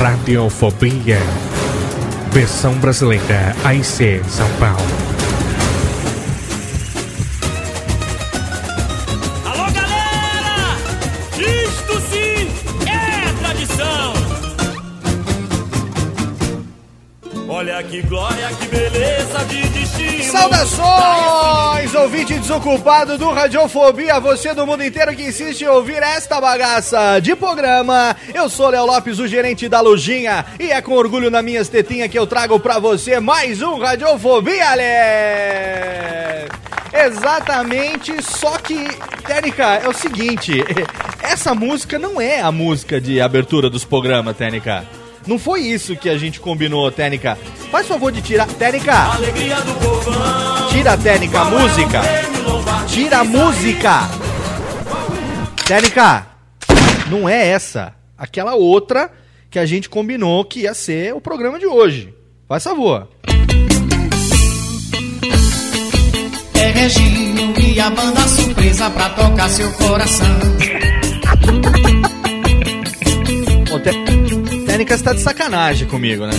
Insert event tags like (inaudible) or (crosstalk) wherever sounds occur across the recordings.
Radiofobia. Versão brasileira AIC São Paulo. Alô, galera! Isto sim é tradição! Olha que glória, Saudações, ouvinte desocupado do Radiofobia, você do mundo inteiro que insiste em ouvir esta bagaça de programa. Eu sou Léo Lopes, o gerente da Lojinha, e é com orgulho na minhas tetinhas que eu trago pra você mais um Radiofobia, Lé! Exatamente, só que, Técnica, é o seguinte, (laughs) essa música não é a música de abertura dos programas, Técnica. Não foi isso que a gente combinou, Técnica. Faz favor de tirar. Técnica! Alegria do povão! Tira a técnica, a música. Tira a música. Técnica, não é essa. Aquela outra que a gente combinou que ia ser o programa de hoje. Faz favor. É Reginho e a banda surpresa pra tocar seu coração. Ô, Té- Técnica, você tá de sacanagem comigo, né?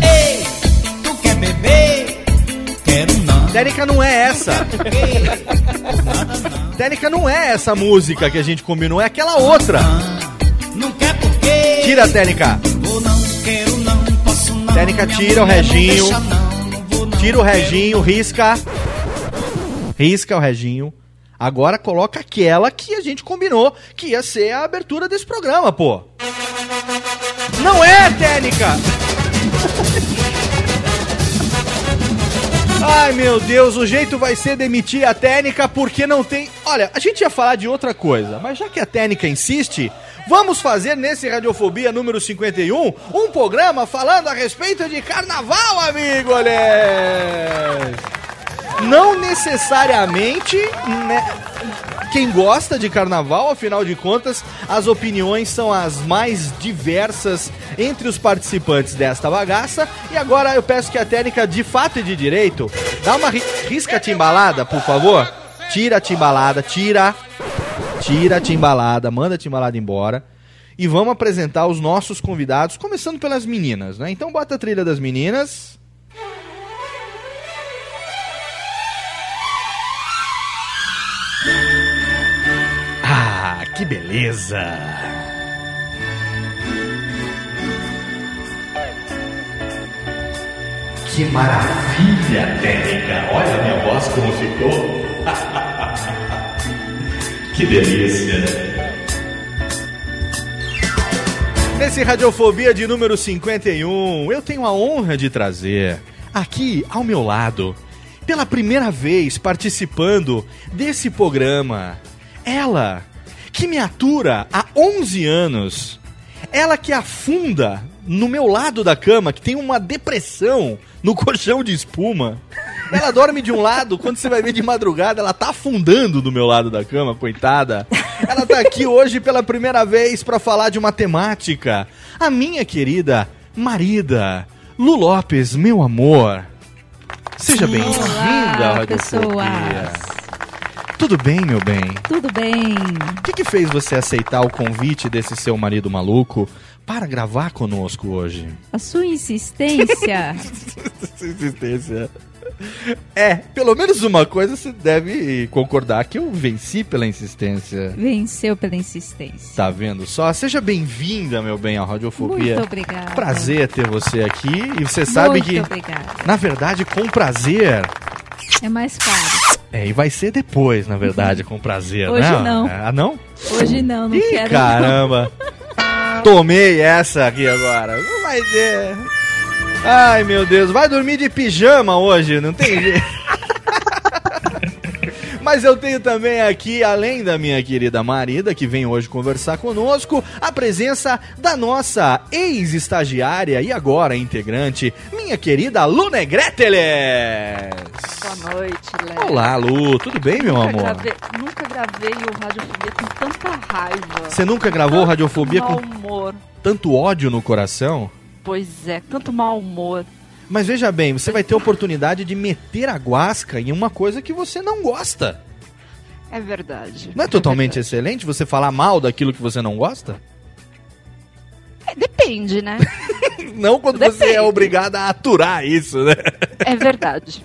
Ei, tu quer beber? Quero não. Técnica não é essa. Nada não. Técnica não é essa música que a gente combinou, é aquela outra. Não quer porque? Tira a técnica. Vou não, quero não, posso não. Técnica, minha tira o Reginho. Tira o Reginho, risca. Risca o Reginho. Agora coloca aquela que a gente combinou que ia ser a abertura desse programa, pô. Não é, Técnica! (laughs) Ai, meu Deus, o jeito vai ser demitir a Técnica porque não tem... Olha, a gente ia falar de outra coisa, mas já que a Técnica insiste, vamos fazer nesse Radiofobia número 51 um programa falando a respeito de carnaval, amigo, olha! Não necessariamente né, quem gosta de carnaval, afinal de contas, as opiniões são as mais diversas entre os participantes desta bagaça. E agora eu peço que a técnica de fato e de direito dá uma ri risca timbalada, por favor. Tira a timbalada, tira. Tira a timbalada, manda a timbalada embora. E vamos apresentar os nossos convidados, começando pelas meninas, né? Então bota a trilha das meninas. Que beleza! Que maravilha, técnica. Olha a minha voz como ficou. (laughs) que delícia. Nesse Radiofobia de número 51, eu tenho a honra de trazer aqui ao meu lado, pela primeira vez participando desse programa, ela que me atura há 11 anos, ela que afunda no meu lado da cama, que tem uma depressão no colchão de espuma. Ela dorme de um lado, quando você vai ver de madrugada, ela tá afundando do meu lado da cama, coitada. Ela tá aqui hoje pela primeira vez pra falar de uma temática. A minha querida marida, Lu Lopes, meu amor. Seja bem-vinda Radiofobia. pessoas. Tudo bem, meu bem? Tudo bem? O que, que fez você aceitar o convite desse seu marido maluco para gravar conosco hoje? A sua insistência (laughs) Essa insistência. É, pelo menos uma coisa você deve concordar que eu venci pela insistência. venceu pela insistência. Tá vendo só? Seja bem-vinda, meu bem, à Radiofobia. Muito obrigada. Prazer ter você aqui. E você sabe Muito que, obrigada. na verdade, com prazer. É mais caro. É, e vai ser depois, na verdade, com prazer, Hoje né? não. Ah, não? Hoje não, não Ih, quero. caramba. Tomei essa aqui agora. Não vai ter. Ai, meu Deus. Vai dormir de pijama hoje, não tem jeito. Mas eu tenho também aqui, além da minha querida marida, que vem hoje conversar conosco, a presença da nossa ex-estagiária e agora integrante, minha querida Lu Negreteles. Boa noite, Léo. Olá, Lu. Tudo bem, meu nunca amor? Gravei, nunca gravei o Radiofobia com tanta raiva. Você nunca gravou Tanto Radiofobia com humor. tanto ódio no coração? Pois é, tanto mau humor. Mas veja bem, você vai ter a oportunidade de meter a guasca em uma coisa que você não gosta. É verdade. Não é totalmente verdade. excelente você falar mal daquilo que você não gosta? É, depende, né? (laughs) Não quando você é Depende. obrigada a aturar isso, né? É verdade.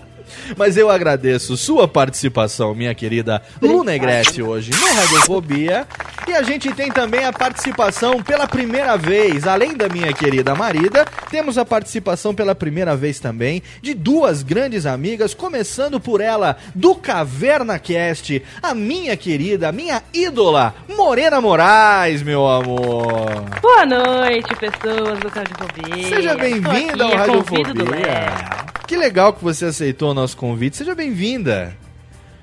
Mas eu agradeço sua participação, minha querida Lu Negrete, hoje no Radiofobia. E a gente tem também a participação pela primeira vez, além da minha querida marida, temos a participação pela primeira vez também de duas grandes amigas, começando por ela, do Caverna Cast, a minha querida, a minha ídola, Morena Moraes, meu amor. Boa noite, pessoas do Radiofobia. Seja bem-vinda ao Radiofobia. Que legal que você aceitou o nosso convite. Seja bem-vinda.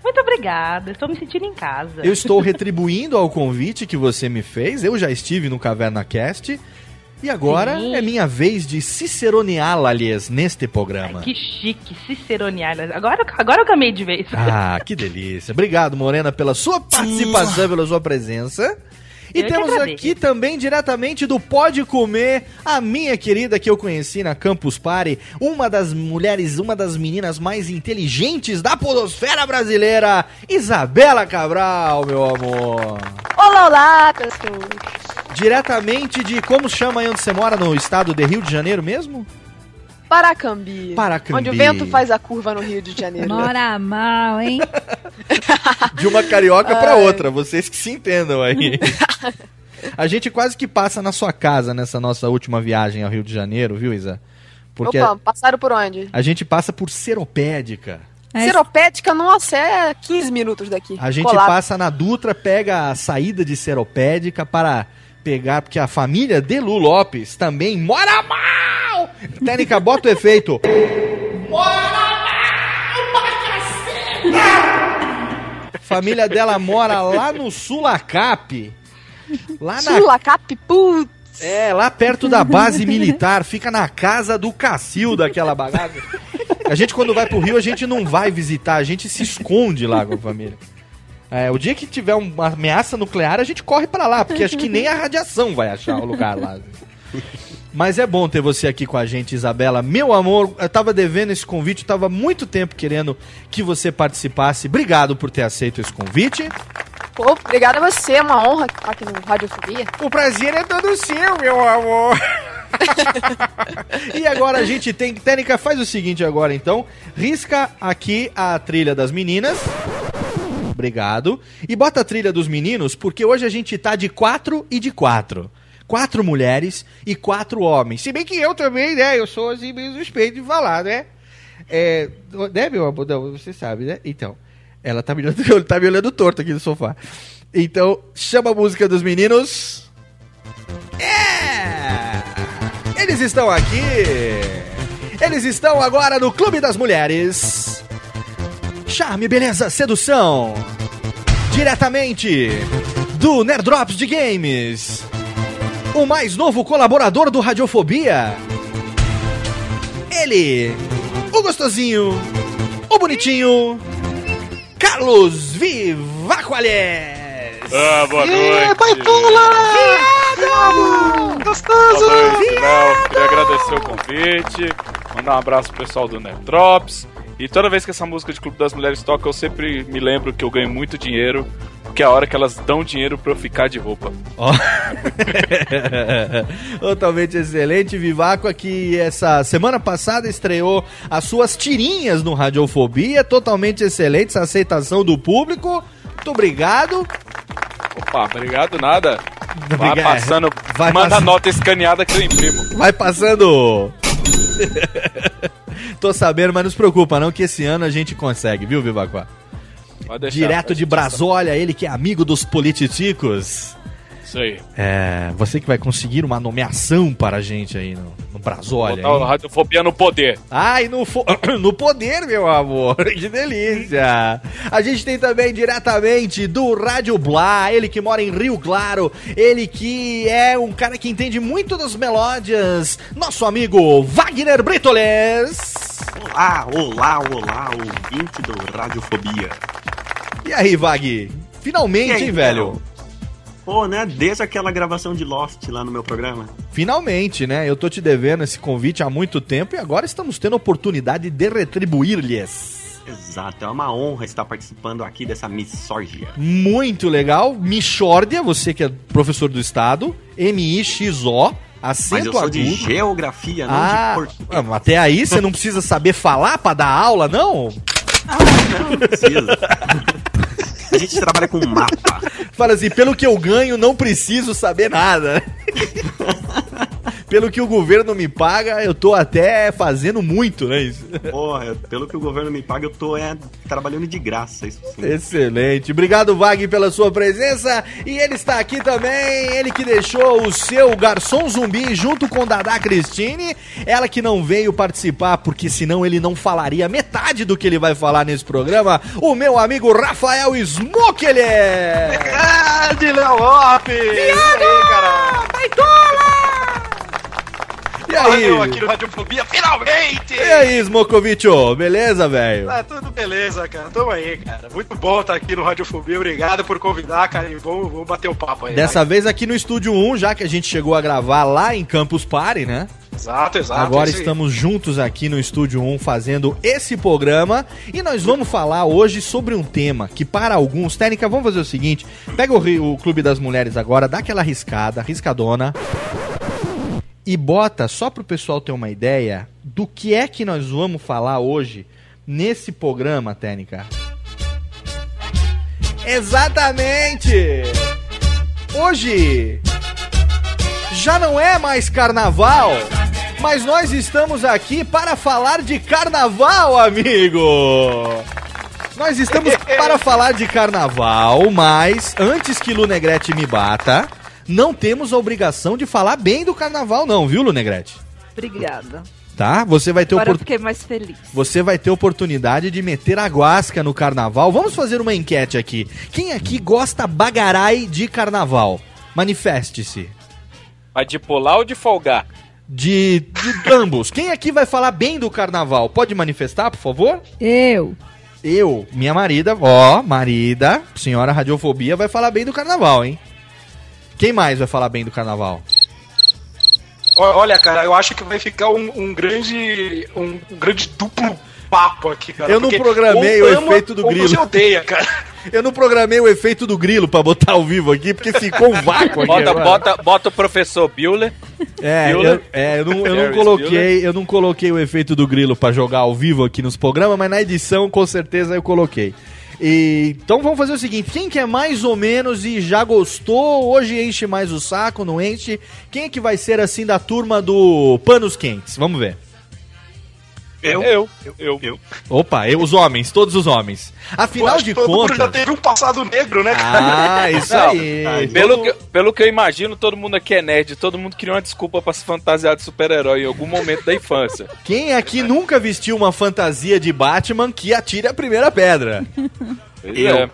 Muito obrigada, estou me sentindo em casa. Eu estou (laughs) retribuindo ao convite que você me fez. Eu já estive no Caverna Cast. E agora Sim. é minha vez de ciceroneá-la-lhes neste programa. Que chique, ciceronear. Agora, agora eu gamei de vez. Ah, que delícia. Obrigado, Morena, pela sua participação, pela sua presença. E Eu temos aqui também, diretamente do Pode Comer, a minha querida que eu conheci na Campus Party, uma das mulheres, uma das meninas mais inteligentes da podosfera brasileira, Isabela Cabral, meu amor. Olá, olá, pessoas. Diretamente de, como chama aí onde você mora, no estado de Rio de Janeiro mesmo? Paracambi. Paracambi. Onde o vento faz a curva no Rio de Janeiro. Mora mal, hein? De uma carioca pra Ai. outra, vocês que se entendam aí. A gente quase que passa na sua casa nessa nossa última viagem ao Rio de Janeiro, viu, Isa? Porque Opa, passaram por onde? a gente passa por Seropédica. É, Seropédica, nossa, é 15 minutos daqui. A gente Colado. passa na Dutra, pega a saída de Seropédica para pegar, porque a família de Lu Lopes também mora mal! Técnica, bota o efeito. Família dela mora lá no Sulacap. Lá na Sulacap, putz. É, lá perto da base militar, fica na casa do Cacil daquela bagaça. A gente, quando vai pro Rio, a gente não vai visitar, a gente se esconde lá com a família. É, o dia que tiver uma ameaça nuclear, a gente corre pra lá, porque acho que nem a radiação vai achar o lugar lá. Mas é bom ter você aqui com a gente, Isabela. Meu amor, eu tava devendo esse convite, tava há muito tempo querendo que você participasse. Obrigado por ter aceito esse convite. Pô, obrigada a você, é uma honra estar aqui no Radiofobia. O prazer é todo seu, meu amor. (laughs) e agora a gente tem. Técnica, faz o seguinte agora então. Risca aqui a trilha das meninas. Obrigado. E bota a trilha dos meninos, porque hoje a gente tá de quatro e de quatro. Quatro mulheres e quatro homens. Se bem que eu também, né? Eu sou assim meio suspeito de falar, né? É, né, meu amor? Não, você sabe, né? Então, ela tá me olhando, (laughs) tá me olhando torto aqui no sofá. Então, chama a música dos meninos. É! Eles estão aqui! Eles estão agora no Clube das Mulheres. Charme, beleza, sedução. Diretamente do Nerd Drops de Games. O mais novo colaborador do Radiofobia. Ele, o gostosinho, o bonitinho Carlos Vivacoalhes. Ah, boa noite. Baitola! Gostoso! Boa noite, Léo. Queria agradecer o convite, mandar um abraço pro pessoal do Netrops. E toda vez que essa música de Clube das Mulheres toca, eu sempre me lembro que eu ganho muito dinheiro, porque é a hora que elas dão dinheiro pra eu ficar de roupa. Ó. (laughs) Totalmente excelente, Vivaco, que essa semana passada estreou as suas tirinhas no Radiofobia, totalmente excelentes, a aceitação do público. Muito obrigado. Opa, obrigado nada. Vai Obrigado. passando, Vai manda a nota escaneada que eu imprimo. Vai passando. (laughs) Tô sabendo, mas não se preocupa não que esse ano a gente consegue, viu, Vivaco? Deixar, Direto de. Brasólia, ele que é amigo dos politicos. Isso aí. É, você que vai conseguir uma nomeação para a gente aí no, no Brasólia. Botar o? Radiofobia no poder. Ai, no, fo- (coughs) no poder, meu amor. (laughs) Que delícia. A gente tem também diretamente do Rádio Blá, ele que mora em Rio Claro, ele que é um cara que entende muito das melódias, nosso amigo Wagner Britoles. Olá, olá, olá, ouvinte do Radiofobia. E aí, Vag? Finalmente, aí, hein, velho? Léo? Pô, né? Desde aquela gravação de Lost lá no meu programa. Finalmente, né? Eu tô te devendo esse convite há muito tempo e agora estamos tendo a oportunidade de retribuir-lhes. Exato, é uma honra estar participando aqui dessa misórgia. Muito legal. Michórdia, você que é professor do estado. M-I-X-O. Acento Mas eu sou de agudo. geografia, não Ah, de português. até aí você não precisa saber falar pra dar aula, não? Não precisa. A gente trabalha com mapa. Fala assim, pelo que eu ganho, não preciso saber nada. Pelo que o governo me paga, eu tô até fazendo muito, né? Isso. Porra, pelo que o governo me paga, eu tô é, trabalhando de graça, isso sim. Excelente. Obrigado, Vag, pela sua presença. E ele está aqui também, ele que deixou o seu garçom zumbi junto com Dada Cristine. Ela que não veio participar, porque senão ele não falaria metade do que ele vai falar nesse programa. O meu amigo Rafael Smokeler. Grande Léo Lopes! E aí, cara? E aí? Eu aqui no Radiofobia, finalmente! E aí, Smokovic, beleza, velho? Ah, tudo beleza, cara. Tamo aí, cara. Muito bom estar aqui no Radiofobia. Obrigado por convidar, cara. E vamos, vamos bater o papo aí. Dessa vai. vez aqui no Estúdio 1, já que a gente chegou a gravar lá em Campus Party, né? Exato, exato. Agora estamos juntos aqui no Estúdio 1 fazendo esse programa e nós vamos falar hoje sobre um tema que para alguns, técnica, vamos fazer o seguinte, pega o, o Clube das Mulheres agora, dá aquela riscada, riscadona e bota só pro pessoal ter uma ideia do que é que nós vamos falar hoje nesse programa, técnica. Exatamente! Hoje já não é mais carnaval, mas nós estamos aqui para falar de carnaval, amigo! Nós estamos (laughs) para falar de carnaval, mas antes que Lunegrete me bata, não temos a obrigação de falar bem do carnaval, não, viu, Lunegrete? Obrigada. Tá? Você vai ter Agora eu opor- fiquei mais feliz. você vai ter oportunidade de meter a guasca no carnaval. Vamos fazer uma enquete aqui. Quem aqui gosta bagarai de carnaval? Manifeste-se. Mas de pular ou de folgar? De, de ambos. Quem aqui vai falar bem do carnaval? Pode manifestar, por favor? Eu. Eu, minha marida, ó, marida, senhora radiofobia, vai falar bem do carnaval, hein? Quem mais vai falar bem do carnaval? Olha, cara, eu acho que vai ficar um, um grande. Um, um grande duplo papo aqui, cara. Eu não programei ou o ama efeito do ou grilo. Você odeia, cara. (laughs) Eu não programei o efeito do grilo pra botar ao vivo aqui, porque ficou um vácuo aqui. Bota, bota, bota o professor Bueller. É, Bueller. eu, é, eu não, eu não coloquei, eu não coloquei o efeito do grilo pra jogar ao vivo aqui nos programas, mas na edição com certeza eu coloquei. E, então vamos fazer o seguinte, quem que é mais ou menos e já gostou, hoje enche mais o saco, não enche, quem é que vai ser assim da turma do Panos Quentes? Vamos ver. Eu? Eu. Eu. Eu. Opa, eu, os homens, todos os homens. Afinal de que todo mundo já contas... teve um passado negro, né, cara? Ah, isso Não, aí. Pelo que, pelo que eu imagino, todo mundo aqui é nerd, todo mundo queria uma desculpa pra se fantasiar de super-herói em algum momento da infância. (laughs) Quem aqui nunca vestiu uma fantasia de Batman que atire a primeira pedra? Pois Eu. é.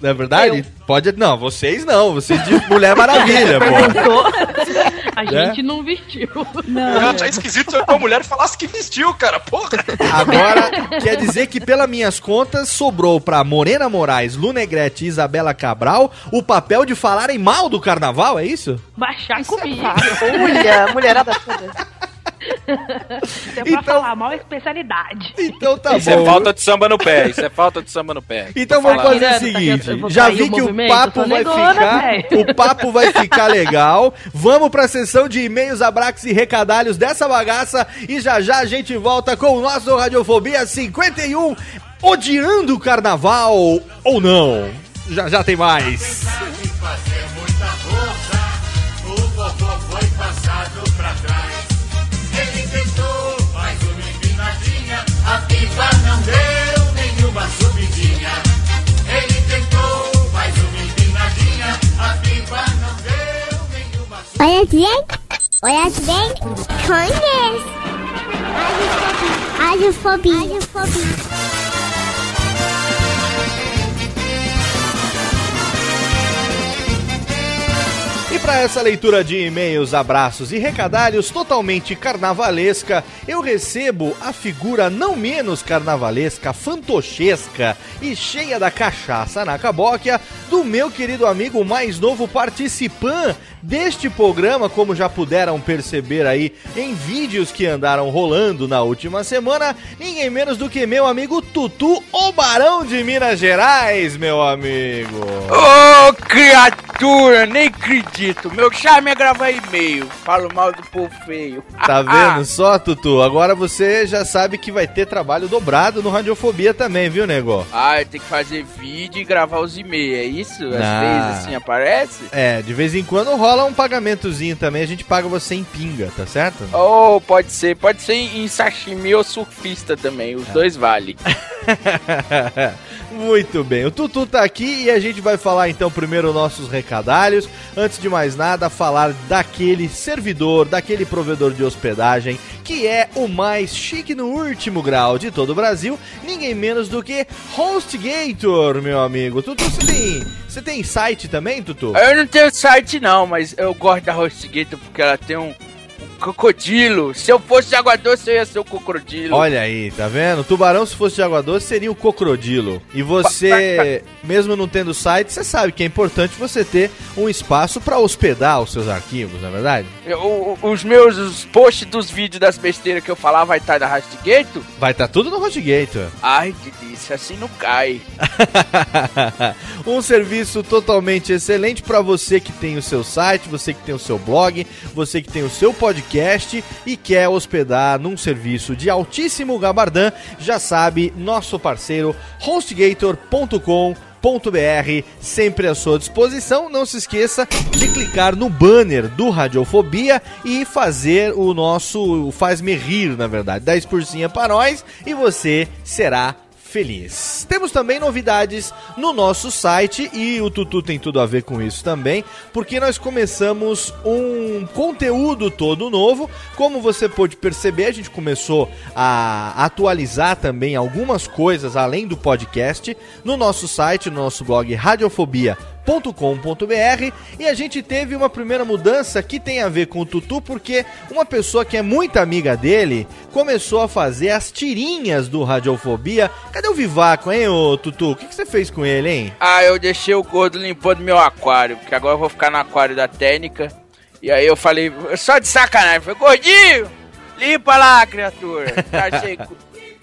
Não é verdade? Pode. Não, vocês não. Vocês de Mulher Maravilha, pô. (laughs) A né? gente não vestiu. Eu achei esquisito se uma mulher falasse que vestiu, cara. Porra. Agora, quer dizer que, pelas minhas contas, sobrou pra Morena Moraes, Lu Negrete e Isabela Cabral o papel de falarem mal do carnaval, é isso? Baixar comigo. Olha, mulherada toda. Então, pra falar mal é especialidade. Então tá Isso é falta de samba no pé, isso é falta de samba no pé. Então vamos fazer o seguinte, eu vou já vi o que o papo vai negona, ficar, velho. o papo vai ficar legal. Vamos pra sessão de e-mails, abraços e recadalhos dessa bagaça e já já a gente volta com o nosso Radiofobia 51, odiando o carnaval ou não. Já já tem mais. Olha bem, olha bem, conhece. Radiofobia. Radiofobia. E para essa leitura de e-mails, abraços e recadalhos totalmente carnavalesca, eu recebo a figura não menos carnavalesca, fantochesca e cheia da cachaça na cabóquia do meu querido amigo mais novo participante deste programa, como já puderam perceber aí em vídeos que andaram rolando na última semana, ninguém menos do que meu amigo Tutu, o Barão de Minas Gerais, meu amigo. Ô, criatura, nem acredito. Meu charme é gravar e-mail. Falo mal do povo feio. Tá (laughs) vendo só, Tutu? Agora você já sabe que vai ter trabalho dobrado no Radiofobia também, viu, nego? Ah, eu tenho que fazer vídeo e gravar os e-mails, é isso? Às Ah. vezes assim aparece? É, de vez em quando rola um pagamentozinho também, a gente paga você em pinga, tá certo? Ou pode ser, pode ser em sashimi ou surfista também, os dois vale. (laughs) Muito bem, o Tutu tá aqui e a gente vai falar então primeiro nossos recadalhos. Antes de mais nada, falar daquele servidor, daquele provedor de hospedagem que é o mais chique no último grau de todo o Brasil, ninguém menos do que HostGator, meu amigo. Tutu, você tem, você tem site também, Tutu? Eu não tenho site não, mas eu gosto da HostGator porque ela tem um crocodilo. Se eu fosse de água doce, eu ia ser o crocodilo. Olha aí, tá vendo? O tubarão, se fosse de água doce, seria o cocrodilo. E você, mesmo não tendo site, você sabe que é importante você ter um espaço pra hospedar os seus arquivos, não é verdade? Eu- os meus os posts dos vídeos das besteiras que eu falar vai estar da HostGator? Vai estar tudo no HostGator. Ai, que delícia, assim não cai. (laughs) um serviço totalmente excelente para você que tem o seu site, você que tem o seu blog, você que tem o seu podcast e quer hospedar num serviço de altíssimo gabardão, já sabe, nosso parceiro hostgator.com sempre à sua disposição. Não se esqueça de clicar no banner do Radiofobia e fazer o nosso faz-me rir, na verdade. 10% para nós e você será feliz. Temos também novidades no nosso site e o Tutu tem tudo a ver com isso também, porque nós começamos um conteúdo todo novo. Como você pôde perceber, a gente começou a atualizar também algumas coisas além do podcast no nosso site, no nosso blog Radiofobia .com.br e a gente teve uma primeira mudança que tem a ver com o Tutu, porque uma pessoa que é muito amiga dele começou a fazer as tirinhas do Radiofobia. Cadê o Vivaco, hein, ô Tutu? O que, que você fez com ele, hein? Ah, eu deixei o gordo limpando meu aquário, porque agora eu vou ficar no aquário da técnica. E aí eu falei, só de sacanagem, falei, gordinho, limpa lá, criatura. (laughs) Achei, co-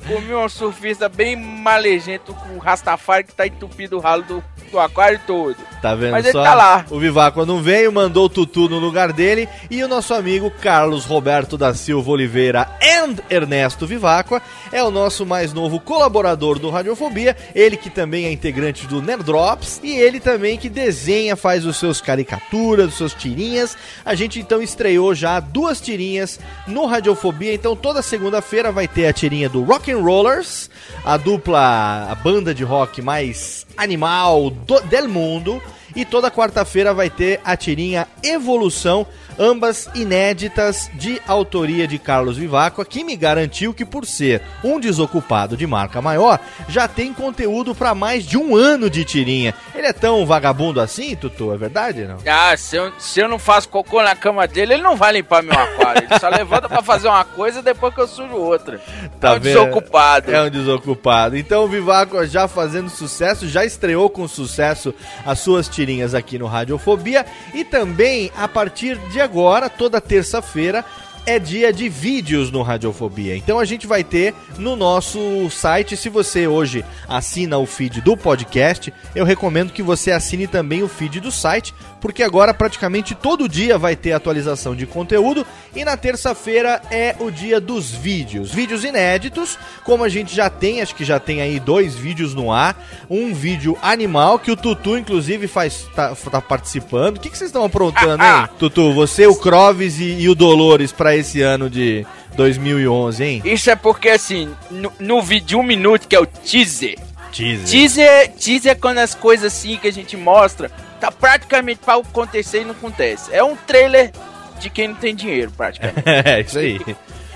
comi um surfista bem malejento com Rastafari que tá entupido o ralo do, do aquário todo. Tá vendo Mas ele só? tá lá. O Vivaco não veio, mandou o Tutu no lugar dele e o nosso amigo Carlos Roberto da Silva Oliveira and Ernesto Vivacqua é o nosso mais novo colaborador do Radiofobia, ele que também é integrante do Nerdrops e ele também que desenha, faz os seus caricaturas, os seus tirinhas. A gente então estreou já duas tirinhas no Radiofobia, então toda segunda-feira vai ter a tirinha do Rock Rollers, a dupla, a banda de rock mais animal do, del mundo. E toda quarta-feira vai ter a tirinha Evolução ambas inéditas de autoria de Carlos Viváqua, que me garantiu que por ser um desocupado de marca maior, já tem conteúdo para mais de um ano de tirinha. Ele é tão vagabundo assim, Tutu, é verdade não? Ah, se eu, se eu não faço cocô na cama dele, ele não vai limpar meu aquário. Ele só levanta pra fazer uma coisa depois que eu sujo outra. é um vendo? desocupado. É um desocupado. Então o Viváqua já fazendo sucesso, já estreou com sucesso as suas tirinhas aqui no Radiofobia e também a partir de agora, toda terça-feira, é dia de vídeos no Radiofobia. Então a gente vai ter no nosso site, se você hoje assina o feed do podcast, eu recomendo que você assine também o feed do site, porque agora praticamente todo dia vai ter atualização de conteúdo e na terça-feira é o dia dos vídeos. Vídeos inéditos, como a gente já tem, acho que já tem aí dois vídeos no ar, um vídeo animal que o Tutu inclusive faz tá, tá participando. O que, que vocês estão aprontando, hein? (laughs) Tutu, você, o Croves e, e o Dolores para esse ano de 2011, hein? Isso é porque, assim, no, no vídeo de um minuto, que é o teaser. Teaser. Teaser, teaser é quando as coisas assim que a gente mostra tá praticamente pra acontecer e não acontece. É um trailer de quem não tem dinheiro, praticamente. (laughs) é, isso aí.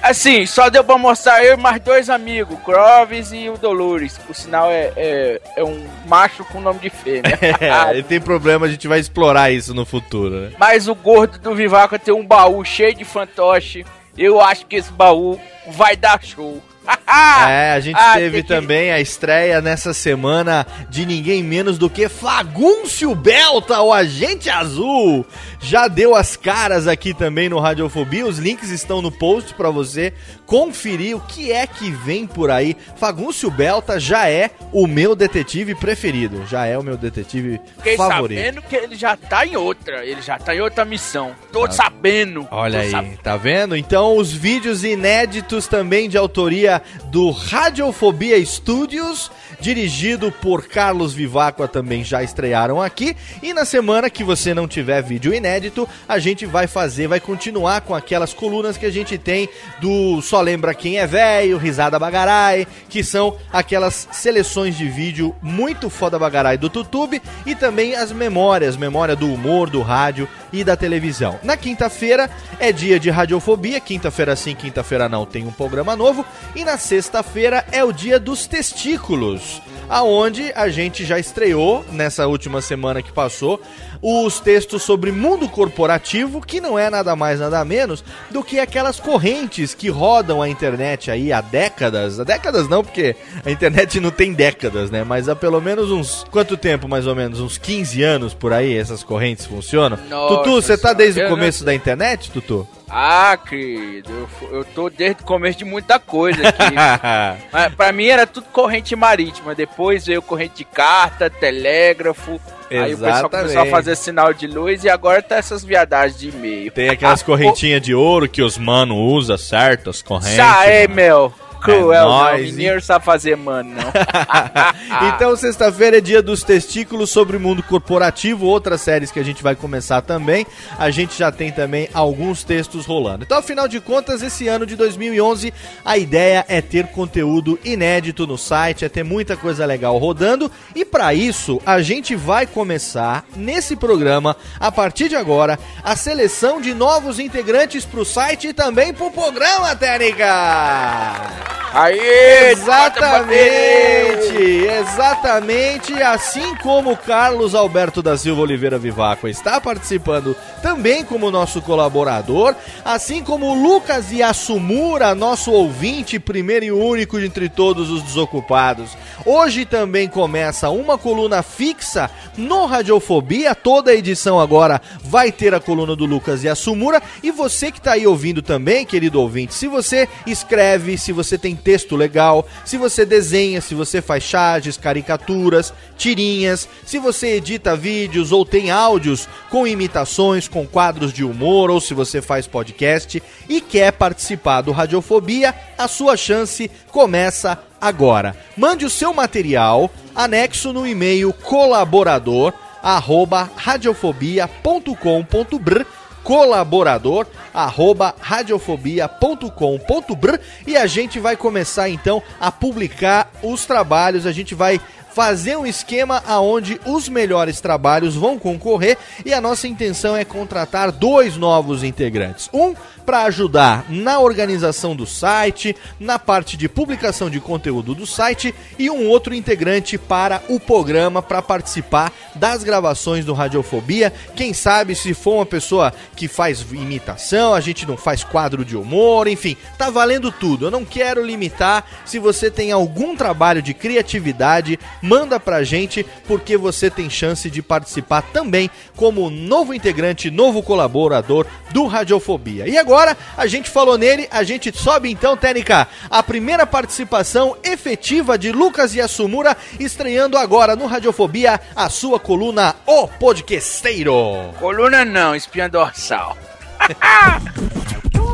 Assim, só deu pra mostrar eu e mais dois amigos, o Croves e o Dolores. Por sinal, é, é, é um macho com nome de fêmea. (laughs) É, ele tem problema, a gente vai explorar isso no futuro, né? Mas o gordo do Vivaca tem um baú cheio de fantoche. Eu acho que esse baú vai dar show. (laughs) É, a gente Ah, teve que- também a estreia nessa semana de ninguém menos do que Fagúncio Belta, o agente azul. Já deu as caras aqui também no Radiofobia. Os links estão no post pra você conferir o que é que vem por aí. Fagúncio Belta já é o meu detetive preferido. Já é o meu detetive Fiquei favorito. sabendo que ele já tá em outra. Ele já tá em outra missão. Tô sabendo. Olha Tô aí, sabendo. tá vendo? Então, os vídeos inéditos também de autoria do Radiofobia Studios, dirigido por Carlos Viváqua, também já estrearam aqui. E na semana que você não tiver vídeo inédito, a gente vai fazer, vai continuar com aquelas colunas que a gente tem do Só Lembra Quem é Velho, Risada Bagarai, que são aquelas seleções de vídeo muito foda bagarai do YouTube e também as memórias, memória do humor, do rádio e da televisão. Na quinta-feira é dia de radiofobia, quinta-feira sim, quinta-feira não, tem um programa novo. E na sexta-feira é o dia dos testículos, aonde a gente já estreou nessa última semana que passou os textos sobre mundo corporativo, que não é nada mais nada menos do que aquelas correntes que rodam a internet aí há décadas. Há décadas não, porque a internet não tem décadas, né? Mas há pelo menos uns quanto tempo mais ou menos, uns 15 anos por aí essas correntes funcionam. Nossa Tutu, você tá desde o começo da internet, Tutu? Ah, querido, eu, eu tô desde o começo de muita coisa aqui. (laughs) Mas pra mim era tudo corrente marítima. Depois veio corrente de carta, telégrafo. Aí o pessoal começou a Exatamente. fazer sinal de luz e agora tá essas viadagens de e-mail. Tem aquelas Ah, correntinhas de ouro que os mano usa, certo? As correntes. Já é, meu. Cruel, não. nóis, Mineiro não sabe fazer mano, não. (laughs) Então, sexta-feira é dia dos testículos sobre o mundo corporativo, outras séries que a gente vai começar também. A gente já tem também alguns textos rolando. Então, afinal de contas, esse ano de 2011, a ideia é ter conteúdo inédito no site, é ter muita coisa legal rodando. E para isso, a gente vai começar nesse programa, a partir de agora, a seleção de novos integrantes pro site e também pro programa, Técnica! Aí, Exatamente, exatamente, assim como Carlos Alberto da Silva Oliveira Vivaco está participando também como nosso colaborador, assim como Lucas Yasumura, nosso ouvinte, primeiro e único entre todos os desocupados. Hoje também começa uma coluna fixa no Radiofobia, toda a edição agora vai ter a coluna do Lucas Yasumura, e você que está aí ouvindo também, querido ouvinte, se você escreve, se você tem texto legal, se você desenha, se você faz charges, caricaturas, tirinhas, se você edita vídeos ou tem áudios com imitações, com quadros de humor, ou se você faz podcast e quer participar do Radiofobia, a sua chance começa agora. Mande o seu material anexo no e-mail colaborador arroba radiofobia.com.br colaborador arroba radiofobia.com.br e a gente vai começar então a publicar os trabalhos, a gente vai fazer um esquema aonde os melhores trabalhos vão concorrer e a nossa intenção é contratar dois novos integrantes. Um para ajudar na organização do site, na parte de publicação de conteúdo do site e um outro integrante para o programa para participar das gravações do Radiofobia. Quem sabe se for uma pessoa que faz imitação, a gente não faz quadro de humor, enfim, tá valendo tudo. Eu não quero limitar. Se você tem algum trabalho de criatividade, manda pra gente porque você tem chance de participar também como novo integrante, novo colaborador do Radiofobia. E agora, a gente falou nele, a gente sobe então, Técnica, a primeira participação efetiva de Lucas Yasumura, estreando agora no Radiofobia a sua coluna O Podquesteiro. Coluna não, espinha dorsal. (laughs)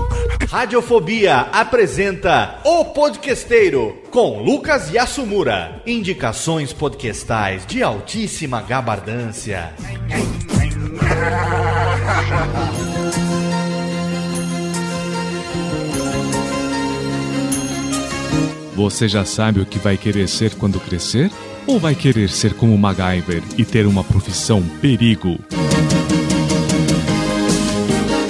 Radiofobia apresenta O Podquesteiro com Lucas Yasumura. Indicações podcastais de altíssima gabardância. Você já sabe o que vai querer ser quando crescer? Ou vai querer ser como MacGyver e ter uma profissão perigo?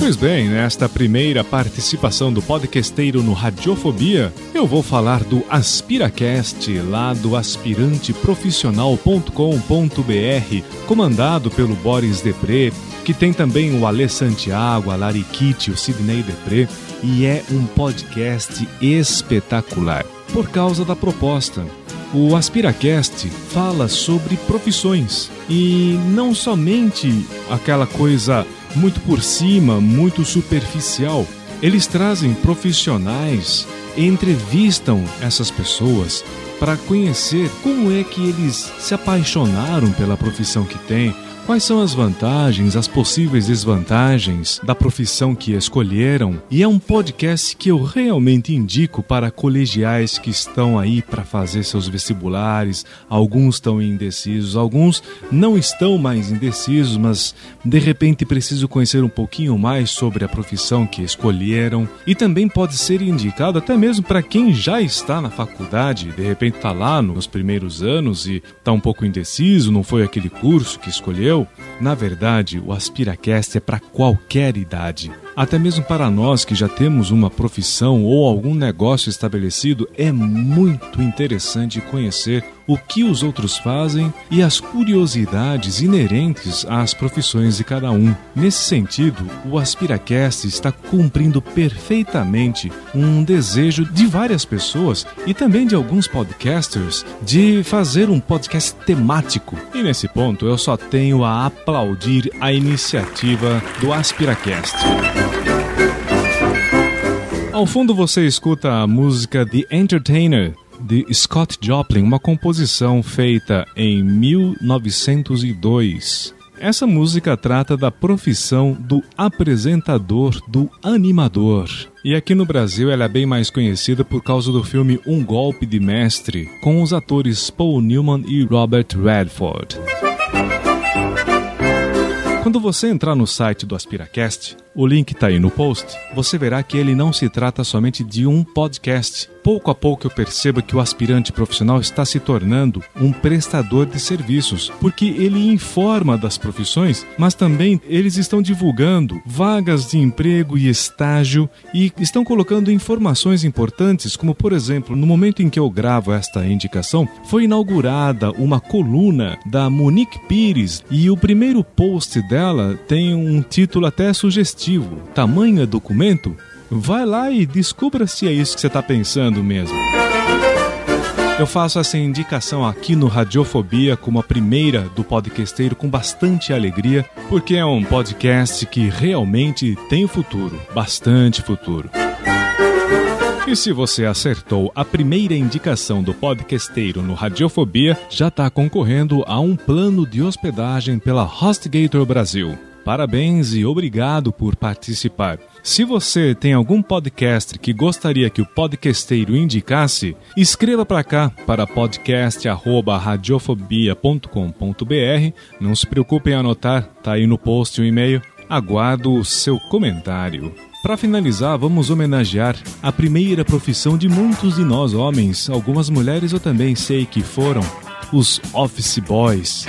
Pois bem, nesta primeira participação do podcasteiro no Radiofobia, eu vou falar do AspiraCast, lá do aspiranteprofissional.com.br, comandado pelo Boris Depré, que tem também o Alê Santiago, a Lariquite, o Sidney Depré, e é um podcast espetacular por causa da proposta. O AspiraCast fala sobre profissões e não somente aquela coisa muito por cima, muito superficial. Eles trazem profissionais, entrevistam essas pessoas para conhecer como é que eles se apaixonaram pela profissão que têm, Quais são as vantagens, as possíveis desvantagens da profissão que escolheram? E é um podcast que eu realmente indico para colegiais que estão aí para fazer seus vestibulares. Alguns estão indecisos, alguns não estão mais indecisos, mas de repente precisam conhecer um pouquinho mais sobre a profissão que escolheram. E também pode ser indicado até mesmo para quem já está na faculdade, de repente está lá nos primeiros anos e está um pouco indeciso, não foi aquele curso que escolheu na verdade, o AspiraCast é para qualquer idade. Até mesmo para nós que já temos uma profissão ou algum negócio estabelecido, é muito interessante conhecer o que os outros fazem e as curiosidades inerentes às profissões de cada um. Nesse sentido, o AspiraCast está cumprindo perfeitamente um desejo de várias pessoas e também de alguns podcasters de fazer um podcast temático. E nesse ponto eu só tenho a aplaudir a iniciativa do AspiraCast. Ao fundo você escuta a música The Entertainer de Scott Joplin, uma composição feita em 1902. Essa música trata da profissão do apresentador, do animador. E aqui no Brasil ela é bem mais conhecida por causa do filme Um Golpe de Mestre, com os atores Paul Newman e Robert Redford. Quando você entrar no site do AspiraCast, o link está aí no post, você verá que ele não se trata somente de um podcast. Pouco a pouco eu percebo que o aspirante profissional está se tornando um prestador de serviços, porque ele informa das profissões, mas também eles estão divulgando vagas de emprego e estágio e estão colocando informações importantes, como por exemplo, no momento em que eu gravo esta indicação, foi inaugurada uma coluna da Monique Pires e o primeiro post dela tem um título até sugestivo. Tamanho é documento? Vai lá e descubra se é isso que você está pensando mesmo. Eu faço essa indicação aqui no Radiofobia como a primeira do podcasteiro com bastante alegria, porque é um podcast que realmente tem futuro, bastante futuro. E se você acertou a primeira indicação do podcasteiro no Radiofobia, já está concorrendo a um plano de hospedagem pela HostGator Brasil. Parabéns e obrigado por participar. Se você tem algum podcast que gostaria que o podcasteiro indicasse, escreva para cá para podcast@radiofobia.com.br. Não se preocupe em anotar, tá aí no post o e-mail. Aguardo o seu comentário. Para finalizar, vamos homenagear a primeira profissão de muitos de nós homens. Algumas mulheres eu também sei que foram os Office Boys.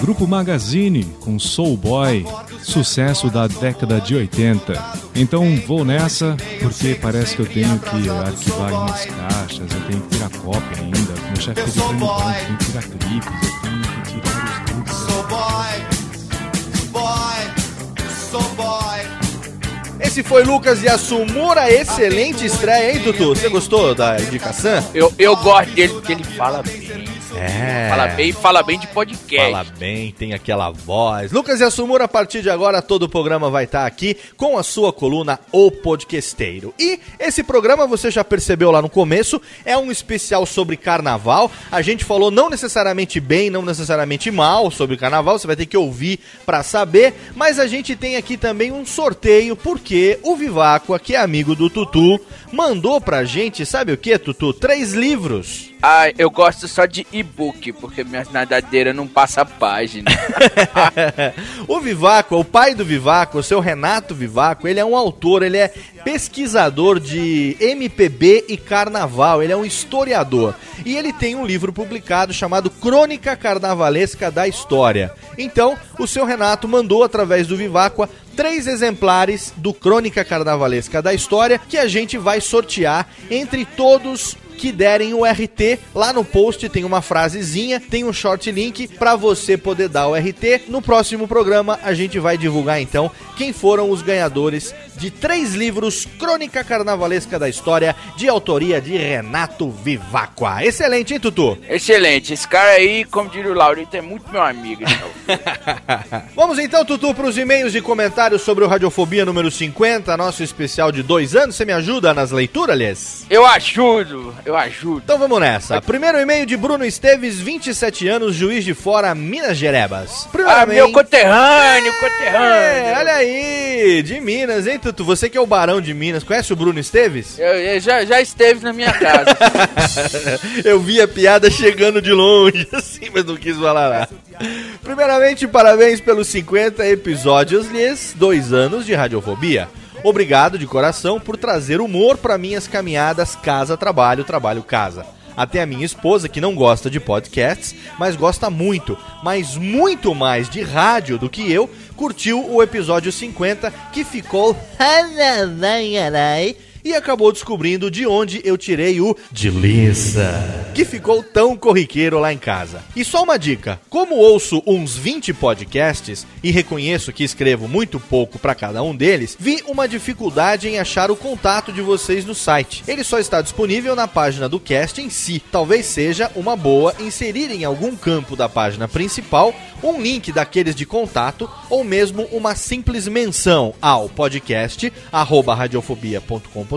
Grupo Magazine com Soul Boy, sucesso da década de 80. Então vou nessa, porque parece que eu tenho que arquivar umas caixas, eu tenho que tirar cópia ainda. Meu chefe pediu pra mim, "Não, tem que tirar clipes, eu tenho que tirar os clipes. So boy, boy, so boy. Esse foi Lucas Yasumura, excelente estreia, hein, Tutu? Você gostou da indicação? Eu, eu gosto dele porque ele fala bem. É. Fala bem e fala bem de podcast. Fala bem, tem aquela voz. Lucas Yasumura, a partir de agora, todo o programa vai estar aqui com a sua coluna O Podquesteiro. E esse programa, você já percebeu lá no começo, é um especial sobre carnaval. A gente falou não necessariamente bem, não necessariamente mal sobre carnaval, você vai ter que ouvir pra saber. Mas a gente tem aqui também um sorteio, porque o Viváqua, que é amigo do Tutu, mandou pra gente, sabe o que, Tutu? Três livros. Ah, eu gosto só de e-book, porque minha nadadeira não passa página. (laughs) o Vivaco, o pai do Vivaco, o seu Renato Vivaco, ele é um autor, ele é pesquisador de MPB e carnaval, ele é um historiador. E ele tem um livro publicado chamado Crônica Carnavalesca da História. Então, o seu Renato mandou através do Viváqua três exemplares do Crônica Carnavalesca da História que a gente vai sortear entre todos que derem o RT. Lá no post tem uma frasezinha, tem um short link para você poder dar o RT. No próximo programa a gente vai divulgar então quem foram os ganhadores de três livros Crônica Carnavalesca da História, de autoria de Renato Vivacqua. Excelente, hein, Tutu? Excelente. Esse cara aí, como diria o Laurito, é muito meu amigo. Então. (laughs) Vamos então, Tutu, para os e-mails e comentários sobre o Radiofobia número 50, nosso especial de dois anos. Você me ajuda nas leituras, Lies? Eu ajudo, eu ajudo. Então vamos nessa. Primeiro e-mail de Bruno Esteves, 27 anos, juiz de fora, Minas Gerebas. Ah, meu conterrâneo, conterrâneo. É, olha aí, de Minas, hein, Tutu? Você que é o barão de Minas, conhece o Bruno Esteves? Eu, eu já, já esteve na minha casa. (laughs) eu vi a piada chegando de longe, (laughs) assim, mas não quis falar nada. Primeiramente, parabéns pelos 50 episódios, lhes dois anos de radiofobia. Obrigado de coração por trazer humor para minhas caminhadas casa-trabalho, trabalho-casa. Até a minha esposa, que não gosta de podcasts, mas gosta muito, mas muito mais de rádio do que eu, curtiu o episódio 50 que ficou e acabou descobrindo de onde eu tirei o de que ficou tão corriqueiro lá em casa. E só uma dica: como ouço uns 20 podcasts e reconheço que escrevo muito pouco para cada um deles, vi uma dificuldade em achar o contato de vocês no site. Ele só está disponível na página do cast em si. Talvez seja uma boa inserir em algum campo da página principal um link daqueles de contato ou mesmo uma simples menção ao podcast radiofobia.com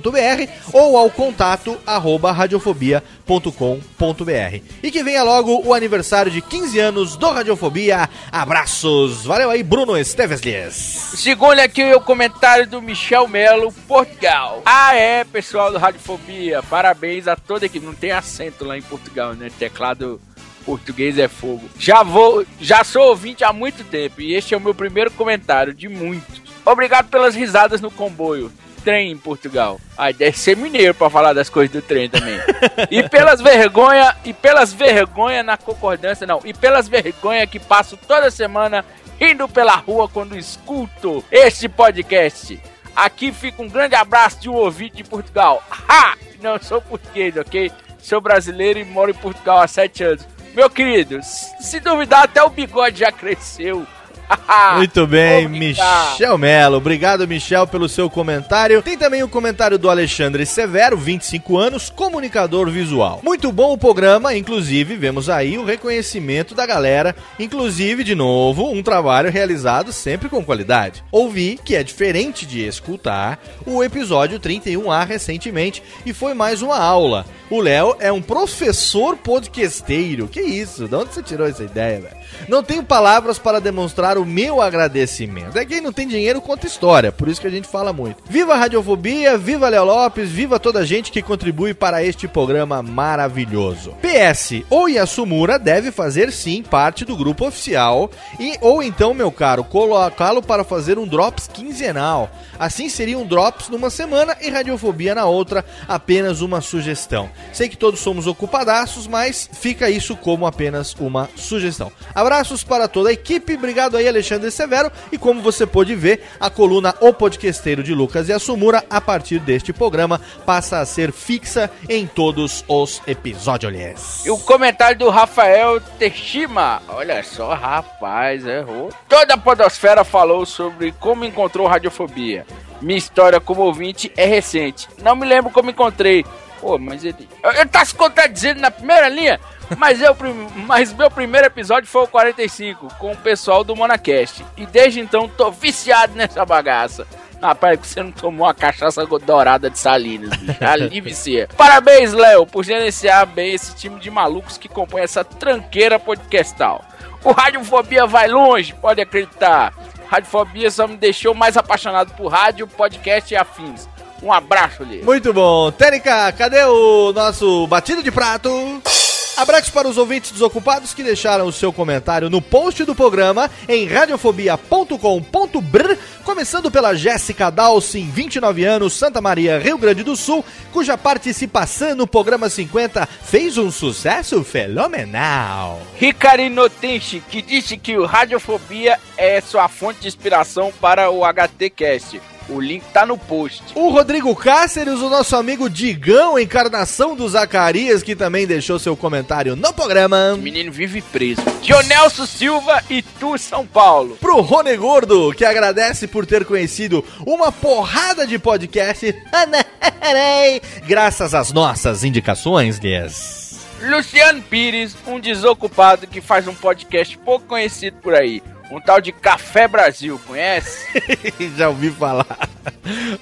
ou ao contato arroba radiofobia.com.br. E que venha logo o aniversário de 15 anos do Radiofobia. Abraços! Valeu aí, Bruno Esteves Segundo aqui o comentário do Michel Melo, Portugal. Ah, é, pessoal do Radiofobia. Parabéns a toda equipe. Não tem acento lá em Portugal, né? Teclado português é fogo. Já vou, já sou ouvinte há muito tempo e este é o meu primeiro comentário de muitos. Obrigado pelas risadas no comboio trem em Portugal. Ah, deve ser mineiro pra falar das coisas do trem também. e pelas vergonha, e pelas vergonha na concordância, não, e pelas vergonha que passo toda semana indo pela rua quando escuto este podcast. Aqui fica um grande abraço de um ouvinte de Portugal. Ha! Não sou português, ok? Sou brasileiro e moro em Portugal há sete anos. Meu querido, se duvidar, até o bigode já cresceu. (laughs) Muito bem, Michel Melo. Obrigado, Michel, pelo seu comentário. Tem também o comentário do Alexandre Severo, 25 anos, comunicador visual. Muito bom o programa, inclusive vemos aí o reconhecimento da galera, inclusive, de novo, um trabalho realizado sempre com qualidade. Ouvi que é diferente de escutar o episódio 31A recentemente e foi mais uma aula. O Léo é um professor podcasteiro. Que isso? De onde você tirou essa ideia, velho? Não tenho palavras para demonstrar o o meu agradecimento. É quem não tem dinheiro conta história, por isso que a gente fala muito. Viva a Radiofobia, viva Léo Lopes, viva toda a gente que contribui para este programa maravilhoso. PS, o Yasumura deve fazer sim parte do grupo oficial e ou então, meu caro, colocá-lo para fazer um drops quinzenal. Assim seria um drops numa semana e radiofobia na outra, apenas uma sugestão. Sei que todos somos ocupadaços, mas fica isso como apenas uma sugestão. Abraços para toda a equipe, obrigado aí Alexandre Severo e como você pôde ver, a coluna O Podquesteiro de Lucas e Assumura a partir deste programa passa a ser fixa em todos os episódios. E o comentário do Rafael Teshima. Olha só, rapaz, errou. Toda a podosfera falou sobre como encontrou radiofobia. Minha história como ouvinte é recente. Não me lembro como encontrei. Pô, mas ele. Ele tá se contradizendo na primeira linha? Mas, eu, mas meu primeiro episódio foi o 45, com o pessoal do Monacast. E desde então tô viciado nessa bagaça. Rapaz, que você não tomou uma cachaça dourada de Salinas, bicho. Ali vicia. (laughs) Parabéns, Léo, por gerenciar bem esse time de malucos que compõe essa tranqueira podcastal. O Radiofobia vai longe, pode acreditar. Radiofobia só me deixou mais apaixonado por rádio, podcast e afins. Um abraço, Lê. Muito bom. Tênica, cadê o nosso batido de prato? Abraços para os ouvintes desocupados que deixaram o seu comentário no post do programa em radiofobia.com.br, começando pela Jéssica Dalcin, 29 anos, Santa Maria, Rio Grande do Sul, cuja participação no programa 50 fez um sucesso fenomenal. Ricarino Tenchi, que disse que o Radiofobia é sua fonte de inspiração para o HTCast. O link tá no post. O Rodrigo Cáceres, o nosso amigo Digão, encarnação do Zacarias, que também deixou seu comentário no programa. O menino vive preso. Dionelso Silva e tu, São Paulo. Pro Rony Gordo, que agradece por ter conhecido uma porrada de podcast (laughs) graças às nossas indicações, Lies. Luciano Pires, um desocupado que faz um podcast pouco conhecido por aí. Um tal de Café Brasil, conhece? (laughs) já ouvi falar.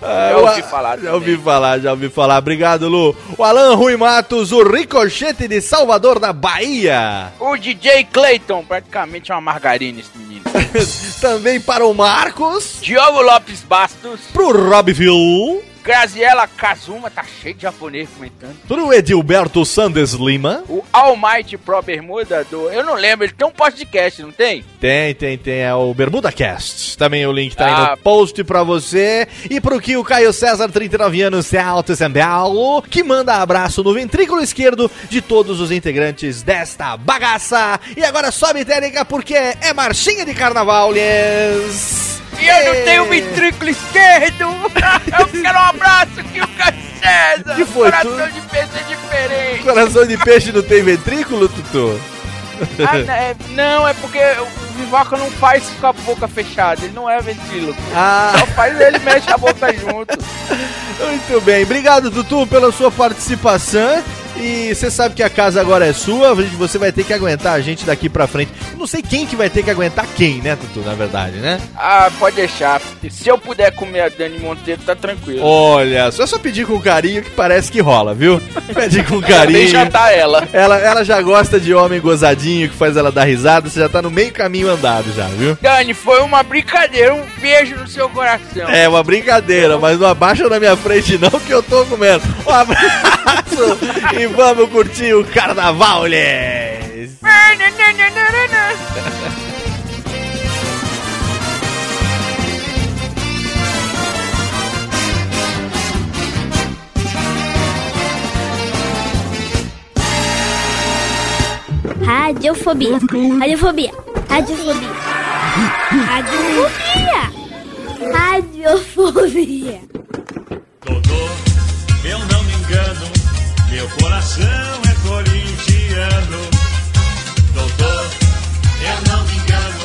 Já ouvi falar Já ouvi falar, já ouvi falar. Obrigado, Lu. O Alan Rui Matos, o Ricochete de Salvador, da Bahia. O DJ Clayton, praticamente uma margarina esse menino. (laughs) Também para o Marcos. Diogo Lopes Bastos. Pro Robville. Graziela Kazuma, tá cheio de japonês comentando. Pro Edilberto Sandes Lima. O Almighty Pro Bermuda do. Eu não lembro, ele tem um podcast, não tem? Tem, tem, tem. É o Bermuda Cast. Também o link tá aí Ah. no post pra você. E pro que o Caio César, 39 anos, Celto São Paulo, que manda abraço no ventrículo esquerdo de todos os integrantes desta bagaça. E agora sobe técnica porque é marchinha de carnaval, yes. E eu não tenho ventrículo esquerdo! (laughs) Eu quero um abraço aqui, o César! Que foi, Coração tu? de peixe é diferente! Coração de peixe não tem ventrículo, Tutu? (laughs) Ah, é- não, é porque o Vivaco não faz com a boca fechada, ele não é ventríloco. Ah. Só faz ele mexe a boca junto. (laughs) Muito bem, obrigado Tutu pela sua participação. E você sabe que a casa agora é sua, você vai ter que aguentar a gente daqui pra frente. Não sei quem que vai ter que aguentar quem, né, Tutu, na verdade, né? Ah, pode deixar. Se eu puder comer a Dani Monteiro, tá tranquilo. Olha, só só pedir com carinho que parece que rola, viu? Pedir com carinho. Nem jantar ela. Ela, ela já gosta de homem gozadinho que faz ela dar risada, você já tá no meio caminho andado já, viu? Dani, foi uma brincadeira, um beijo no seu coração. É uma brincadeira, mas não abaixa na minha frente não que eu tô comendo. Um abraço e (laughs) vamos curtir o carnaval, les. Radiofobia. Radiofobia. Radiofobia. Radiofobia. Radiofobia. Doutor, eu não me engano, meu coração é corintiano. Doutor, eu não me engano,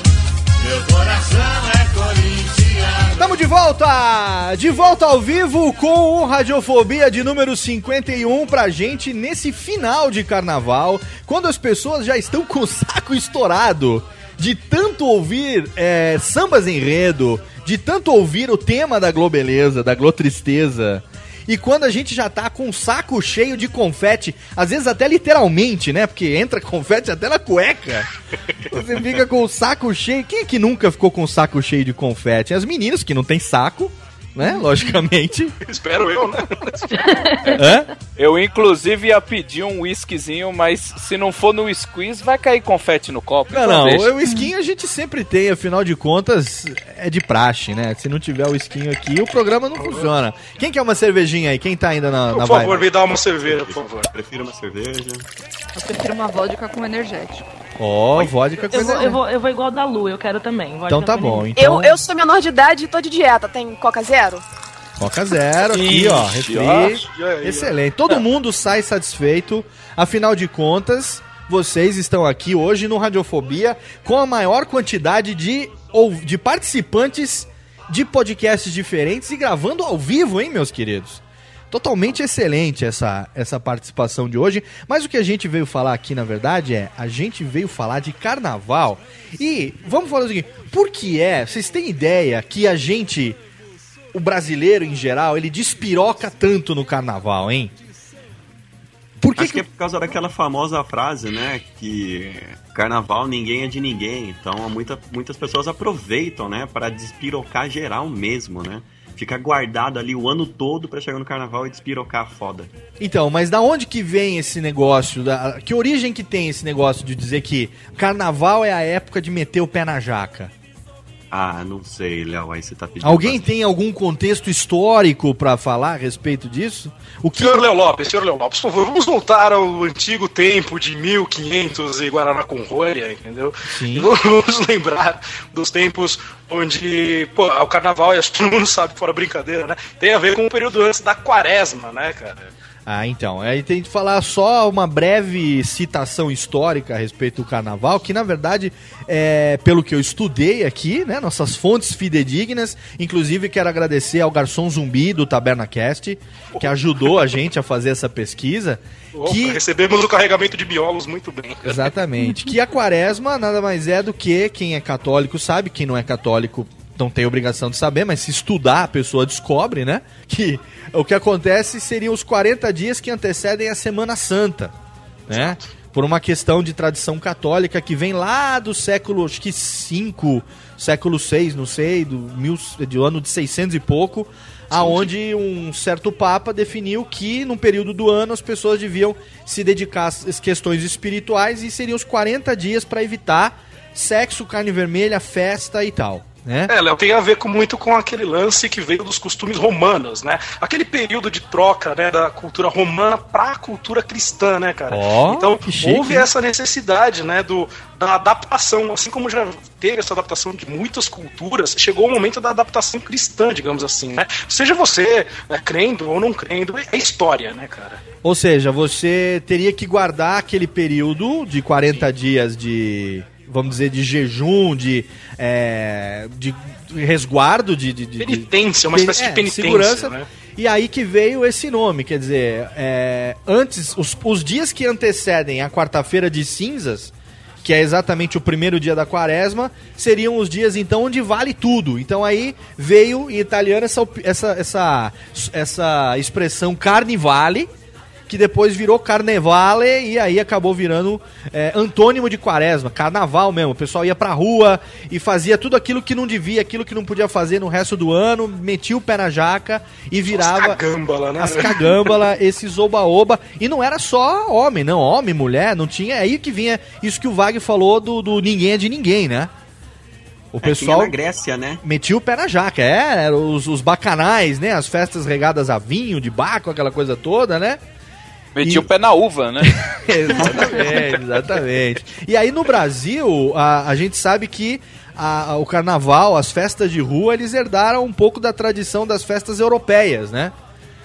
meu coração é corintiano. Estamos de volta! De volta ao vivo com o Radiofobia de número 51 pra gente nesse final de carnaval, quando as pessoas já estão com o saco estourado de tanto ouvir é, sambas enredo, de tanto ouvir o tema da Globeleza, da Glotristeza. E quando a gente já tá com o saco cheio de confete, às vezes até literalmente, né? Porque entra (laughs) confete até na cueca. Você fica com o saco cheio. Quem é que nunca ficou com o saco cheio de confete? As meninas que não tem saco, né? Logicamente. (laughs) Espero eu, né? Hã? Eu, inclusive, ia pedir um whiskyzinho, mas se não for no squeeze, vai cair confete no copo. Não, então não, deixa. o esquinho a gente sempre tem, afinal de contas, é de praxe, né? Se não tiver o esquinho aqui, o programa não funciona. Quem quer uma cervejinha aí? Quem tá ainda na, Por na favor, vibe? me dá uma cerveja, por favor. Prefiro uma cerveja. Eu prefiro uma vodka com energético. Ó, vodka Eu coisa. vou, eu, vou, eu vou igual da Lu, eu quero também. vodka Então tá com bom, então Eu, eu sou menor de idade e tô de dieta. Tem Coca Zero? Coca Zero aqui, ó, Ixi, refri. ó. Excelente. Todo mundo sai satisfeito. Afinal de contas, vocês estão aqui hoje no Radiofobia com a maior quantidade de, ou, de participantes de podcasts diferentes e gravando ao vivo, hein, meus queridos? Totalmente excelente essa, essa participação de hoje. Mas o que a gente veio falar aqui, na verdade, é a gente veio falar de carnaval. E vamos falar o seguinte: por que é? Vocês têm ideia que a gente, o brasileiro em geral, ele despiroca tanto no carnaval, hein? Por que Acho que é por causa daquela famosa frase, né? Que carnaval ninguém é de ninguém. Então muita, muitas pessoas aproveitam, né? Para despirocar geral mesmo, né? Fica guardado ali o ano todo pra chegar no carnaval e despirocar foda. Então, mas da onde que vem esse negócio? Da, que origem que tem esse negócio de dizer que carnaval é a época de meter o pé na jaca? Ah, não sei, Léo, aí você tá pedindo. Alguém tem algum contexto histórico pra falar a respeito disso? O que Senhor Léo Lopes, senhor Léo Lopes, por favor, vamos voltar ao antigo tempo de 1500 e Guaraná com rolha, entendeu? Sim. E vamos lembrar dos tempos onde, pô, o carnaval, e acho que todo mundo sabe, fora brincadeira, né? Tem a ver com o período antes da quaresma, né, cara? Ah, então. Aí tem que falar só uma breve citação histórica a respeito do carnaval, que na verdade, é, pelo que eu estudei aqui, né, nossas fontes fidedignas, inclusive quero agradecer ao garçom zumbi do TabernaCast, que ajudou a gente a fazer essa pesquisa. Opa, que recebemos o carregamento de miolos muito bem. Exatamente. Que a quaresma nada mais é do que quem é católico sabe, quem não é católico não tem obrigação de saber, mas se estudar a pessoa descobre, né? Que o que acontece seriam os 40 dias que antecedem a Semana Santa, né? Por uma questão de tradição católica que vem lá do século, acho que 5, século 6, não sei, do, mil, do ano de 600 e pouco, aonde um certo papa definiu que num período do ano as pessoas deviam se dedicar às questões espirituais e seriam os 40 dias para evitar sexo, carne vermelha, festa e tal. Né? É, Léo, tem a ver com, muito com aquele lance que veio dos costumes romanos, né? Aquele período de troca, né, da cultura romana pra cultura cristã, né, cara? Ó, então, que chique, houve essa necessidade, né, do, da adaptação, assim como já teve essa adaptação de muitas culturas, chegou o momento da adaptação cristã, digamos assim, né? Seja você né, crendo ou não crendo, é história, né, cara? Ou seja, você teria que guardar aquele período de 40 dias de, vamos dizer, de jejum, de, é, de resguardo, de, de, de- Penitência, uma espécie de é, penitência, segurança. né? E aí que veio esse nome, quer dizer, é, antes, os, os dias que antecedem a quarta-feira de cinzas, que é exatamente o primeiro dia da quaresma, seriam os dias então onde vale tudo. Então aí veio em italiano essa, essa, essa, essa expressão carnivale, que depois virou carnevale e aí acabou virando é, antônimo de quaresma, carnaval mesmo. O pessoal ia pra rua e fazia tudo aquilo que não devia, aquilo que não podia fazer no resto do ano, metia o pé na jaca e virava cagâmbala, né? as cagâmbala, (laughs) esse oba-oba. E não era só homem, não, homem, mulher, não tinha. É aí que vinha isso que o Vag falou do, do ninguém é de ninguém, né? O É, pessoal na Grécia, né? metia o pé na jaca, é, eram os, os bacanais, né? As festas regadas a vinho, de baco, aquela coisa toda, né? Meti o pé na uva, né? (laughs) exatamente, exatamente. E aí no Brasil, a, a gente sabe que a- a- o carnaval, as festas de rua, eles herdaram um pouco da tradição das festas europeias, né?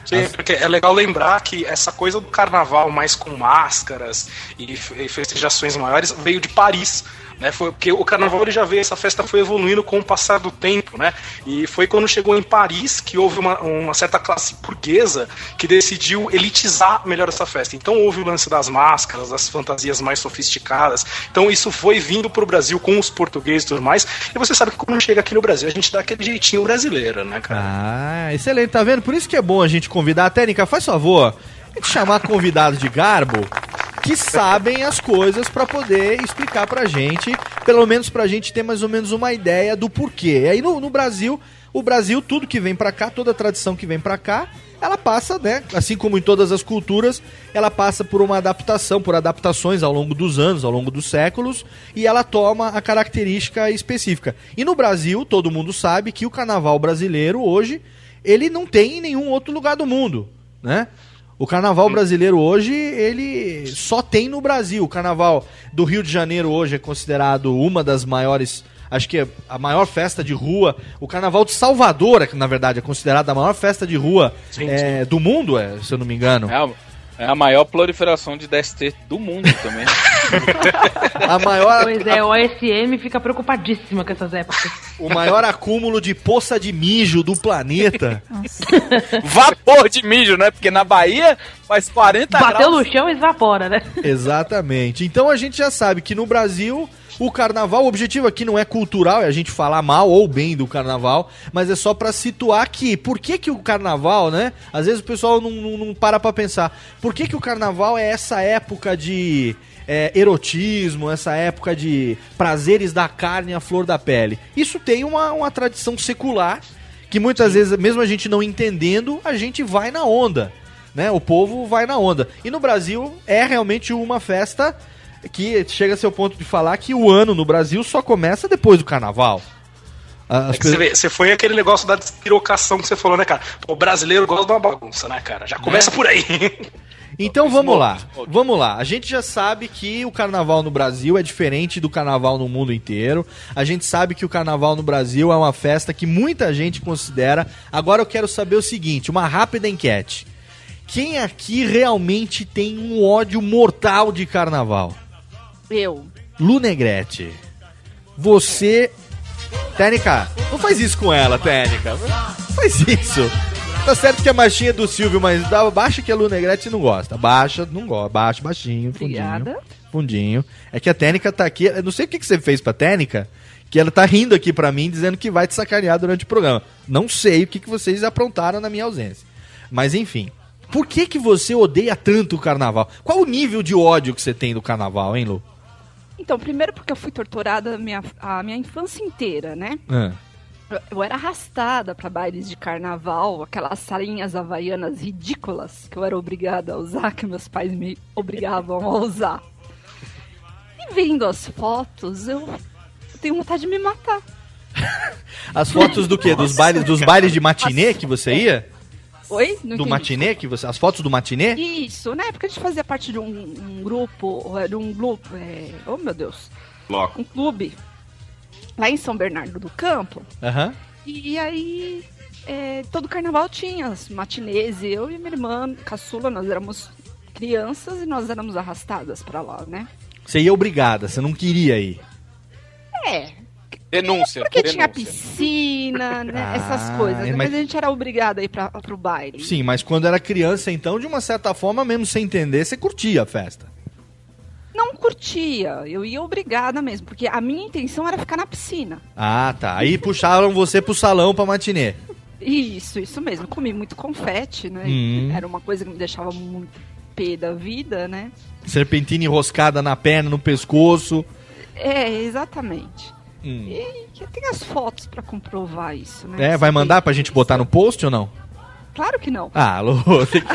Sim, porque é legal lembrar que essa coisa do carnaval mais com máscaras e, e festejações maiores veio de Paris. Né? Foi porque o carnaval ele já veio, essa festa foi evoluindo com o passar do tempo, né? E foi quando chegou em Paris que houve uma, uma certa classe burguesa que decidiu elitizar melhor essa festa. Então houve o lance das máscaras, das fantasias mais sofisticadas. Então isso foi vindo pro Brasil com os portugueses e tudo mais. E você sabe que quando chega aqui no Brasil, a gente dá aquele jeitinho brasileiro, né, cara? Ah, excelente, tá vendo? Por isso que é bom a gente convidar. A técnica, faz favor, a gente chamar convidados de garbo que sabem as coisas pra poder explicar pra gente, pelo menos pra gente ter mais ou menos uma ideia do porquê. E aí no, no Brasil, o Brasil, tudo que vem pra cá, toda tradição que vem pra cá, ela passa, né, assim como em todas as culturas, ela passa por uma adaptação, por adaptações ao longo dos anos, ao longo dos séculos, e ela toma a característica específica. E no Brasil, todo mundo sabe que o carnaval brasileiro hoje, ele não tem em nenhum outro lugar do mundo, né? O carnaval brasileiro hoje, ele só tem no Brasil. O carnaval do Rio de Janeiro hoje é considerado uma das maiores, acho que é a maior festa de rua. O carnaval de Salvador, é que na verdade é considerada a maior festa de rua Sim, é, do mundo, é, se eu não me engano. É a, é a maior proliferação de DST do mundo também. (laughs) A maior, Pois é, o OSM fica preocupadíssima com essas épocas. o maior acúmulo de poça de mijo do planeta. Vapor de mijo, né? Porque na Bahia faz 40 Bateu graus. no chão e evapora, né? Exatamente. Então a gente já sabe que no Brasil o carnaval, o objetivo aqui não é cultural, é a gente falar mal ou bem do carnaval, mas é só pra situar que por que que o carnaval, né? Às vezes o pessoal não, não, não para pra pensar. Por que que o carnaval é essa época de é, erotismo, essa época de prazeres da carne à flor da pele? Isso tem uma, uma tradição secular que muitas vezes, mesmo a gente não entendendo, a gente vai na onda. Né? O povo vai na onda. E no Brasil é realmente uma festa que chega a ser o ponto de falar que o ano no Brasil só começa depois do carnaval. É você, vê, você foi aquele negócio da despirocação que você falou, né, cara? O brasileiro gosta de uma bagunça, né, cara? Já começa por aí. (laughs) Então vamos lá, vamos lá. A gente já sabe que o carnaval no Brasil é diferente do carnaval no mundo inteiro. A gente sabe que o carnaval no Brasil é uma festa que muita gente considera. Agora eu quero saber o seguinte: uma rápida enquete. Quem aqui realmente tem um ódio mortal de carnaval? Eu. Lu Negrete. Você. Técnica, não faz isso com ela, Técnica. Não faz isso. Tá certo que a é do Silvio, mas baixa que a Lu Negrete não gosta. Baixa, não gosta. Baixa, baixinho, fundinho. Obrigada. Fundinho. É que a Técnica tá aqui. Eu não sei o que, que você fez pra Técnica, que ela tá rindo aqui pra mim, dizendo que vai te sacanear durante o programa. Não sei o que, que vocês aprontaram na minha ausência. Mas enfim. Por que, que você odeia tanto o carnaval? Qual o nível de ódio que você tem do carnaval, hein, Lu? Então, primeiro porque eu fui torturada a minha, a minha infância inteira, né? Ah. Eu- era arrastada pra bailes de carnaval, aquelas salinhas havaianas ridículas que eu era obrigada a usar, que meus pais me obrigavam a usar. E vendo as fotos, eu tenho vontade de me matar. (laughs) As fotos do quê? Dos bailes, dos bailes de matinê que você ia? Oi? Não Do entendi. matinê que você. As fotos do matinê? Isso, na época a gente fazia parte de um, um grupo, de um grupo, é... oh meu Deus, Bloco. um clube lá em São Bernardo do Campo. Aham. E aí, é, todo carnaval tinha as matinês, e eu e minha irmã caçula, nós éramos crianças e nós éramos arrastadas pra lá, né? Você ia obrigada, você não queria ir. É, Denúncia. porque denúncia. tinha piscina, né? Ah, essas coisas. né? mas- Mas... a gente era obrigada a ir pra, pro baile. Sim, mas quando era criança, então, de uma certa forma, mesmo sem entender, você curtia a festa. Não curtia, eu ia obrigada mesmo, porque a minha intenção era ficar na piscina. Ah, tá. Aí puxaram você pro salão pra matinê. Isso, isso mesmo. Comi muito confete, né? Hum. Era uma coisa que me deixava muito pé da vida, né? Serpentina enroscada na perna, no pescoço. É, exatamente. Hum. E que tem as fotos pra comprovar isso, né? É, vai mandar pra gente botar no post ou não? Claro que não. Ah, Lu, (laughs) tem que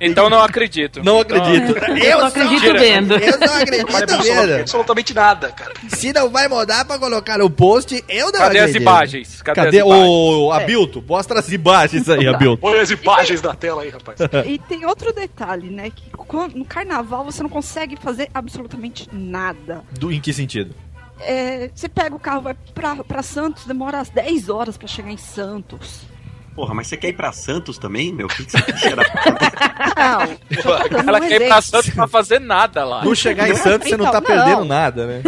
Então não acredito. Não acredito. Então- Eu só acredito Tira. vendo. Eu não Não acredito absolutamente, vendo. absolutamente nada, cara. Se não vai mandar pra colocar no post, eu não Cadê as acredito. imagens? Cadê, Cadê, as imagens? o Abilto? Mostra as imagens aí, (laughs) Abilto. Olha as imagens da tela aí, rapaz. E tem outro detalhe, né? Que no carnaval você não consegue fazer absolutamente nada. Do, em que sentido? É, você pega o carro, vai pra, pra Santos, demora às 10 horas pra chegar em Santos. Porra, mas você quer ir pra Santos também, meu? O que, que você quer cheirar? Não, Ela um quer ir pra. Santos pra fazer nada lá. Não chegar em Santos, você não tá Então, perdendo nada, né?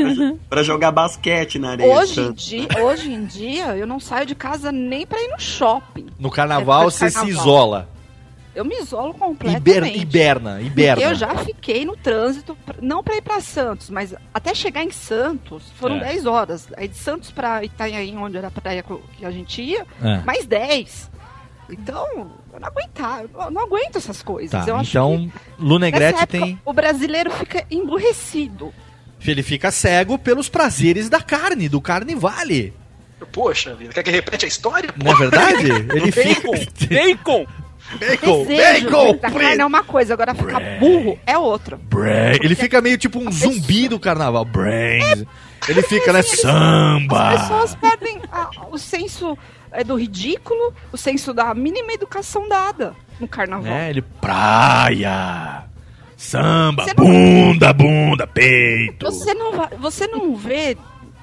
pra jogar basquete na areia. Hoje em, Santos. dia, hoje em dia, eu não saio de casa nem pra ir no shopping. No carnaval Época de você se carnaval. isola. Eu me isolo completamente. hiberna, hiberna. Eu já fiquei no trânsito, pra- não pra ir pra Santos, mas até chegar em Santos foram É. 10 horas. Aí de Santos pra Itanhaém, onde era a praia que a gente ia, É. mais 10. Então, eu não aguentar, eu não- aguento essas coisas. Tá, eu acho então, que Lu Negrete nessa época, tem. O brasileiro fica emburrecido. Ele fica cego pelos prazeres da carne, do carnivale. Poxa vida, quer que repete a história? Não é verdade? (laughs) Ele fica. Bacon! Bacon! Desejo Bacon! da carne é uma coisa, agora ficar burro é outra. Brains. Ele fica meio tipo um zumbi do carnaval. Brains. Ele fica, né? As Samba! pessoas perdem a- o senso é, do ridículo, o senso da mínima educação dada no carnaval. É, ele. Praia! Samba! Não- Bunda, bunda, peito! Você não, vai- você não vê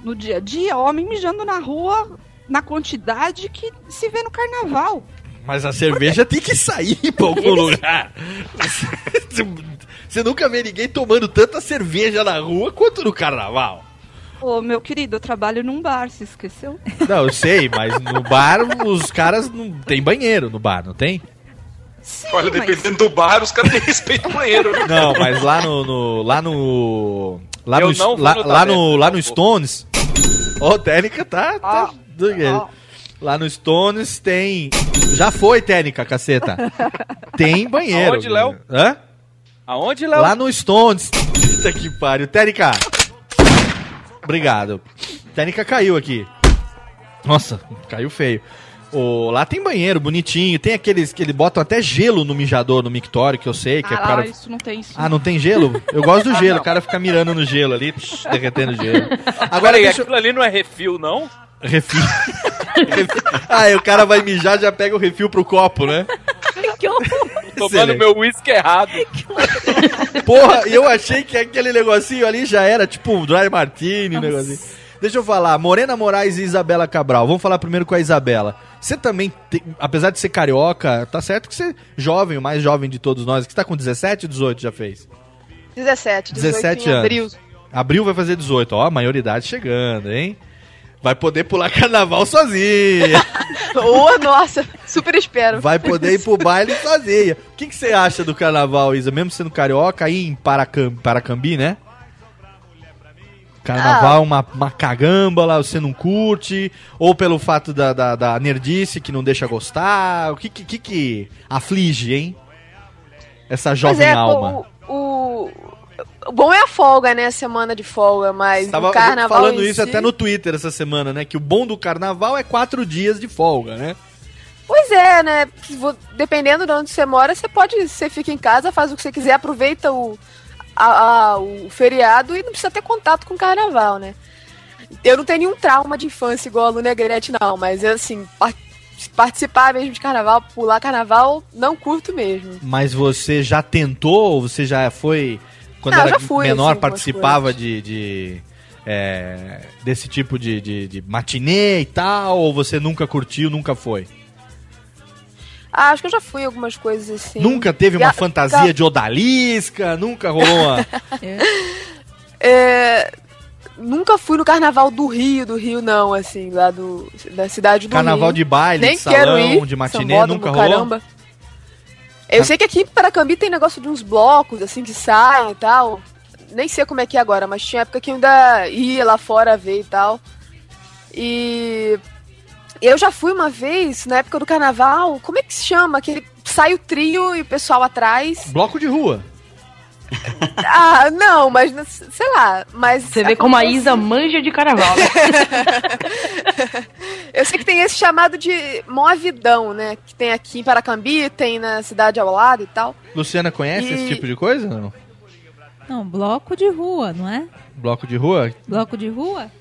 no dia a dia homem mijando na rua na quantidade que se vê no carnaval. Mas a cerveja tem que sair pra (laughs) algum lugar. Você nunca vê ninguém tomando tanta cerveja na rua quanto no carnaval. Ô, meu querido, eu trabalho num bar, se esqueceu? Não, eu sei, mas no bar os caras não tem banheiro no bar, não tem? Olha, dependendo do bar, os caras têm respeito ao banheiro. né? Não, mas lá no, no- lá no lá Eu no lá, no lá no lá no Stones. Ó, o técnica tá, tá Ah, doido. Lá no Stones tem já foi técnica, caceta. Tem banheiro. Aonde, Léo? Hã? Aonde, Léo? Lá no Stones. Puta que pariu. Técnica. Obrigado. Técnica caiu aqui. Nossa, caiu feio. Ô, lá tem banheiro bonitinho, tem aqueles que ele botam até gelo no mijador, no mictório, que eu sei, que ah, é lá, cara... isso não tem isso. Ah, não tem gelo? Eu gosto do (laughs) gelo, o cara fica mirando no gelo ali, psh, derretendo gelo. (laughs) Agora aí, deixa aquilo ali não é refil, não? Refil. (laughs) Refil. ah, e o cara vai mijar, já pega o refil pro copo, né? Que horror. (laughs) Tomando meu uísque errado. (laughs) Porra, e eu achei que aquele negocinho ali já era tipo um dry martini, um negocinho. Deixa eu falar, Morena Moraes e Isabela Cabral. Vamos falar primeiro com a Isabela. Você também, tem- apesar de ser carioca, tá certo que você é jovem, o mais jovem de todos nós, que você tá com 17 ou 18 já fez? 17, 18 17 em anos. abril. Abril vai fazer 18, ó, a maioridade chegando, hein? Vai poder pular (laughs) carnaval sozinha. (laughs) Ô, nossa, super espero. Vai poder ir pro baile sozinha. O que, que você acha do carnaval, Isa? Mesmo sendo carioca, aí em Paracam, Paracambi, né? Carnaval, Ah. uma, uma cagamba lá, você não curte? Ou pelo fato da, da, da nerdice que não deixa gostar? O que que, que, que aflige, hein? Essa jovem é, alma. O, o, o bom é a folga, né? A semana de folga, mas Tava o carnaval falando isso si- até no Twitter essa semana, né? Que o bom do carnaval é quatro dias de folga, né? Pois é, né? Dependendo de onde você mora, você pode, você fica em casa, faz o que você quiser, aproveita o, a- a- o feriado e não precisa ter contato com o carnaval, né? Eu não tenho nenhum trauma de infância igual a Lu Negrete, não, mas assim, par- participar mesmo de carnaval, pular carnaval, não curto mesmo. Mas você já tentou? Ou você já foi. Quando Ah, eu era fui, menor, assim, participava de. de, é, desse tipo de, de, de matinê e tal? Ou você nunca curtiu, nunca foi? Ah, acho que eu já fui algumas coisas assim. Nunca teve uma Ga- fantasia ga- de odalisca? Nunca rolou uma. (laughs) É, nunca fui no carnaval do Rio, do Rio não, assim, lá do, da cidade do Carnaval Rio. de baile, Nem de salão, ir, de matinê, nunca rolou? caramba. Eu sei que aqui em Paracambi tem negócio de uns blocos, assim, que saem e tal. Nem sei como é que é agora, mas tinha época que eu ainda ia lá fora ver e tal. E eu já fui uma vez, na época do carnaval, como é que se chama? Aquele sai o trio e o pessoal atrás. Bloco de rua. (laughs) Ah, não, mas sei lá, mas Você vê como a Isa manja de carnaval. né? (laughs) Eu sei que tem esse chamado de Moavidão, né? Que tem aqui em Paracambi, tem na cidade ao lado e tal. Luciana conhece E- esse tipo de coisa? Não? Não, bloco de rua, não é? Bloco de rua? Bloco de rua?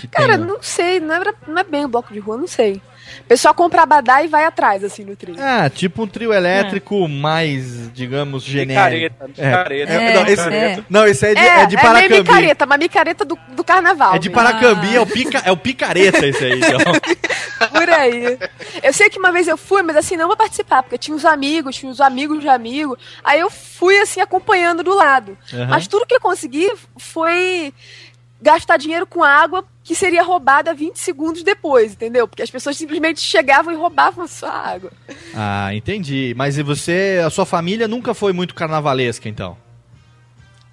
que Cara, tem? não sei, não é, não é bem o bloco de rua, não sei. O pessoal compra abadá e vai atrás, assim, no trio. Ah, tipo um trio elétrico mais, digamos, genérico. Micareta, micareta. É, É, não, esse, é. não, esse é de, é, é de é meio Paracambi. micareta, mas micareta do, do carnaval. É de. Paracambi, é, o pica, é o picareta esse aí. Então. (laughs) Por aí. Eu sei que uma vez eu fui, mas assim, não pra participar, porque tinha uns amigos, tinha uns amigos de amigo. Aí eu fui, assim, acompanhando do lado. Aham. Mas tudo que eu consegui foi gastar dinheiro com água que seria roubada 20 segundos depois, entendeu? Porque as pessoas simplesmente chegavam e roubavam a sua água. Ah, entendi. Mas e você, a sua família nunca foi muito carnavalesca, então?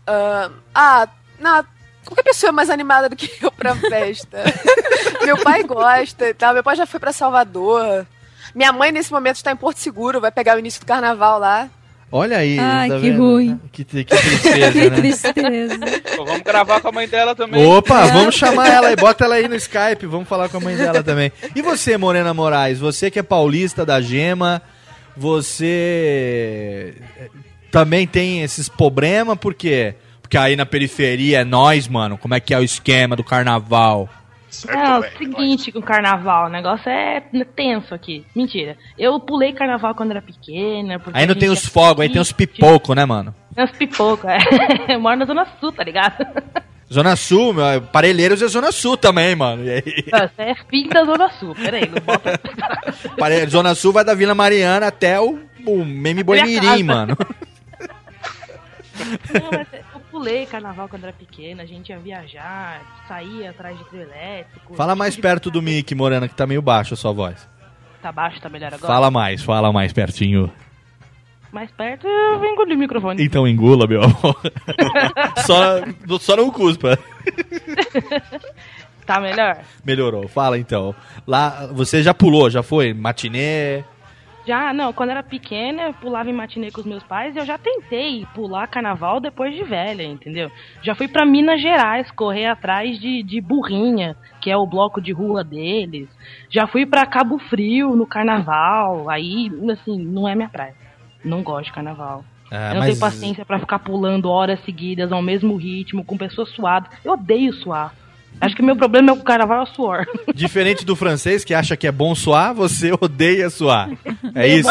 Ah, ah, não, qualquer pessoa é mais animada do que eu pra festa. (laughs) Meu pai gosta e tal. Meu pai já foi pra Salvador. Minha mãe, nesse momento, está em Porto Seguro, vai pegar o início do carnaval lá. Olha aí. Ai, tá que vendo? ruim. Que, que tristeza, (laughs) Que né? tristeza. Pô, vamos gravar com a mãe dela também. Opa, vamos chamar ela aí, bota ela aí no Skype, vamos falar com a mãe dela também. E você, Morena Moraes, você que é paulista da Gema, você eh, também tem esses problemas, por quê? Porque aí na periferia é nós, mano, como é que é o esquema do carnaval? É, o seguinte com o carnaval, o negócio é tenso aqui. Mentira. Eu pulei carnaval quando era pequena. Aí não tem os fogos, aí tem os pipocos, né, mano? Tem os pipocos, é. (laughs) Eu moro na Zona Sul, tá ligado? Zona Sul, meu, Parelheiros é Zona Sul também, mano. E aí? Você é filho da Zona Sul, peraí, não bota. (laughs) Pare- Zona Sul vai da Vila Mariana até o, o Meme Boi Mirim, mano. Não, mas eu pulei carnaval quando era pequena, a gente ia viajar, saía atrás de trio elétrico. Fala mais perto do mic, Morena, que tá meio baixo a sua voz. Tá baixo, tá melhor agora? Fala mais, fala mais pertinho. Mais perto, eu vou engolir o microfone. Então engula, meu amor. (laughs) só, só não cuspa. Tá melhor? Melhorou. Fala então. Lá, você já pulou, já foi? Matinê? Já, não, quando era pequena, eu pulava em matinê com os meus pais e eu já tentei pular carnaval depois de velha, entendeu? Já fui pra Minas Gerais correr atrás de, de burrinha, que é o bloco de rua deles. Já fui pra Cabo Frio no carnaval, aí, assim, não é minha praia. Não gosto de carnaval. Ah, eu não mas- tenho paciência pra ficar pulando horas seguidas ao mesmo ritmo, com pessoas suadas. Eu odeio suar. Acho que meu problema é o carnaval é o suor. Diferente do francês que acha que é bom suar, você (laughs) odeia suar. É isso?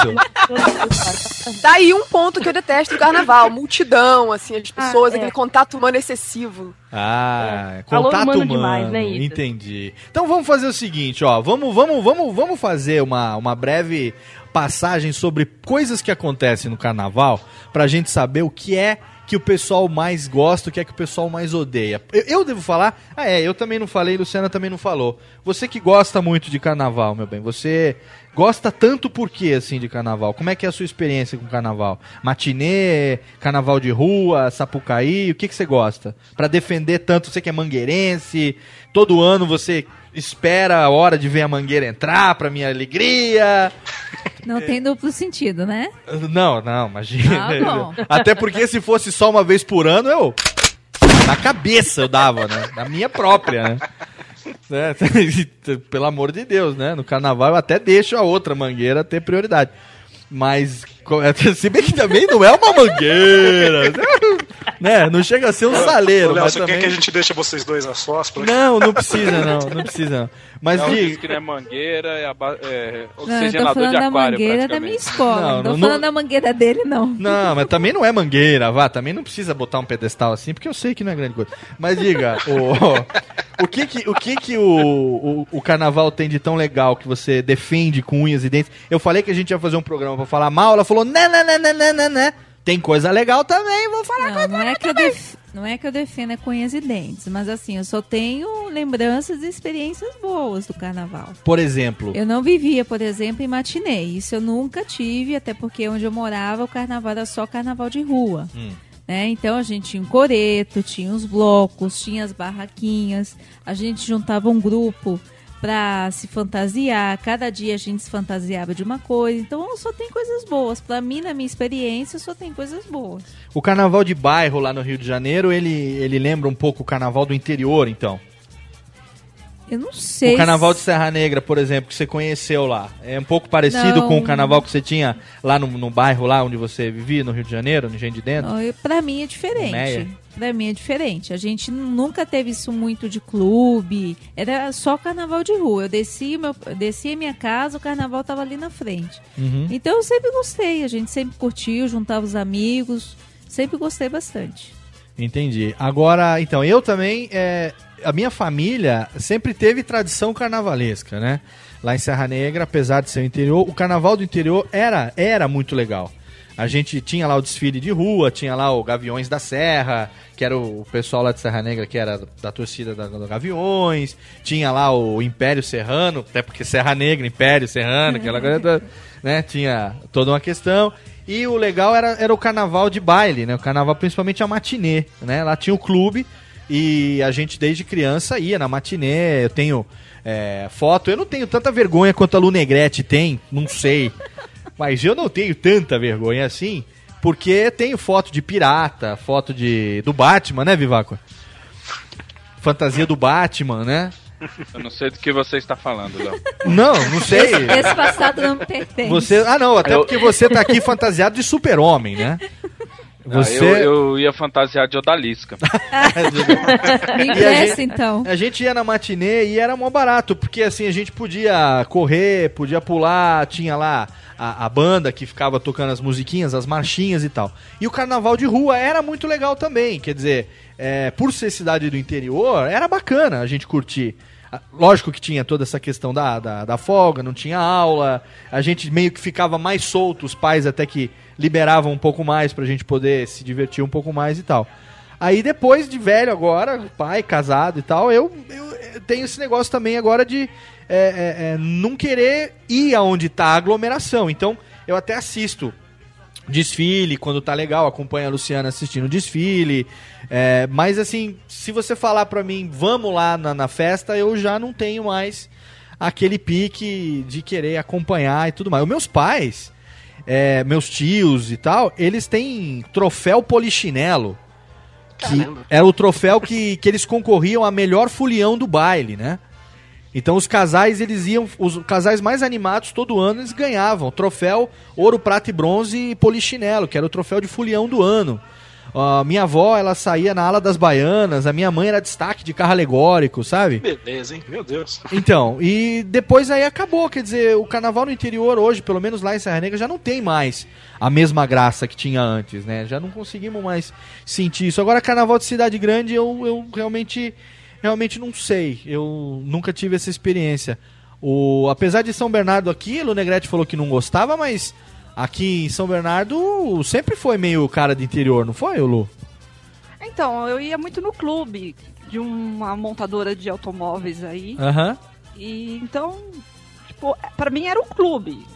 Daí um ponto que eu detesto no carnaval, multidão, assim, as pessoas, é. aquele contato humano excessivo. Ah, Calor contato humano humano. demais, né, isso? Entendi. Então vamos fazer o seguinte, ó. Vamos, vamos, vamos, vamos fazer uma, uma breve passagem sobre coisas que acontecem no carnaval pra gente saber o que é que o pessoal mais gosta, o que é que o pessoal mais odeia. Eu, eu devo falar? Ah, é, eu também não falei, Luciana também não falou. Você que gosta muito de carnaval, meu bem, você gosta tanto por quê, assim, de carnaval? Como é que é a sua experiência com carnaval? Matinê, carnaval de rua, sapucaí, o que que você gosta? Pra defender tanto, você que é mangueirense, todo ano você espera a hora de ver a mangueira entrar, pra minha alegria. Não tem duplo sentido, né? Não, não, imagina. Ah. Até porque se fosse só uma vez por ano, eu. Na cabeça eu dava, né? Na minha própria, né? Né? (laughs) Pelo amor de Deus, né? No carnaval eu até deixo a outra mangueira ter prioridade. Mas, (laughs) se bem que também não é uma mangueira, (laughs) né? Não chega a ser um saleiro, Ô, Léo, mas você também... quer que a gente deixe vocês dois a sós? pra- Não, não precisa não, não precisa não. Mas diga... diz que não é mangueira, é, aba- é Não, eu tô oxigenador falando de da aquário, mangueira da minha escola. Não, Não, tô não- falando não- da mangueira dele, não. Não, mas também não é mangueira, vá. Também não precisa botar um pedestal assim, porque eu sei que não é grande coisa. Mas diga, o, (laughs) o que que, o, que que o, o, o carnaval tem de tão legal que você defende com unhas e dentes? Eu falei que a gente ia fazer um programa pra falar mal, ela falou, né, né, né, né, né, né, né. Tem coisa legal também, vou falar Não, não é que eu def... não é que eu defenda com unhas e dentes, mas assim, eu só tenho lembranças e experiências boas do carnaval. Por exemplo, Eu não vivia, por exemplo, em matinê. Isso eu nunca tive, até porque onde eu morava o carnaval era só carnaval de rua. Hum. Né? Então a gente tinha um coreto, tinha os blocos, tinha as barraquinhas, a gente juntava um grupo pra se fantasiar, cada dia a gente se fantasiava de uma coisa. Então só tem coisas boas. Pra mim, na minha experiência, só tem coisas boas. o carnaval de bairro lá no Rio de Janeiro, ele, ele lembra um pouco o carnaval do interior, então. Eu não sei. O carnaval de Serra Negra, por exemplo, que você conheceu lá, é um pouco parecido Não. com o carnaval que você tinha lá no, no bairro lá onde você vivia, no Rio de Janeiro, no Engenho de Dentro? Não, eu- Pra mim é diferente. Pra mim é diferente. A gente nunca teve isso muito de clube. Era só carnaval de rua. Eu descia, meu, eu descia minha casa, o carnaval tava ali na frente. Uhum. Então eu sempre gostei. A gente sempre curtiu, juntava os amigos. Sempre gostei bastante. Entendi. Agora, então, eu também, é, a minha família sempre teve tradição carnavalesca, né? Lá em Serra Negra, apesar de ser o interior, o carnaval do interior era, era muito legal. A gente tinha lá o desfile de rua, tinha lá o Gaviões da Serra, que era o pessoal lá de Serra Negra, que era da torcida da, do Gaviões, tinha lá o Império Serrano, até porque Serra Negra, Império Serrano, aquela coisa toda, (laughs) né? Tinha toda uma questão. E o legal era, era o carnaval de baile, né? O carnaval, principalmente a matinê, né? Lá tinha o clube e a gente desde criança ia na matinê. Eu tenho é, foto, eu não tenho tanta vergonha quanto a Lu Negrete tem, não sei. Mas eu não tenho tanta vergonha assim, porque tenho foto de pirata, foto de do Batman, né, Vivaco? Fantasia do Batman, né? Eu não sei do que você está falando, Léo. (laughs) Não, não sei. Esse, esse passado não me pertence. Você, ah, não, até Eu- porque você tá aqui fantasiado de super-homem, né? Você... Ah, eu, eu ia fantasiar de odalisca. Me (laughs) E a empresta, gente- então. A gente ia na matinê e era mó barato, porque assim, a gente podia correr, podia pular, tinha lá a, a banda que ficava tocando as musiquinhas, as marchinhas e tal. E o carnaval de rua era muito legal também, quer dizer, é, por ser cidade do interior, era bacana a gente curtir. Lógico que tinha toda essa questão da, da, da folga, não tinha aula, a gente meio que ficava mais solto, os pais até que liberavam um pouco mais pra gente poder se divertir um pouco mais e tal. Aí depois de velho agora, pai, casado e tal, eu, eu, tenho esse negócio também agora de é, é, é, não querer ir aonde tá a aglomeração. Então eu até assisto desfile quando tá legal, acompanho a Luciana assistindo o desfile. É, mas assim, se você falar pra mim, vamos lá na, na festa, eu já não tenho mais aquele pique de querer acompanhar e tudo mais. Os meus pais, é, meus tios e tal, eles têm troféu polichinelo. Que era o troféu que, que eles concorriam a melhor fulião do baile, né? Então os casais, eles iam. Os casais mais animados todo ano eles ganhavam. Troféu ouro, prata e bronze e polichinelo, que era o troféu de fulião do ano. A minha avó, ela saía na ala das baianas, a minha mãe era destaque de carro alegórico, sabe? Beleza, hein? Meu Deus. Então, e depois aí acabou, quer dizer, o carnaval no interior hoje, pelo menos lá em Serra Negra, já não tem mais a mesma graça que tinha antes, né? Já não conseguimos mais sentir isso. Agora, carnaval de cidade grande, eu, eu realmente, realmente não sei. Eu nunca tive essa experiência. O, apesar de São Bernardo aqui, o Negrete falou que não gostava, mas aqui em São Bernardo sempre foi meio cara de interior, não foi, Lu? Então, eu ia muito no clube de uma montadora de automóveis aí. Aham. E então, tipo, pra mim era um clube.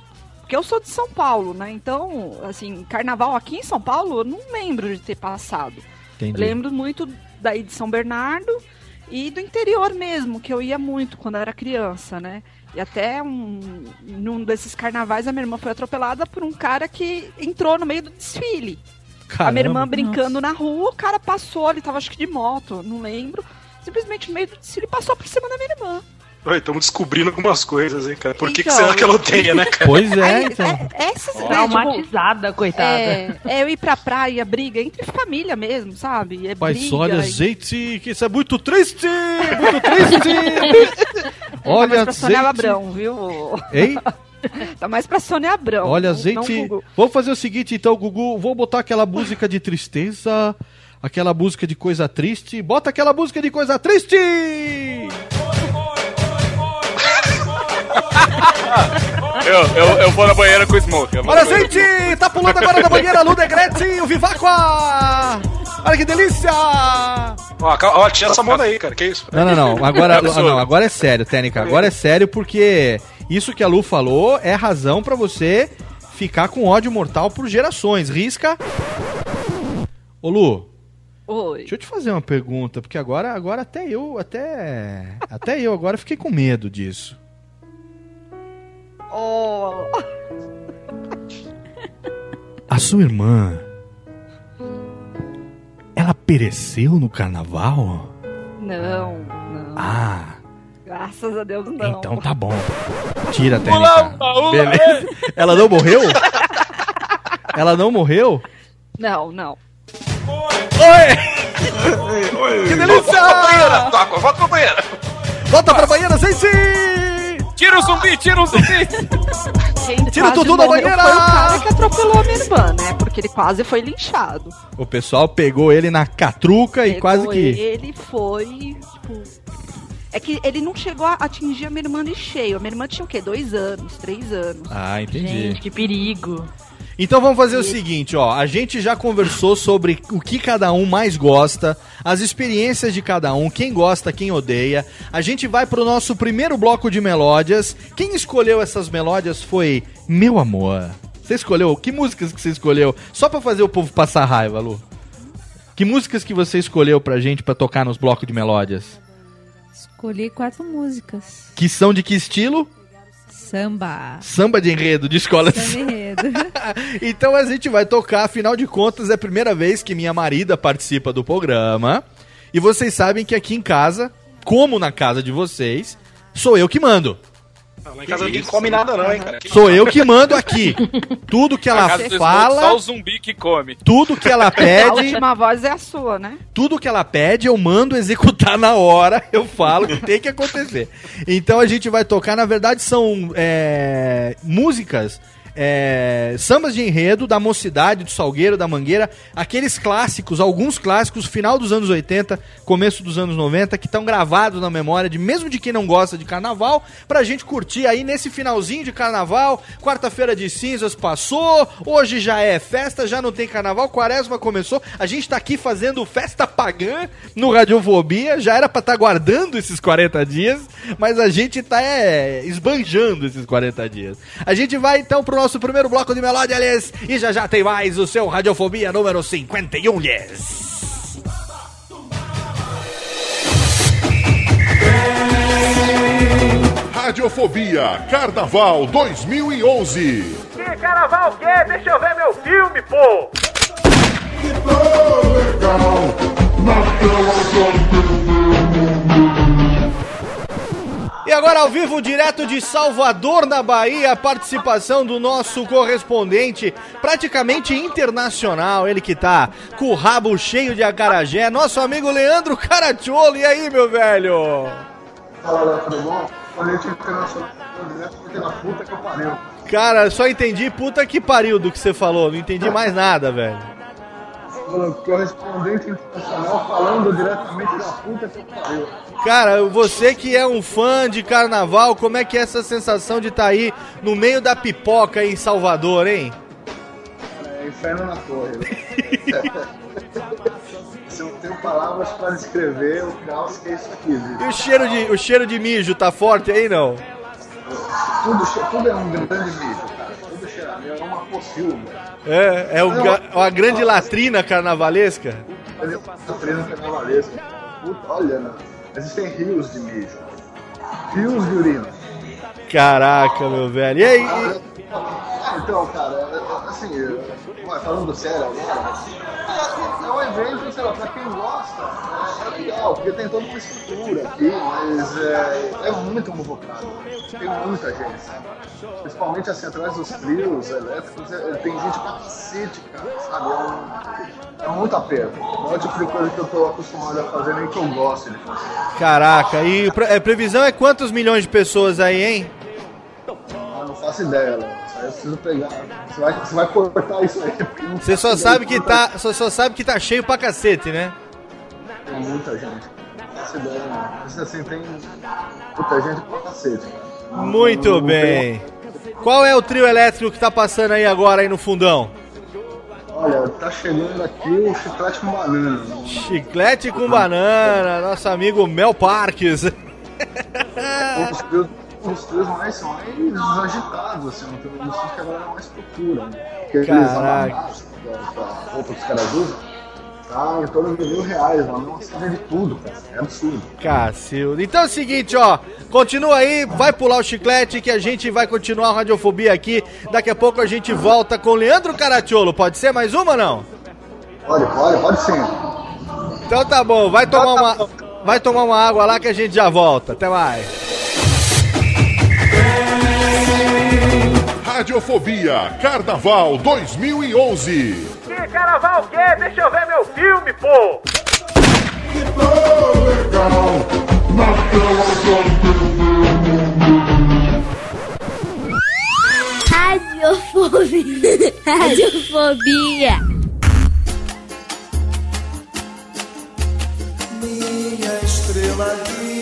Porque eu sou de São Paulo, né? Então, assim, carnaval aqui em São Paulo, eu não lembro de ter passado. Entendi. Lembro muito daí de São Bernardo e do interior mesmo, que eu ia muito quando eu era criança, né? E até um, num desses carnavais a minha irmã foi atropelada por um cara que entrou no meio do desfile. A minha irmã Caramba. brincando na rua, o cara passou, ele tava acho que de moto, não lembro. Simplesmente no meio do desfile passou por cima da minha irmã. Estamos descobrindo algumas coisas, hein, cara. Por que, que Então, será que ela odeia, né, cara? Pois é, Aí, então. é- essas né, Traumatizada, coitada. É, é eu ir pra praia, briga entre família mesmo, sabe? É Mas briga, olha, e- gente, que isso é muito triste! Muito triste! (laughs) Tá olha, mais pra Sônia gente. Abrão, viu? Hein? Tá mais pra Sônia Abrão. Olha, não- não gente, Gugu. vamos fazer o seguinte, então, Gugu, vou botar aquela música de tristeza, aquela música de coisa triste. Bota aquela música de coisa triste! Eu, eu, eu vou na banheira com o Smoke. Olha, na gente, tá pulando agora da banheira Lu Negrete, o Vivacqua! Olha que delícia! Ó, ó, tira essa mão daí, cara. Que isso? Não, não, não. Agora, (laughs) É não, agora é sério, Técnica. Agora é sério porque isso que a Lu falou é razão pra você ficar com ódio mortal por gerações. Risca. Ô Lu, Oi. deixa eu te fazer uma pergunta, porque agora, agora até eu, até, até eu agora fiquei com medo disso. Oh. A sua irmã, ela pereceu no carnaval? Não, não. Ah, Graças a Deus não. Então tá bom. Tira a técnica. Beleza. Ela não morreu? Ela não morreu? Não, não. Que delícia! Volta pra banheira, Toca, volta pra banheira. Volta pra banheira, sem sim! Tira o zumbi, tira o zumbi! (laughs) Quem Tira quase tudo da banheira! Foi o cara que atropelou a minha irmã, né? Porque ele quase foi linchado. O pessoal pegou ele na catruca e Pegou quase que. Ele foi, tipo. É que ele não chegou a atingir a minha irmã de cheio. A minha irmã tinha o quê? Dois anos, três anos. Ah, entendi. Gente, que perigo. Então vamos fazer o seguinte, ó. A gente já conversou sobre o que cada um mais gosta, as experiências de cada um, quem gosta, quem odeia. A gente vai pro nosso primeiro bloco de melódias. Quem escolheu essas melódias foi Meu Amor. Você escolheu? Que músicas que você escolheu? Só pra fazer o povo passar raiva, Lu. Que músicas que você escolheu pra gente pra tocar nos blocos de melódias? Escolhi quatro músicas. Que são de que estilo? Samba. Samba de enredo, de escola. Samba enredo. (laughs) Então a gente vai tocar, afinal de contas, é a primeira vez que minha marida participa do programa. E vocês sabem que aqui em casa, como na casa de vocês, sou eu que mando. Lá em casa ninguém come nada não, hein, cara. Sou eu que mando aqui. Tudo que ela fala, Só o zumbi que come. tudo que ela (laughs) A pede, última voz é a sua, né? tudo que ela pede, eu mando executar na hora. Eu falo que tem que acontecer. Então a gente vai tocar, na verdade, são é, músicas. É, sambas de enredo da mocidade, do Salgueiro, da Mangueira, aqueles clássicos, alguns clássicos, final dos anos 80, começo dos anos 90, que estão gravados na memória de mesmo de quem não gosta de carnaval, pra gente curtir aí nesse finalzinho de carnaval. Quarta-feira de cinzas passou, hoje já é festa, já não tem carnaval, quaresma começou. A gente tá aqui fazendo festa pagã no Radiofobia, já era pra estar guardando esses 40 dias, mas a gente tá é, esbanjando esses 40 dias. A gente vai então pro nosso primeiro bloco de melódias e já já tem mais o seu Radiofobia número 51, yes. Radiofobia Carnaval 2011. Que carnaval que é? Deixa eu ver meu filme, pô! E agora ao vivo, direto de Salvador, na Bahia, a participação do nosso correspondente, praticamente internacional, ele que tá com o rabo cheio de acarajé, nosso amigo Leandro Caracciolo. E aí, meu velho? Fala, Léo, tudo bom? Internacional, direto porque na puta que eu pariu. Cara, só entendi puta que pariu do que você falou, não entendi mais nada, velho. Correspondente internacional falando diretamente da puta que eu pariu. Cara, você que é um fã de carnaval, como é que é essa sensação de estar aí no meio da pipoca em Salvador, hein? É inferno na torre. (laughs) Se eu tenho palavras para descrever o caos que é isso aqui, viu? E o cheiro de, o cheiro de mijo tá forte aí, não? Tudo, tudo é um grande mijo, cara. É uma pocilga. É, é ga- uma grande latrina carnavalesca. É treina carnavalesca. Puta, olha, né? existem rios de mijo. Rios de urina. Caraca, meu velho. E aí? Ah, então, cara, é- é- assim, falando sério agora, é, é um evento, sei lá, pra quem gosta, é, é legal, porque tem toda uma estrutura aqui, mas é, é muito convocado. Tem muita gente? Principalmente assim, atrás dos trios elétricos, é- tem gente pra cacete, cara, sabe? É, um, é muito aperto. Não é o tipo de coisa que eu tô acostumado a fazer, nem que eu gosto de fazer. Caraca, e pre- previsão é quantos milhões de pessoas aí, hein? Eu não faço ideia, Léo. Eu preciso pegar. Você vai, você vai cortar isso aí. Você só sabe que tá, só, só sabe que tá cheio pra cacete, né? Tem muita gente. Isso assim, tem muita gente pra cacete. Muito Não- não bem. Qual é o trio elétrico que tá passando aí agora aí no fundão? Olha, tá chegando aqui o chiclete com banana. Chiclete com banana, nosso amigo Mel Parques os três mais são mais agitados, assim, não tem que a galera mais procura. Né? Caraca. Ah, aqueles roupa que os caras usam. Tá em torno de mil reais, mano. Nossa, de tudo, cara. É absurdo. Cacildo. Então é o seguinte, ó. Continua aí, vai pular o chiclete que a gente vai continuar a radiofobia aqui. Daqui a pouco a gente volta com Leandro Caratiolo. Pode ser mais uma não? Pode, pode, pode sim. Então tá bom, vai então tomar tá uma. Vai tomar uma água lá que a gente já volta. Até mais. Radiofobia Carnaval 2011. Que carnaval que é? Deixa eu ver meu filme, pô! Que tão legal, na tela Radiofobia. Radiofobia. Minha estrela guia.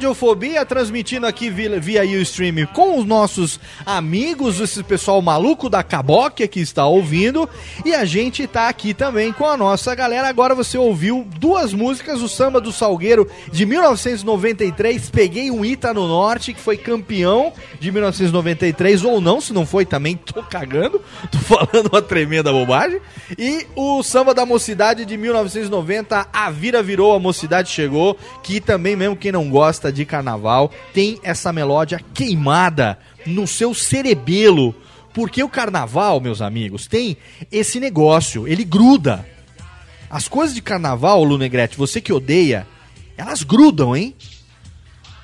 Radiofobia, transmitindo aqui via, via Ustream com os nossos amigos, esse pessoal maluco da Caboque que está ouvindo. E a gente tá aqui também com a nossa galera. Agora você ouviu duas músicas: o Samba do Salgueiro de 1993, Peguei um Ita no Norte, que foi campeão de 1993, ou não, se não foi também, tô cagando, (laughs) tô falando uma tremenda bobagem. E o Samba da Mocidade de 1990, A Vira Virou, A Mocidade Chegou, que também, mesmo quem não gosta de carnaval, tem essa melódia queimada no seu cerebelo. Porque o carnaval, meus amigos, tem esse negócio, ele gruda. As coisas de carnaval, Lu Negrete, você que odeia, elas grudam, hein?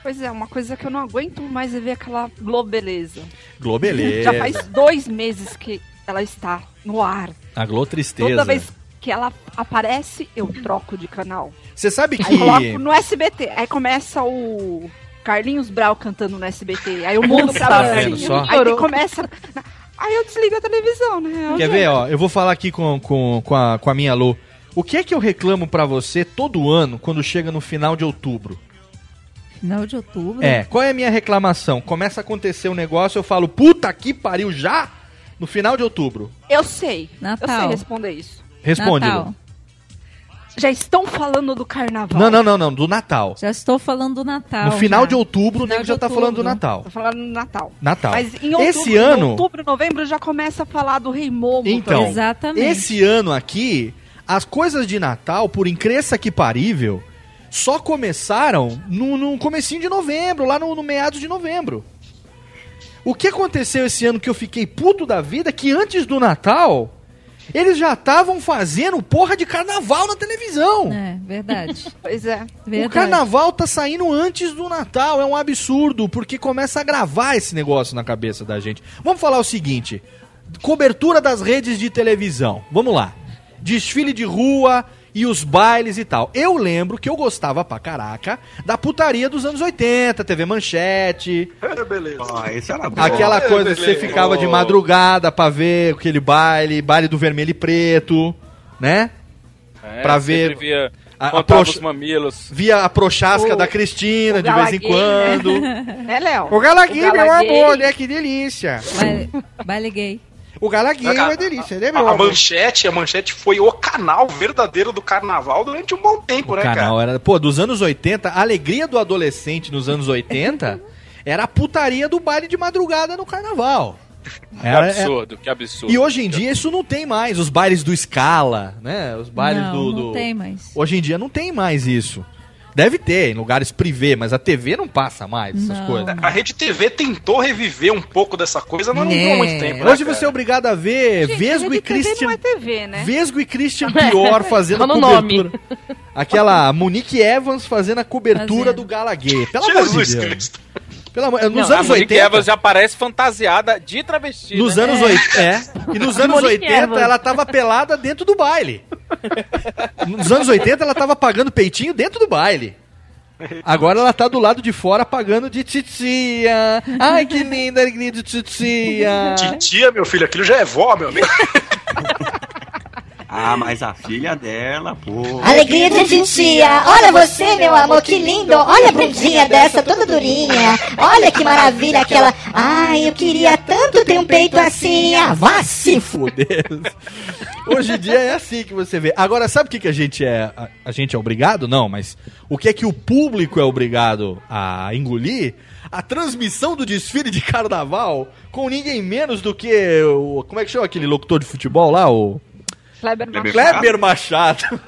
Pois é, uma coisa que eu não aguento mais é ver aquela Globeleza. Globeleza. Já faz dois meses que ela está no ar. A Glo Tristeza. Toda vez que ela aparece, eu troco de canal. Você sabe Aí que. coloco no SBT. Aí começa o Carlinhos Brau cantando no SBT. Aí eu mudo pra Tá vendo só? Aí começa. Aí eu desligo a televisão, né? Quer ver, ó? Eu vou falar aqui com, com, com, a, com a minha Lu. O que é que eu reclamo pra você todo ano quando chega no final de outubro? Final de outubro? É, qual é a minha reclamação? Começa a acontecer um negócio, eu falo, puta que pariu já? No final de outubro. Eu sei. Eu Natal. sei responder isso. Responde, Natal. Já estão falando do carnaval. Não, não, não, não, do Natal. Já estou falando do Natal. No final já. de outubro, o nego já tá outubro. falando do Natal. Tô falando no Natal. Natal. Mas em outubro, Esse ano- em outubro, novembro já começa a falar do Rei Momo. Então, também. esse ano aqui, as coisas de Natal, por incresça que parível, só começaram no, no comecinho de novembro, lá no, no meados de novembro. O que aconteceu esse ano que eu fiquei puto da vida, que antes do Natal, eles já estavam fazendo porra de carnaval na televisão. É, verdade. (laughs) pois é. Verdade. O carnaval tá saindo antes do Natal, é um absurdo, porque começa a gravar esse negócio na cabeça da gente. Vamos falar o seguinte: cobertura das redes de televisão. Vamos lá. Desfile de rua e os bailes e tal. Eu lembro que eu gostava pra caraca da putaria dos anos 80, TV Manchete. É, beleza. Ah, esse era bom. Aquela É, coisa que você ficava de madrugada pra ver aquele baile, baile do vermelho e preto, né? É, Pra ver Via, a- a os mamilos. Via a prochasca O- da Cristina o de vez em quando. Né, (laughs) Léo? O Galagui, O Gala meu amor, né? Que delícia. Baile, baile gay. O Galagui é uma delícia, né, meu A, a manchete, a manchete foi o canal verdadeiro do carnaval durante um bom tempo, O né, canal cara? era. Pô, dos anos 80, a alegria do adolescente nos anos 80 (laughs) era a putaria do baile de madrugada no carnaval. Que Era- absurdo, que absurdo. E hoje em dia isso não tem mais. Os bailes do Scala, né? Os bailes não, do, não do- tem mais. Hoje em dia não tem mais isso. Deve ter em lugares privê, mas a TV não passa mais essas Não. coisas. A Rede TV tentou reviver um pouco dessa coisa, mas não É. durou muito tempo. né, Hoje você é obrigado a ver Gente, Vesgo e Christian. não é TV, né? Vesgo e Christian Pior fazendo a no cobertura. Aquela Monique Evans fazendo a cobertura Fazendo. do Gala Gay. Pelo amor de Jesus Deus. Cristo. Pelo amor... Nos Não, a anos Monique 80. Evans já aparece fantasiada de travesti. Nos né? anos 80, é. E nos anos Monique 80 Evans. ela tava pelada dentro do baile. Nos anos 80 ela tava pagando peitinho dentro do baile. Agora ela tá do lado de fora pagando de titia. Ai, que linda alegria de titia. Titia, meu filho, aquilo já é vó, meu amigo. (laughs) Ah, mas a filha dela, pô. Alegria de titia. Olha você, meu amor, que lindo. Olha a bundinha (laughs) dessa, toda durinha. Olha que maravilha aquela. Ai, eu queria tanto ter um peito assim. Ah, vá se Fuder. Hoje em dia é assim que você vê. Agora, sabe o que, que a gente é? A, a gente é obrigado? Não, mas o que é que o público é obrigado a engolir? A transmissão do desfile de carnaval com ninguém menos do que o. Como é que chama aquele locutor de futebol lá? O. Kleber Machado. Kleber Machado.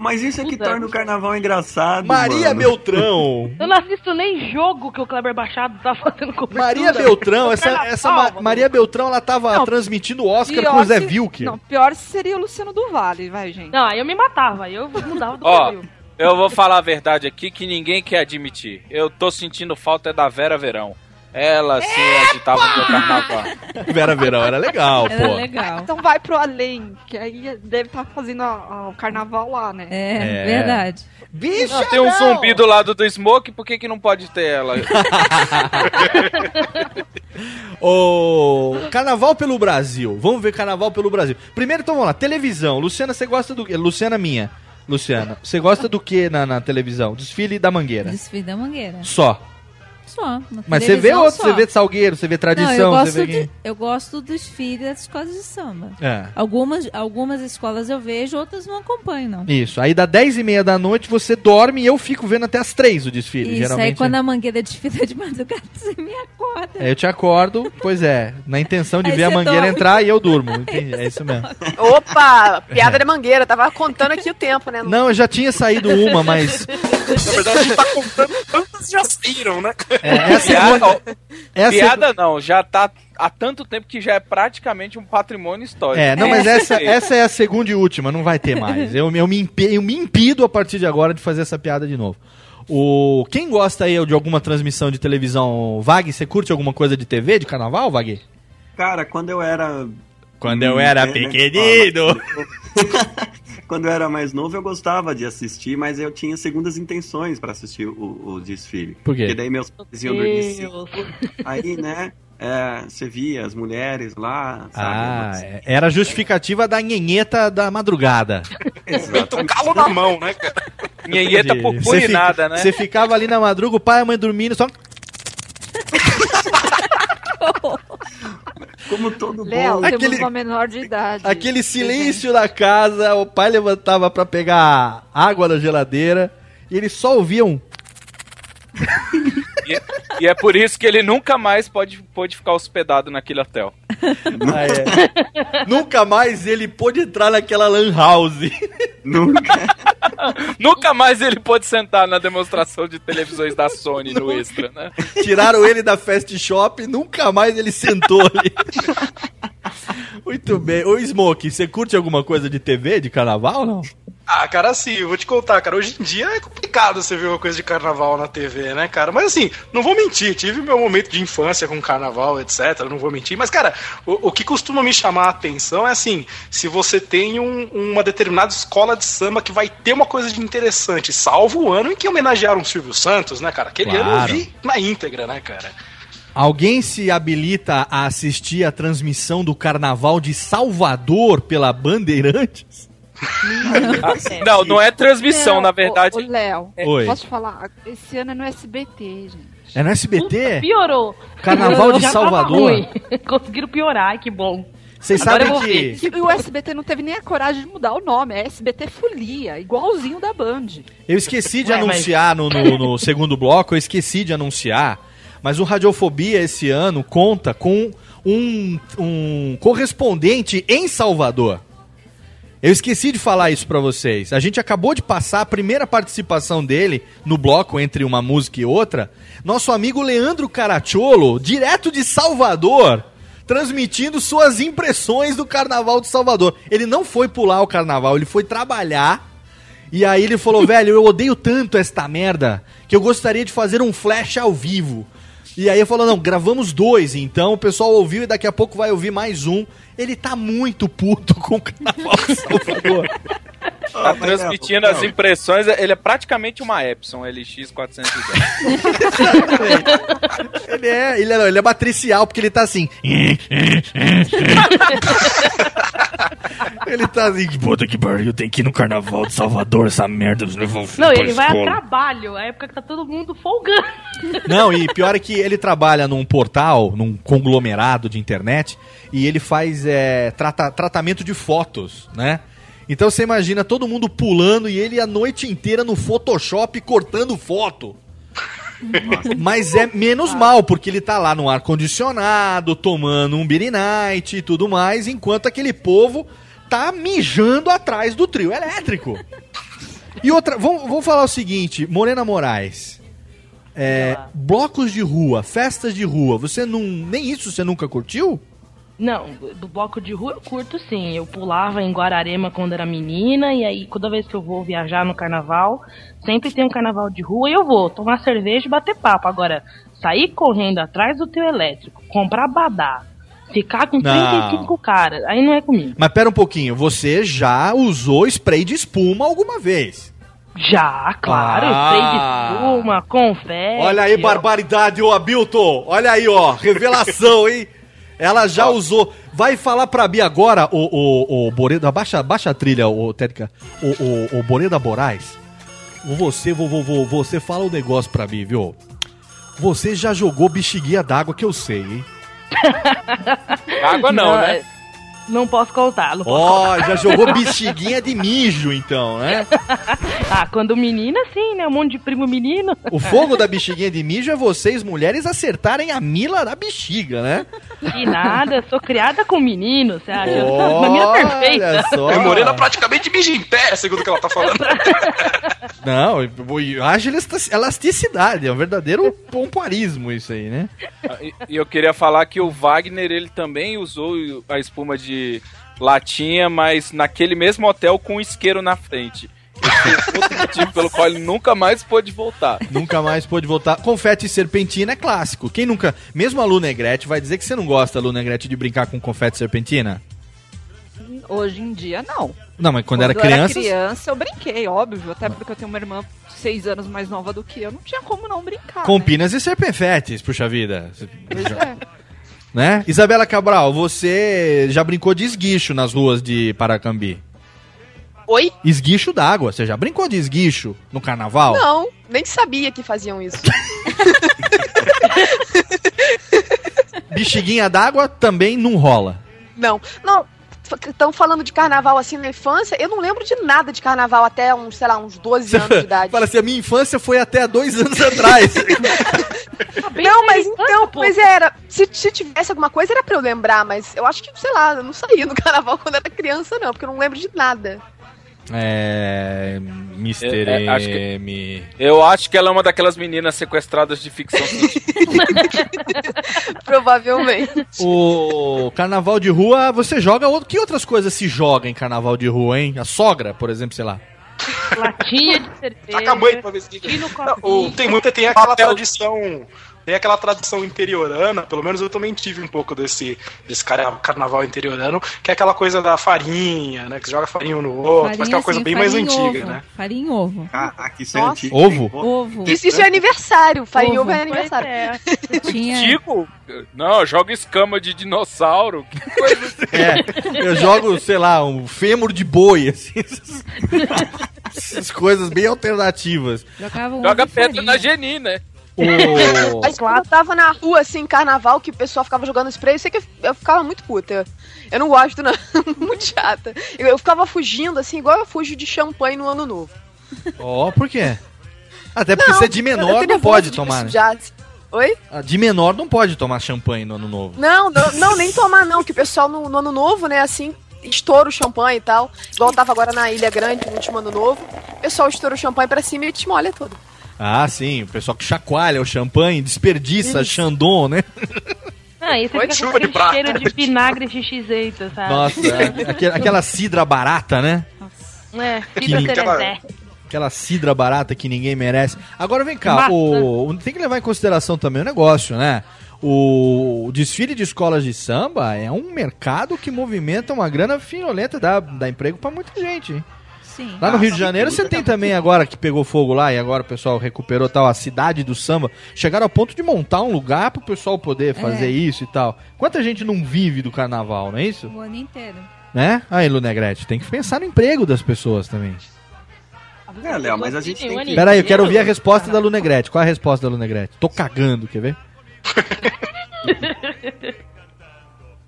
Mas isso é que torna o carnaval engraçado. Maria mano. Beltrão. Eu não assisto nem jogo que o Kleber Machado tá fazendo cobertura. Maria Beltrão, Do essa, carnaval, essa Ma-. Maria Beltrão, ela tava Não, transmitindo o Oscar Pior pro Zé Vilker. Não, pior seria o Luciano do Vale, vai, gente. Não, aí eu me matava, aí eu mudava do Ó, eu vou falar a verdade aqui que ninguém quer admitir. Eu tô sentindo falta é da Vera Verão. Ela sim agitava o meu carnaval. Vera Verão era legal, Era pô. legal. Então vai pro além, que aí deve estar fazendo a- a- o carnaval lá, né? É, É. verdade. Bicha, Não, tem um zumbi do lado do Smoke, por que, que não pode ter ela? (laughs) O Carnaval pelo Brasil. Vamos ver Carnaval pelo Brasil. Primeiro, então vamos lá. Televisão. Luciana, você gosta do quê? Luciana minha. Luciana, você gosta do que na, na televisão? Desfile da Mangueira. Desfile da Mangueira. Só. Só. Mas você vê outro, só. você vê Salgueiro, você vê Não, eu Tradição, gosto, você vê de- eu gosto do desfile das escolas de samba. É. Algumas, algumas escolas eu vejo, outras não acompanho, não. Isso, aí dá 10 e meia da noite, você dorme e eu fico vendo até as 3 o desfile. Isso, geralmente. aí quando a mangueira desfila de madrugada, (laughs) você me acorda. É, eu te acordo, pois é, na intenção de Aí ver a mangueira dorme. entrar e eu durmo. Entendi, é isso mesmo. (laughs) Opa, piada de mangueira. Tava contando aqui o tempo, né? Não, eu já tinha saído uma, mas. Na verdade, a gente tá contando já saíram, né? É, essa Piada, ó, essa- piada não, já tá há tanto tempo que já é praticamente um patrimônio histórico. É, não, mas essa, essa é a segunda e última, não vai ter (laughs) mais. Eu, eu, me, impe- eu me impido a partir de agora de fazer essa piada de novo. O, quem gosta aí de alguma transmissão de televisão, Vag, você curte alguma coisa de TV, de carnaval, Vag? Cara, quando eu era. Quando eu era pequenino. (laughs) quando eu era mais novo, eu gostava de assistir, mas eu tinha segundas intenções pra assistir o, o desfile. Por quê? Porque daí meus pais iam dormir cedo. Aí, né, é, você via as mulheres lá, Ah, sabe? é- era a justificativa da nhenheta da madrugada. Feito um calo na mão, né, cara? Nhenheta nada, né? Você ficava ali na madruga, o pai e a mãe dormindo, só. (laughs) Como todo Léo, bom. temos Aquele- uma menor de idade. Aquele silêncio na casa, o pai levantava pra pegar água na geladeira e eles só ouviam. (laughs) e é por isso que ele nunca mais pode, pode ficar hospedado naquele hotel. (laughs) Ah, é. Nunca mais ele pôde entrar naquela lan house. (laughs) Nunca mais ele pôde sentar na demonstração de televisões da Sony no Extra, né? Tiraram ele da Fast Shop e nunca mais ele sentou ali. Muito bem. Ô Smoke, você curte alguma coisa de TV, de carnaval ou não? Ah, cara, assim, eu vou te contar, cara. Hoje em dia é complicado você ver uma coisa de carnaval na TV, né, cara? Mas assim, não vou mentir, tive meu momento de infância com carnaval, etc. Não vou mentir. Mas, cara, o, o que costuma me chamar a atenção é assim: se você tem um- uma determinada escola de samba que vai ter uma coisa de interessante, salvo o ano em que homenagearam o Silvio Santos, né, cara? Aquele ano eu Claro. vi na íntegra, né, cara? Alguém se habilita a assistir a transmissão do carnaval de Salvador pela Bandeirantes? (laughs) Não, não é transmissão, Não, na verdade. Ô, Léo, Oi. posso falar? Esse ano é no SBT, gente. É no SBT? Piorou. Carnaval de Salvador? (laughs) Conseguiram piorar, que bom. Vocês sabem que- E o SBT não teve nem a coragem de mudar o nome. É SBT Folia, igualzinho da Band. Eu esqueci de Ué, mas- anunciar no, no- no (laughs) segundo bloco, eu esqueci de anunciar, mas o Radiofobia esse ano conta com um, um correspondente em Salvador. Eu esqueci de falar isso pra vocês. A gente acabou de passar a primeira participação dele no bloco entre uma música e outra. Nosso amigo Leandro Caracciolo, direto de Salvador, transmitindo suas impressões do Carnaval de Salvador. Ele não foi pular o Carnaval, ele foi trabalhar. E aí ele falou, (laughs) velho, eu odeio tanto esta merda que eu gostaria de fazer um flash ao vivo. E aí eu falou, não, gravamos dois, então o pessoal ouviu e daqui a pouco vai ouvir mais um. Ele tá muito puto com o Carnaval de Salvador. Tá transmitindo as impressões, ele é praticamente uma Epson LX 410. (laughs) Ele é, ele é, ele é matricial, porque ele tá assim. (laughs) ele tá assim, puta que pariu, tem que ir no Carnaval de Salvador, essa merda. Não, ele vai a trabalho, a época que tá todo mundo folgando. Não, e pior é que ele trabalha num portal, num conglomerado de internet, e ele faz é, trata- tratamento de fotos, né? Então você imagina todo mundo pulando e ele a noite inteira no Photoshop cortando foto. Mas é menos mal, porque ele tá lá no ar-condicionado, tomando um beer night e tudo mais, enquanto aquele povo tá mijando atrás do trio elétrico. E outra, vamos, vamos falar o seguinte, Morena Moraes. É, blocos de rua, festas de rua, você não. Nem isso você nunca curtiu? Não, do bloco de rua eu curto sim. Eu pulava em Guararema quando era menina, e aí toda vez que eu vou viajar no carnaval, sempre tem um carnaval de rua e eu vou tomar cerveja e bater papo. Agora, sair correndo atrás do teu elétrico, comprar badá, ficar com Não. 35 caras, aí não é comigo. Mas pera um pouquinho, você já usou spray de espuma alguma vez? Já, claro. Ah. Spray de espuma, confete. Olha aí, ó. barbaridade, ô Abilton. Olha aí, ó. Revelação, hein? Ela já usou. Vai falar pra mim agora, o, o, o Boreda. Baixa, baixa a trilha, o Técnica. O, o, o Boreda Moraes. Você, vou, vou, você fala um negócio pra mim, viu? Você já jogou bexiguinha d'água que eu sei, hein? Água não, né? Não posso contar. Não posso Ó, contar. já jogou (laughs) bexiguinha de mijo, então, né? (laughs) ah, quando menina, sim, né? Um monte de primo menino. O fogo da bexiguinha de mijo é vocês, mulheres, acertarem a mila da bexiga, né? E nada, sou criada com menino, você acha? Uma menina Olha perfeita. só. É Morena praticamente mija em pé, segundo o que ela tá falando. (laughs) Não, haja elastic- elasticidade, é um verdadeiro pompoarismo isso aí, né? E- E eu queria falar que o Wagner, ele também usou a espuma de latinha, mas naquele mesmo hotel com um isqueiro na frente. Esse é outro motivo pelo qual ele nunca mais pôde voltar. Nunca mais pôde voltar. Confete e serpentina é clássico. Quem nunca, mesmo a Lu Negrete, vai dizer que você não gosta, Lu Negrete, de brincar com confete e serpentina? Hoje em dia, não. Não, mas quando, era eu criança. era criança, eu brinquei, óbvio. Até porque eu tenho uma irmã seis anos mais nova do que eu. Não tinha como não brincar. Com né? pinas e serpefetes, puxa vida. Pois é. Né? Isabela Cabral, você já brincou de esguicho nas ruas de Paracambi? Oi? Esguicho d'água. Você já brincou de esguicho no carnaval? Não, nem sabia que faziam isso. (laughs) Bexiguinha d'água também não rola. Não, não. Estão falando de carnaval assim na infância. Eu não lembro de nada de carnaval até uns, sei lá, uns 12 anos de (laughs) idade. Fala assim, a minha infância foi até dois anos (laughs) atrás. Não, mas então, mas era. Se, se tivesse alguma coisa, era pra eu lembrar, mas eu acho que, sei lá, eu não saía no (laughs) carnaval quando era criança, não, porque eu não lembro de nada. É. Mr. É, é, acho que- M. Eu acho que ela é uma daquelas meninas sequestradas de ficção. (laughs) Provavelmente. O carnaval de rua, você joga. Que outras coisas se joga em carnaval de rua, hein? A sogra, por exemplo, sei lá. Latinha de cerveja. Acabou aí pra ver se Não, o- tem muita, tem aquela tradição. Tem aquela tradição interiorana, pelo menos eu também tive um pouco desse, desse cara- carnaval interiorano, que é aquela coisa da farinha, né? Que você joga farinha um no outro, mas que é uma coisa sim, bem mais farinha antiga, ovo. né? Farinha em ovo. Ah, aqui isso é antigo. Ovo? Ovo. Isso, isso é aniversário. Farinha Ovo. ovo é aniversário. (laughs) Tinha... Digo? Não, joga escama de dinossauro. Que coisa (laughs) É, eu jogo, sei lá, um fêmur de boi, assim. Essas, (laughs) coisas bem alternativas. Jogava um Joga e pedra farinha. na Geni, né? O... (laughs) Mas quando eu tava na rua, assim, carnaval, que o pessoal ficava jogando spray, eu sei que eu, ficava muito puta. Eu, não gosto, não. (laughs) muito chata. Eu, eu ficava fugindo, assim, igual eu fujo de champanhe no ano novo. Ó, por quê? Até porque Não, você é de menor, não pode de tomar, né? sujar, assim. Oi? Ah, De menor não pode tomar champanhe no ano novo. Não, não, não, nem tomar não, que o pessoal no, no ano novo, né, assim, estoura o champanhe e tal. Igual eu tava agora na Ilha Grande, no último ano novo. O pessoal estoura o champanhe pra cima e te molha todo. Ah, sim, o pessoal que chacoalha o champanhe, desperdiça Chandon, né? Ah, fica com chuva de aquele prata. cheiro de vinagre xixeita, sabe? Nossa, é, aquela, aquela cidra barata, né? É, Que fita nem- terezé. Aquela cidra barata que ninguém merece. Agora vem cá, o, o- tem que levar em consideração também o negócio, né? O, o desfile de escolas de samba é um mercado que movimenta uma grana finolenta, dá, dá emprego pra muita gente. hein? Sim. Lá no Ah, Rio de Janeiro você tem também agora que pegou fogo lá e agora o pessoal recuperou tal a cidade do samba. Chegaram ao ponto de montar um lugar pro pessoal poder fazer É. isso e tal. Quanta gente não vive do carnaval, não é isso? O ano inteiro. Né? Aí, Lu Negrete, tem que pensar no emprego das pessoas também. É, Léo, mas a gente tem que... Pera aí, eu quero ouvir a resposta da Lu Negrete. Qual é a resposta da Lu Negrete? Tô cagando, quer ver? (laughs)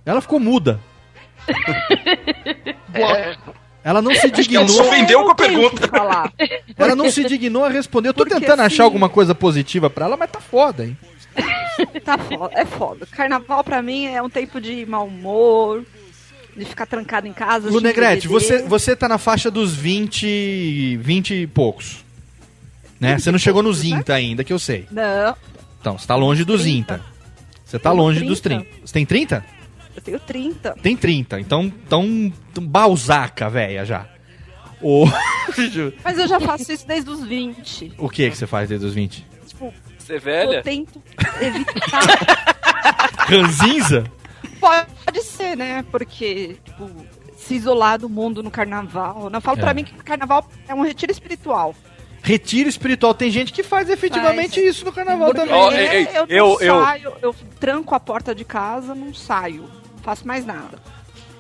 Ela ficou muda. É, Ela não se ela dignou. se ofendeu com a pergunta. Ela não se dignou a responder. Eu tô Porque tentando achar assim- alguma coisa positiva pra ela, mas tá foda, hein? Tá foda, é foda. Carnaval pra mim é um tempo de mau humor, de ficar trancado em casa. Lu Negrete, você, você tá na faixa dos 20, 20 e poucos. Né? Você não chegou nos INTA ainda, que eu sei. Não, Então, você tá longe dos 30. INTA. Você tá longe dos 30. 30. Você tem 30? Eu tenho 30. Tem 30. Então, então, então balzaca, velha, já. O... (laughs) Mas eu já faço isso desde os 20. o que que você faz desde os 20? Tipo, Você é velha? eu tento evitar. (laughs) Ranzinza? Pode ser, né? Porque, tipo, se isolar do mundo no carnaval. Não, eu falo É. pra mim que carnaval é um retiro espiritual. Retiro espiritual. Tem gente que faz efetivamente isso no carnaval Porque também. Ei, eu, eu- não eu- saio, eu tranco a porta de casa, não saio. Não faço mais nada.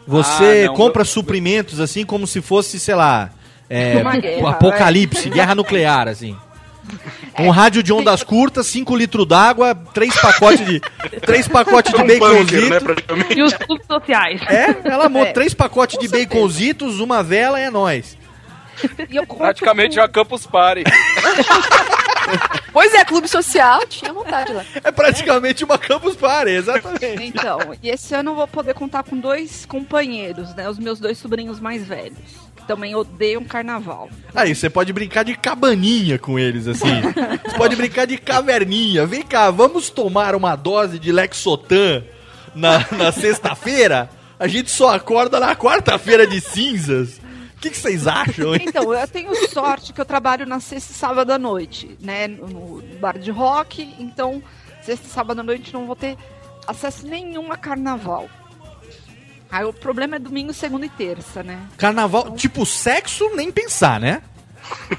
Você Ah, não, compra eu- suprimentos assim como se fosse, sei lá, é, guerra, o apocalipse, guerra nuclear, assim. (laughs) Um rádio de ondas curtas, 5 litros d'água, três pacotes de três pacotes de Um né, baconzitos. praticamente. E os clubes sociais. É, ela monta É, três pacotes com de certeza. baconzitos, uma vela é nóis. E eu compro Praticamente com- uma Campus Party. (laughs) Pois é, clube social, tinha vontade lá. É praticamente uma Campus Party, exatamente. Então, e esse ano eu vou poder contar com dois companheiros, né? Os meus dois sobrinhos mais velhos. Que também odeiam carnaval. Aí, você pode brincar de cabaninha com eles, assim. Você pode brincar de caverninha. Vem cá, vamos tomar uma dose de Lexotan na, na sexta-feira? A gente só acorda na quarta-feira de cinzas. O que, que vocês acham, hein? Então, eu tenho sorte que eu trabalho na sexta e sábado à noite, né? No bar de rock. Então, sexta e sábado à noite não vou ter acesso nenhum a carnaval. Aí o problema é domingo, segunda e terça, né? Carnaval, tipo, sexo, nem pensar, né? (laughs)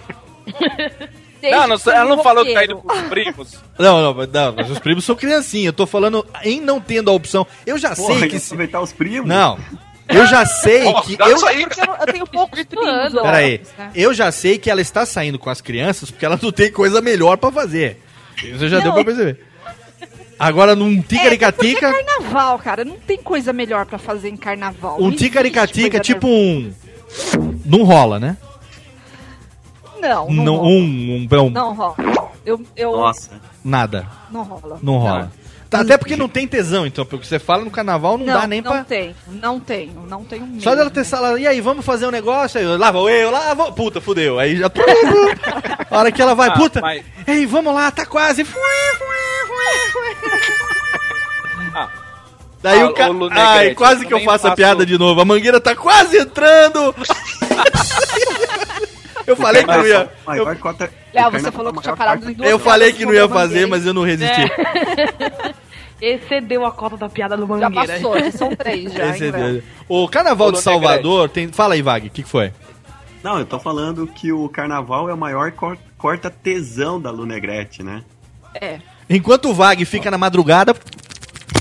Não, não, ela não falou que tá indo pros primos. (laughs) Não, não, mas- não, mas os primos são criancinha. Eu tô falando em não tendo a opção. Eu já Porra, sei que que. se- aproveitar os primos. Não. Eu já sei que. Eu, aí, eu, eu tenho poucos primos. Peraí, né? eu já sei que ela está saindo com as crianças porque ela não tem coisa melhor pra fazer. Isso já Não, deu pra perceber. Agora, num É, ticaricatica, é carnaval, cara. Não tem coisa melhor pra fazer em carnaval. um Não ticaricatica, coisa tipo um. Não rola, né? Não, não, Não, rola. um, um, um, Não rola. Eu, eu Nossa. Nada. Não rola. Não rola. Tá, até porque não tem tesão, então. Porque você fala no carnaval, não, Não, dá nem não pra. tenho, não tenho, não tenho mesmo. Só dela ter sala, e aí, vamos fazer um negócio? Aí, eu, lá vou eu, lá vou. Puta, fudeu. Aí já tô. A hora que ela vai, Ah, puta. mas- Ei, vamos lá, tá quase. (laughs) Ah. Daí Ah, o cara. Ai, quase eu que eu faço a piada de novo. A mangueira tá quase entrando. (laughs) eu falei que não ia. Eu, Léo, você carnaval falou que é tinha parado em duas eu falei que não ia fazer, mas eu não resisti. (laughs) Excedeu a cota da piada do Já Mangueira. passou, já são três já, Esse é hein. O Carnaval de Salvador tem. Fala aí, Vag, o que, que foi? Não, eu tô falando que o carnaval é o maior cor- corta-tesão da Lunegrete, né? É. Enquanto o Vag fica na madrugada.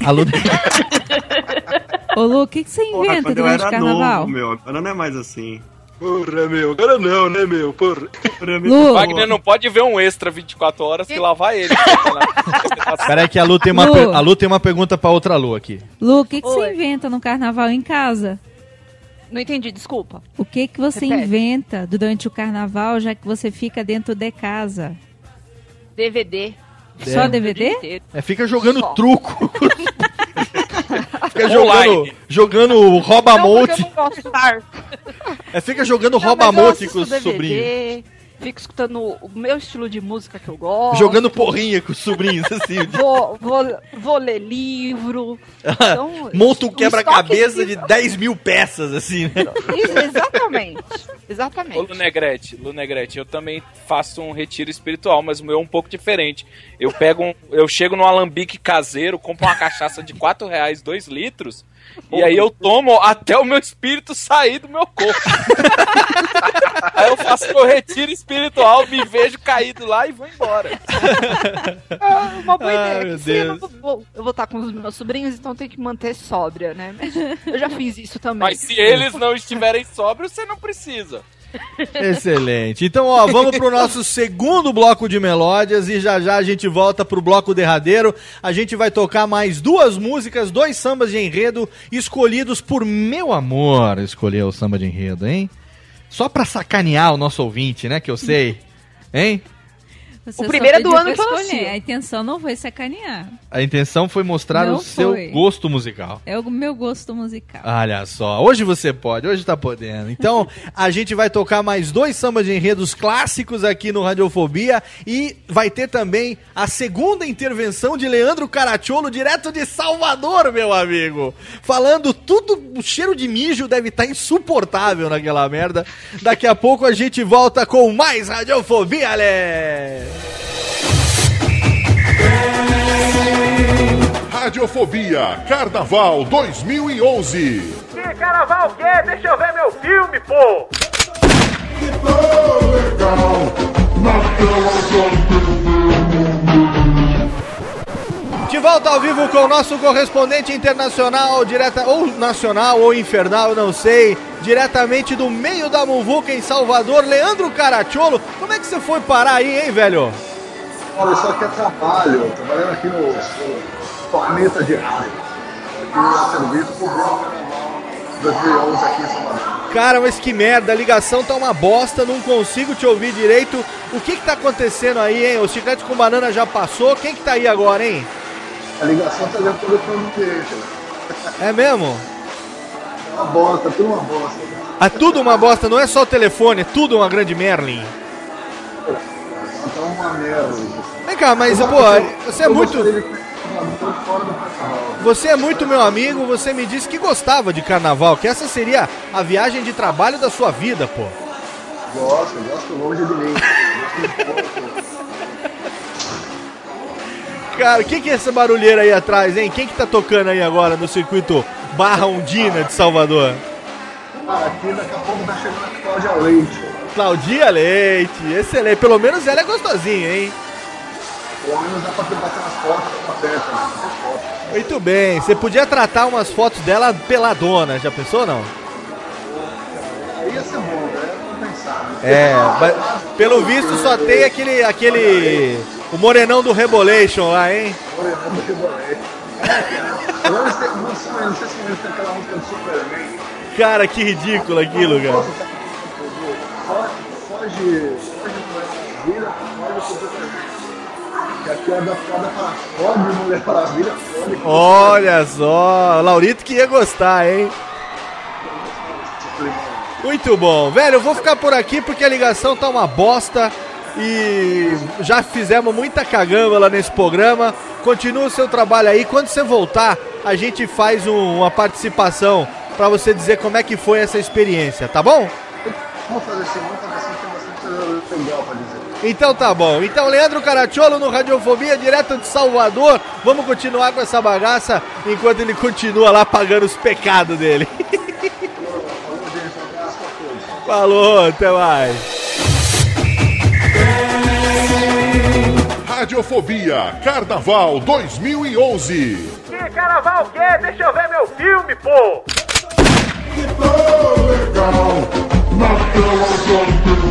A Lu... (laughs) Ô, Lu, o que, que você Porra, inventa eu durante o carnaval? novo, meu, agora não é mais assim. Porra, meu. Agora não, né, meu? Porra. Lu, Wagner não pode ver um extra 24 horas que lá vai ele. (laughs) Peraí, que a Lu tem uma, Lu. per- a Lu tem uma pergunta pra outra Lu aqui. Lu, o que, que Oi. você inventa no carnaval em casa? Não entendi, desculpa. O que, que você Repete. inventa durante o carnaval, já que você fica dentro de casa? DVD. Só É. O DVD? É, fica jogando Só. truco. (laughs) fica jogando, jogando rouba-monte. É, fica jogando rouba-monte com os DVD, sobrinhos. Fico escutando o meu estilo de música que eu gosto. Jogando porrinha com os sobrinhos, (laughs) assim. Vou, vou, vou ler livro. Então, (laughs) Monta um quebra-cabeça de 10 mil peças, assim, né? Isso, exatamente. Exatamente. Ô, Lunegrete, Lunegrete, eu também faço um retiro espiritual, mas o meu é um pouco diferente. Eu pego um, eu chego no alambique caseiro, compro uma cachaça de 4 reais, 2 litros, e aí eu tomo até o meu espírito sair do meu corpo. (laughs) faço meu retiro espiritual, me vejo caído lá e vou embora. (laughs) Ah, uma boa Ai, ideia. sim, eu, Deus. vou, eu vou estar com os meus sobrinhos, então tem que manter sóbria, né? Mas eu já fiz isso também. Mas se eles não estiverem sóbrios, você não precisa. Excelente. Então, ó, vamos pro nosso segundo bloco de melódias e já já a gente volta pro bloco derradeiro. A gente vai tocar mais duas músicas, dois sambas de enredo escolhidos por meu amor. Escolher o samba de enredo, hein? Só pra sacanear o nosso ouvinte, né? Que eu sei. Hein? Você O primeiro é do ano que eu nasci. A intenção não foi sacanear. A intenção foi mostrar Não o seu foi. gosto musical. É o meu gosto musical. Olha só, hoje você pode, hoje tá podendo. Então, a gente vai tocar mais dois sambas de enredos clássicos aqui no Radiofobia e vai ter também a segunda intervenção de Leandro Caracciolo, direto de Salvador, meu amigo. Falando tudo, o cheiro de mijo deve estar insuportável naquela merda. Daqui a pouco a gente volta com mais Radiofobia, Ale! Radiofobia Carnaval 2011. Que carnaval que é? Deixa eu ver meu filme, pô! legal, De volta ao vivo com o nosso correspondente internacional, direta ou nacional ou infernal, não sei, diretamente do meio da Muvuca em Salvador, Leandro Caracciolo. Como é que você foi parar aí, hein, velho? Olha, isso aqui é trabalho. Trabalhando aqui no, no planeta de rádio. Aqui a serviço cobrindo o carnaval 2011 aqui em Salvador. Cara, mas que merda, a ligação tá uma bosta, não consigo te ouvir direito. O que que tá acontecendo aí, hein? O chiclete com banana já passou, quem que tá aí agora, hein? A ligação tá dentro do né? É mesmo? Uma bosta, tudo uma bosta. É tudo uma bosta, não é só o telefone, é tudo uma grande Merlin. Tá uma merda. Vem cá, mas, pô, você é muito. Você é muito meu amigo, você me disse que gostava de carnaval, que essa seria a viagem de trabalho da sua vida, pô. Gosto, gosto longe de mim. Gosto de. Cara, o que, que é essa barulheira aí atrás, hein? Quem que tá tocando aí agora no circuito Barra Undina de Salvador? Ah, aqui daqui a pouco tá chegando a Cláudia Leite. Claudia Leite, excelente. Pelo menos ela é gostosinha, hein? Pelo menos dá pra ter bater umas fotos com a perto, né? Muito bem, você podia tratar umas fotos dela peladona, já pensou não? Aí ia ser bom, né? Né? É, mas pelo visto só tem aquele, aquele, o morenão do Rebolation lá, hein? Olha, eu não rebolei. Agora eles têm, não sei, não sei se têm aquela música do Superman. Cara, que ridículo aquilo, cara. Foge, foge, foge, vira, foge pro Superman. Que aqui é da foda para foge, mulher maravilha, foge. Olha só, Laurito que ia gostar, hein? Muito bom. Velho, eu vou ficar por aqui porque a ligação tá uma bosta e já fizemos muita cagamba lá nesse programa. Continua o seu trabalho aí. Quando você voltar, a gente faz um- uma participação pra você dizer como é que foi essa experiência, tá bom? Vamos fazer assim, vamos fazer assim, tem bastante legal pra dizer. Então tá bom. Então, Leandro Caracciolo no Radiofobia, direto de Salvador. Vamos continuar com essa bagaça enquanto ele continua lá pagando os pecados dele. (laughs) Falou, até mais. Radiofobia Carnaval 2011. Que carnaval que é? Deixa eu ver meu filme, pô! Radiofobia.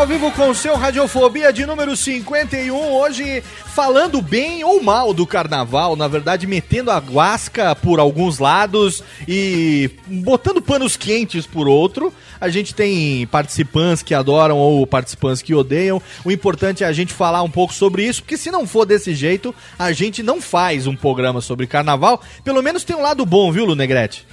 Ao vivo com o seu Radiofobia de número 51. Hoje falando bem ou mal do carnaval, na verdade, metendo a guasca por alguns lados e botando panos quentes por outro. A gente tem participantes que adoram ou participantes que odeiam. O importante é a gente falar um pouco sobre isso, porque se não for desse jeito, a gente não faz um programa sobre carnaval. Pelo menos tem um lado bom, viu, Lunegrete?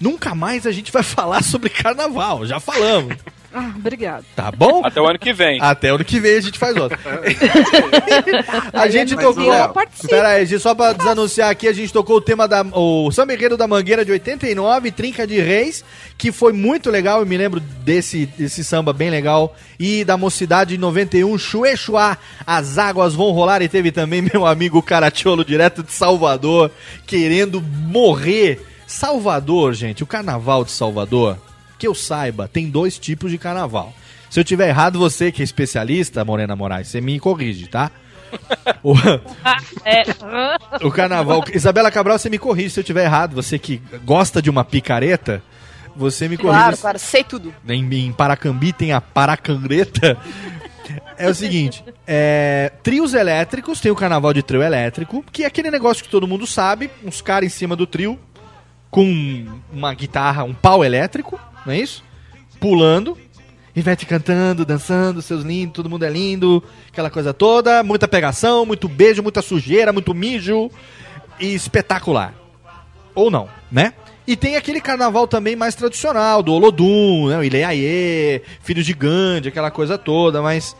Nunca mais a gente vai (laughs) falar sobre carnaval, já falamos. Ah, obrigado. Tá bom? Até o ano que vem. Até o ano que vem a gente faz outra. (laughs) a gente tocou. vem eu participo. Pera aí, gente, só pra desanunciar aqui, a gente tocou o tema da. O Samba Enredo da Mangueira de 89, Trinca de Reis, que foi muito legal. Eu me lembro desse, desse samba bem legal. E da Mocidade de 91, Chue Chua, As Águas Vão Rolar. E teve também meu amigo Caratiolo, direto de Salvador, querendo morrer. Salvador, gente, o carnaval de Salvador, que eu saiba, tem dois tipos de carnaval. Se eu tiver errado, você que é especialista, Morena Moraes, você me corrige, tá? O, (laughs) É. o carnaval. Isabela Cabral, você me corrige se eu tiver errado. Você que gosta de uma picareta, você me corrige. Claro, claro, sei tudo. Em, em Paracambi tem a paracangreta. É o seguinte, é, trios elétricos, tem o carnaval de trio elétrico, que é aquele negócio que todo mundo sabe, uns caras em cima do trio, com uma guitarra, um pau elétrico, não é isso? Pulando, Ivete cantando, dançando, seus lindos, todo mundo é lindo, aquela coisa toda, muita pegação, muito beijo, muita sujeira, muito mijo. espetacular. Ou não, né? E tem aquele carnaval também mais tradicional, do Olodum, né? o Ileaê, Filho de Gandhi, aquela coisa toda, mas.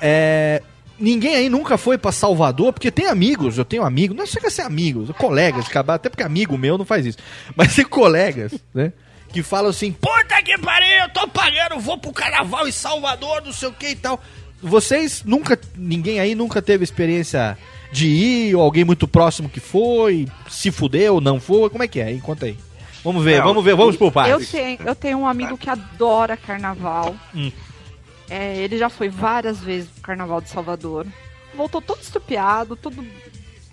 É, ninguém aí nunca foi pra Salvador, porque tem amigos, eu tenho amigos, não chega a ser amigos, colegas, acabar, até porque amigo meu não faz isso, mas tem colegas, né? Que falam assim, puta que pariu, eu tô pagando, vou pro carnaval em Salvador, não sei o que e tal. Vocês nunca, ninguém aí nunca teve experiência de ir, ou alguém muito próximo que foi, se fudeu, não foi, como é que é? Conta aí. Vamos ver, Não, vamos ver, vamos por partes. Eu tenho, eu tenho um amigo que adora carnaval. Hum. É, ele já foi várias vezes pro carnaval de Salvador. Voltou todo estupiado, todo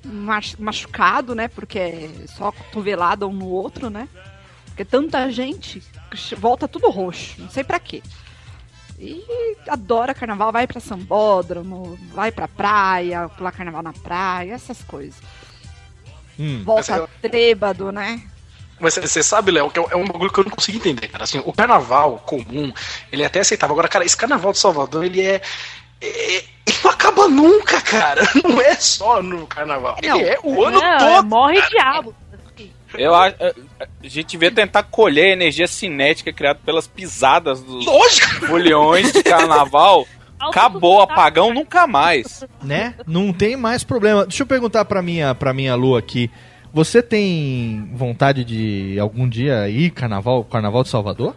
mach- machucado, né? Porque é só cotovelada um no outro, né? Porque tanta gente que volta tudo roxo, não sei pra quê. E adora carnaval, vai pra sambódromo, vai pra praia, pular carnaval na praia, essas coisas. Hum. Volta trêbado, né? Mas você sabe, Léo, que é um- é um bagulho que eu não consigo entender, cara. Assim, o carnaval comum, ele é até aceitável. Agora, cara, esse carnaval de Salvador, ele é. é- ele não acaba nunca, cara. (laughs) Não é só no carnaval. Ele é o ano Não, todo. morre diabo. Eu acho. A gente devia tentar colher a energia cinética criada pelas pisadas dos foliões de carnaval. (laughs) Acabou, apagão nunca mais. né? Não tem mais problema. Deixa eu perguntar pra minha, pra minha Lu aqui. Você tem vontade de algum dia ir carnaval, carnaval de Salvador?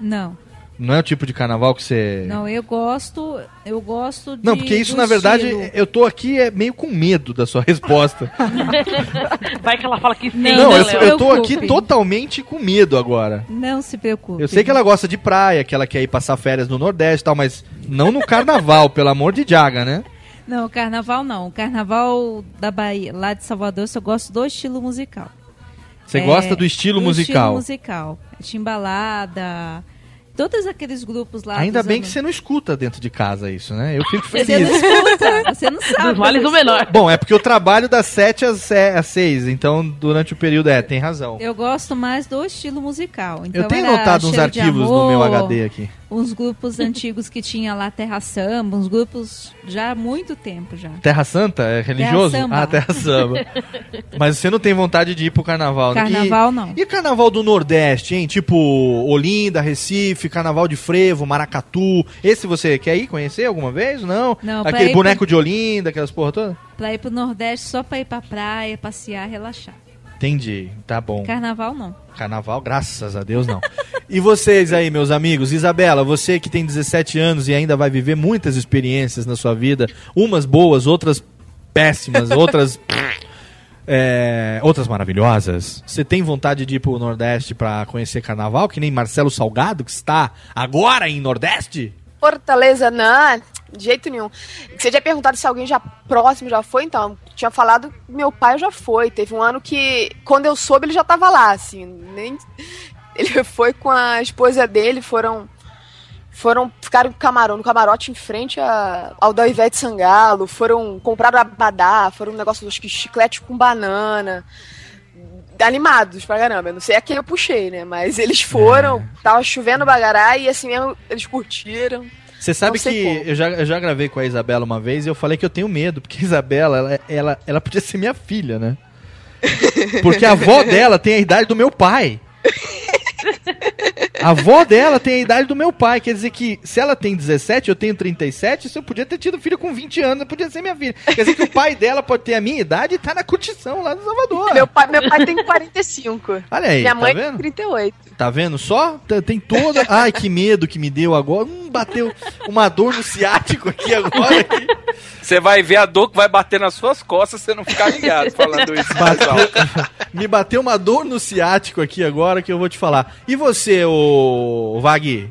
Não. Não é o tipo de carnaval que você. Não, eu gosto, eu gosto de Não, porque isso do na verdade estilo. eu tô aqui é meio com medo da sua resposta. (laughs) Vai que ela fala que sim, não, né, eu, Léo? eu tô aqui totalmente com medo agora. Não se preocupe. Eu sei que ela gosta de praia, que ela quer ir passar férias no Nordeste e tal, mas não no carnaval, (laughs) pelo amor de Jaga, né? Não, o carnaval não. O carnaval da Bahia, lá de Salvador, eu só gosto do estilo musical. Você gosta do estilo musical? estilo musical. Timbalada, todos aqueles grupos lá. Ainda bem anos- que você não escuta dentro de casa isso, né? Eu fico (laughs) Você feliz. não escuta, você não sabe. Dos males o menor. Bom, é porque eu trabalho das 7 às, se- às 6, então durante o período é, tem razão. Eu gosto mais do estilo musical. Então Eu tenho notado uns arquivos no meu Amor, HD aqui. Uns grupos (laughs) antigos que tinha lá Terra Samba, uns grupos já há muito tempo já. Terra Santa é religioso? Samba. Ah, Terra Samba. (laughs) Mas você não tem vontade de ir pro carnaval, né? Carnaval e, não. E carnaval do Nordeste, hein? Tipo Olinda, Recife, carnaval de Frevo, Maracatu. Esse você quer ir conhecer alguma vez? Não? Não, Aquele boneco pro- de Olinda, aquelas porra toda? Pra ir pro Nordeste só pra ir pra praia, passear, relaxar. Entendi, tá bom. Carnaval não. Carnaval, graças a Deus, não. (laughs) e vocês aí, meus amigos? Isabela, você que tem 17 anos e ainda vai viver muitas experiências na sua vida, umas boas, outras péssimas, (laughs) outras. é, outras maravilhosas. Você tem vontade de ir pro Nordeste pra conhecer carnaval, que nem Marcelo Salgado, que está agora em Nordeste? Fortaleza, não, de jeito nenhum. Você tinha perguntado se alguém já próximo já foi, então. Tinha falado que meu pai já foi. Teve um ano que, quando eu soube, ele já tava lá, assim. Nem... (laughs) Ele foi com a esposa dele, foram. Foram, ficaram no camarão, no camarote em frente a- ao da Ivete Sangalo, foram comprar abadá, foram um negócio, acho que chiclete com banana. Animados pra caramba. Eu não sei a quem eu puxei, né? Mas eles foram, tava chovendo bagará e assim mesmo eles curtiram. Você sabe que como. eu já, eu já gravei com a Isabela uma vez e eu falei que eu tenho medo, porque a Isabela, ela, ela, ela podia ser minha filha, né? (laughs) Porque a avó dela tem a idade do meu pai. (laughs) A avó dela tem a idade do meu pai. Quer dizer que se ela tem 17, eu tenho 37, se eu podia ter tido filho com 20 anos, eu podia ser minha filha. Quer dizer que o pai dela pode ter a minha idade e tá na curtição lá no Salvador. Meu pai, meu pai tem 45. Olha aí, Minha tá mãe vendo? tem 38. Tá vendo só? Tem toda. Ai, que medo que me deu agora. Hum, bateu uma dor no ciático aqui agora. Você vai ver a dor que vai bater nas suas costas se você não ficar ligado falando isso. alto. (laughs) Me bateu uma dor no ciático aqui agora que eu vou te falar. E você, ô Vag?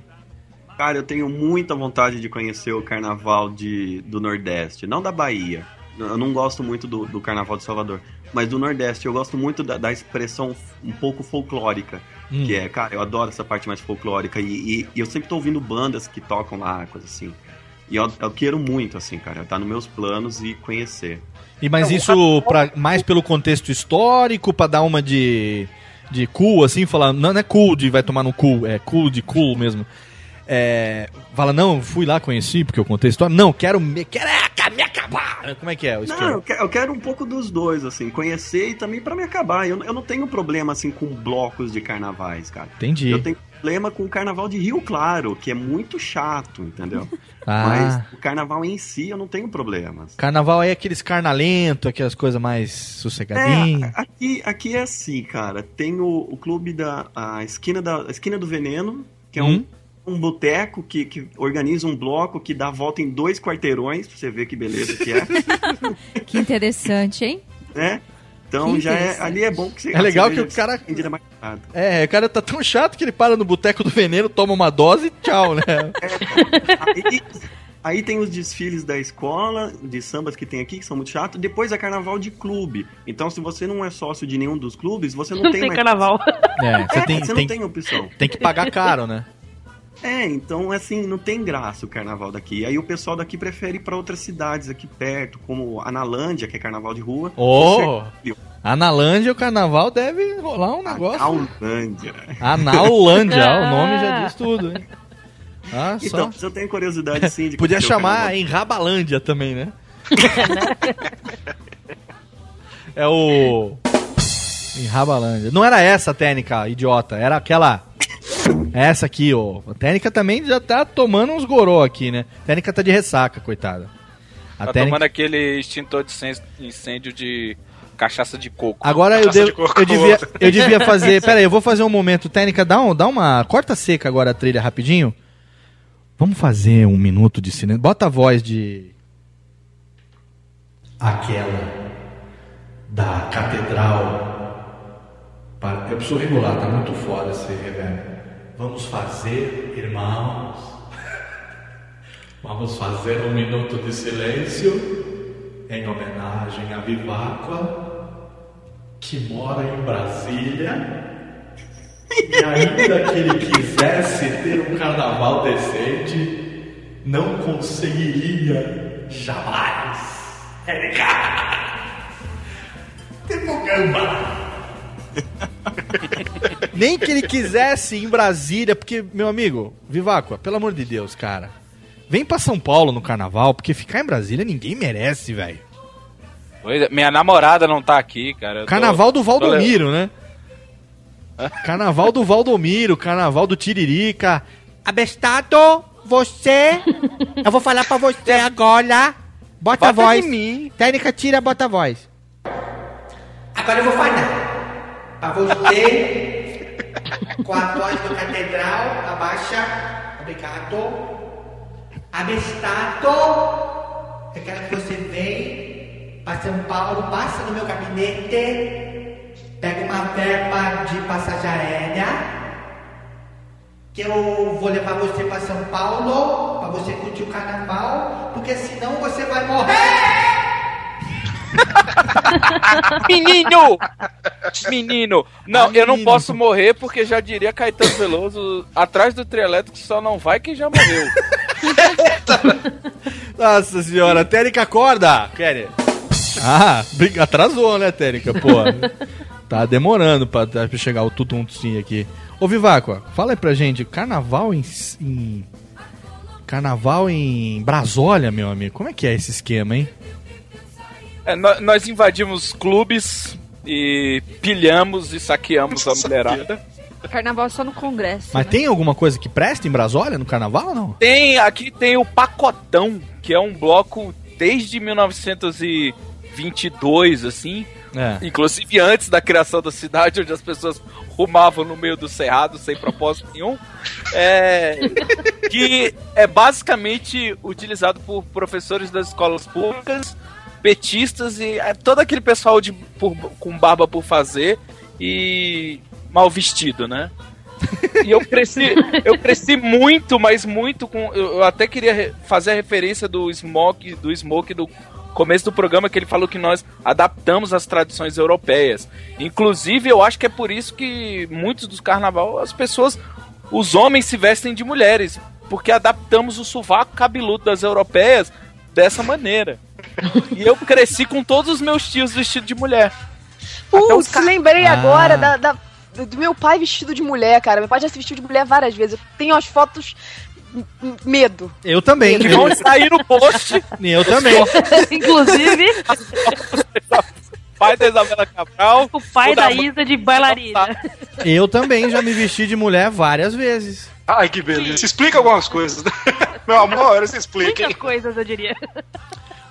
Cara, eu tenho muita vontade de conhecer o carnaval de, do Nordeste, não da Bahia. Eu não gosto muito do, do carnaval de Salvador, mas do Nordeste. Eu gosto muito da, da expressão um pouco folclórica. Hum. Que é, cara, eu adoro essa parte mais folclórica. E, e- e eu sempre tô ouvindo bandas que tocam lá, coisa assim. E eu, eu quero muito, assim, cara, tá nos meus planos e conhecer. E mas isso pra, mais pelo contexto histórico, pra dar uma de de cool assim, falar, não, não é cool de vai tomar no cu, é cool de cool mesmo. é, fala, não, fui lá, conheci, porque eu contei a história. Não, quero me, quero me acabar. Como é que é o Não, eu quero, eu quero um pouco dos dois, assim, conhecer e também pra me acabar. Eu, eu não tenho problema, assim, com blocos de carnavais, cara. Entendi. Eu tenho problema com o carnaval de Rio Claro, que é muito chato, entendeu? (laughs) Ah. Mas o carnaval em si eu não tenho problemas. Carnaval é aqueles carnalento, aquelas coisas mais sossegadinhas. É, aqui, aqui é assim, cara. Tem o, o clube da a esquina, da a esquina do Veneno, que é Hum. um, um boteco que, que organiza um bloco que dá a volta em dois quarteirões, pra você ver que beleza que é. (laughs) Que interessante, hein? né? Então Que já é, ali é bom que você É legal que o cara-. É, o cara tá tão chato que ele para no boteco do veneno, toma uma dose e tchau, né? (laughs) Aí, aí tem os desfiles da escola, de sambas que tem aqui, que são muito chatos. Depois é carnaval de clube. Então, se você não é sócio de nenhum dos clubes, você não, Não (laughs) tem, tem mais carnaval. É, você tem- você tem- não tem opção. Tem que pagar caro, né? É, então assim, não tem graça o carnaval daqui. Aí o pessoal daqui prefere ir pra outras cidades aqui perto, como Analândia, que é carnaval de rua. Ô! Sergipe. Analândia, o carnaval deve rolar um negócio. Analândia. Analândia, o nome já diz tudo, hein? Ah, só. Então, se eu tenho curiosidade sim de (laughs) Podia chamar em Rabalândia também, né? (laughs) é o. Em Rabalândia. Não era essa a técnica, idiota. Era aquela. Essa aqui, ó. A técnica também já tá tomando uns goró aqui, né? A técnica tá de ressaca, coitada. A Tá técnica- tomando aquele extintor de incêndio- de cachaça de coco. Agora eu, devo, de coco. eu, devia, eu devia (laughs) fazer. Pera aí, eu vou fazer um momento técnica. Dá, um, dá uma. Corta seca agora a trilha rapidinho. Vamos fazer um minuto de silêncio. Bota a voz de. Aquela da catedral. Eu preciso regular, tá muito foda esse reverb. Vamos fazer, irmãos. Vamos fazer um minuto de silêncio em homenagem a Viváqua, que mora em Brasília. E ainda que ele quisesse ter um carnaval decente, não conseguiria jamais. Tipo gamba. (laughs) Nem que ele quisesse ir em Brasília, porque, meu amigo, Viváqua, pelo amor de Deus, cara. Vem pra São Paulo no carnaval, porque ficar em Brasília ninguém merece, velho. Pois é, minha namorada não tá aqui, cara. Eu Carnaval do tô le- Valdomiro, né? Carnaval do Valdomiro, carnaval do Tiririca. Abestado, você. Eu vou falar pra você agora. Bota a Bota voz. em mim. Técnica, tira, bota a voz. Agora eu vou falar. Pra você, com a voz do catedral, abaixa. Obrigado. Abestado. Eu quero que você venha para São Paulo, passa no meu gabinete, pega uma verba de passagem aérea, que eu vou levar você para São Paulo, para você curtir o carnaval, porque senão você vai morrer! (laughs) Menino! Menino! Não, eu não posso morrer porque já diria Caetano Veloso, atrás do trio elétrico só não vai quem já morreu. (laughs) Nossa senhora, Térica acorda! Kelly. Ah, atrasou, né, Térica? Pô, tá demorando pra, pra chegar o tutuntinho aqui. Ô, Viváqua, fala aí pra gente, carnaval em, em- Carnaval em Brasólia, meu amigo, como é que é esse esquema, hein? É, nó- nós invadimos clubes e pilhamos e saqueamos a mulherada. (laughs) Carnaval é só no Congresso. Mas né? tem alguma coisa que presta em Brasólia no carnaval ou não? Tem, aqui tem o Pacotão, que é um bloco desde 1922, assim. É. Inclusive antes da criação da cidade, onde as pessoas rumavam no meio do cerrado sem propósito nenhum. É, (laughs) que é basicamente utilizado por professores das escolas públicas, petistas e é, todo aquele pessoal de, por- com barba por fazer e mal vestido, né? E eu cresci, eu cresci muito, mas muito com. Eu, até queria fazer a referência do Smoke, do Smoke do começo do programa que ele falou que nós adaptamos as tradições europeias. Inclusive, eu acho que é por isso que muitos dos carnaval as pessoas, os homens se vestem de mulheres, porque adaptamos o sovaco cabeludo das europeias dessa maneira. E eu cresci com todos os meus tios vestidos de mulher. Putz, lembrei Ah. agora da, da- do meu pai vestido de mulher, cara. Meu pai já se vestiu de mulher várias vezes. Eu tenho as fotos medo. Eu também. Que vão sair no post. Eu também. (laughs) Inclusive, Pai da Isabela Cabral. o pai o da Ma- Isa de bailarina. Eu também já me vesti de mulher várias vezes. Ai, que beleza. Isso explica algumas coisas. Meu amor, isso explica. Muitas coisas, eu diria.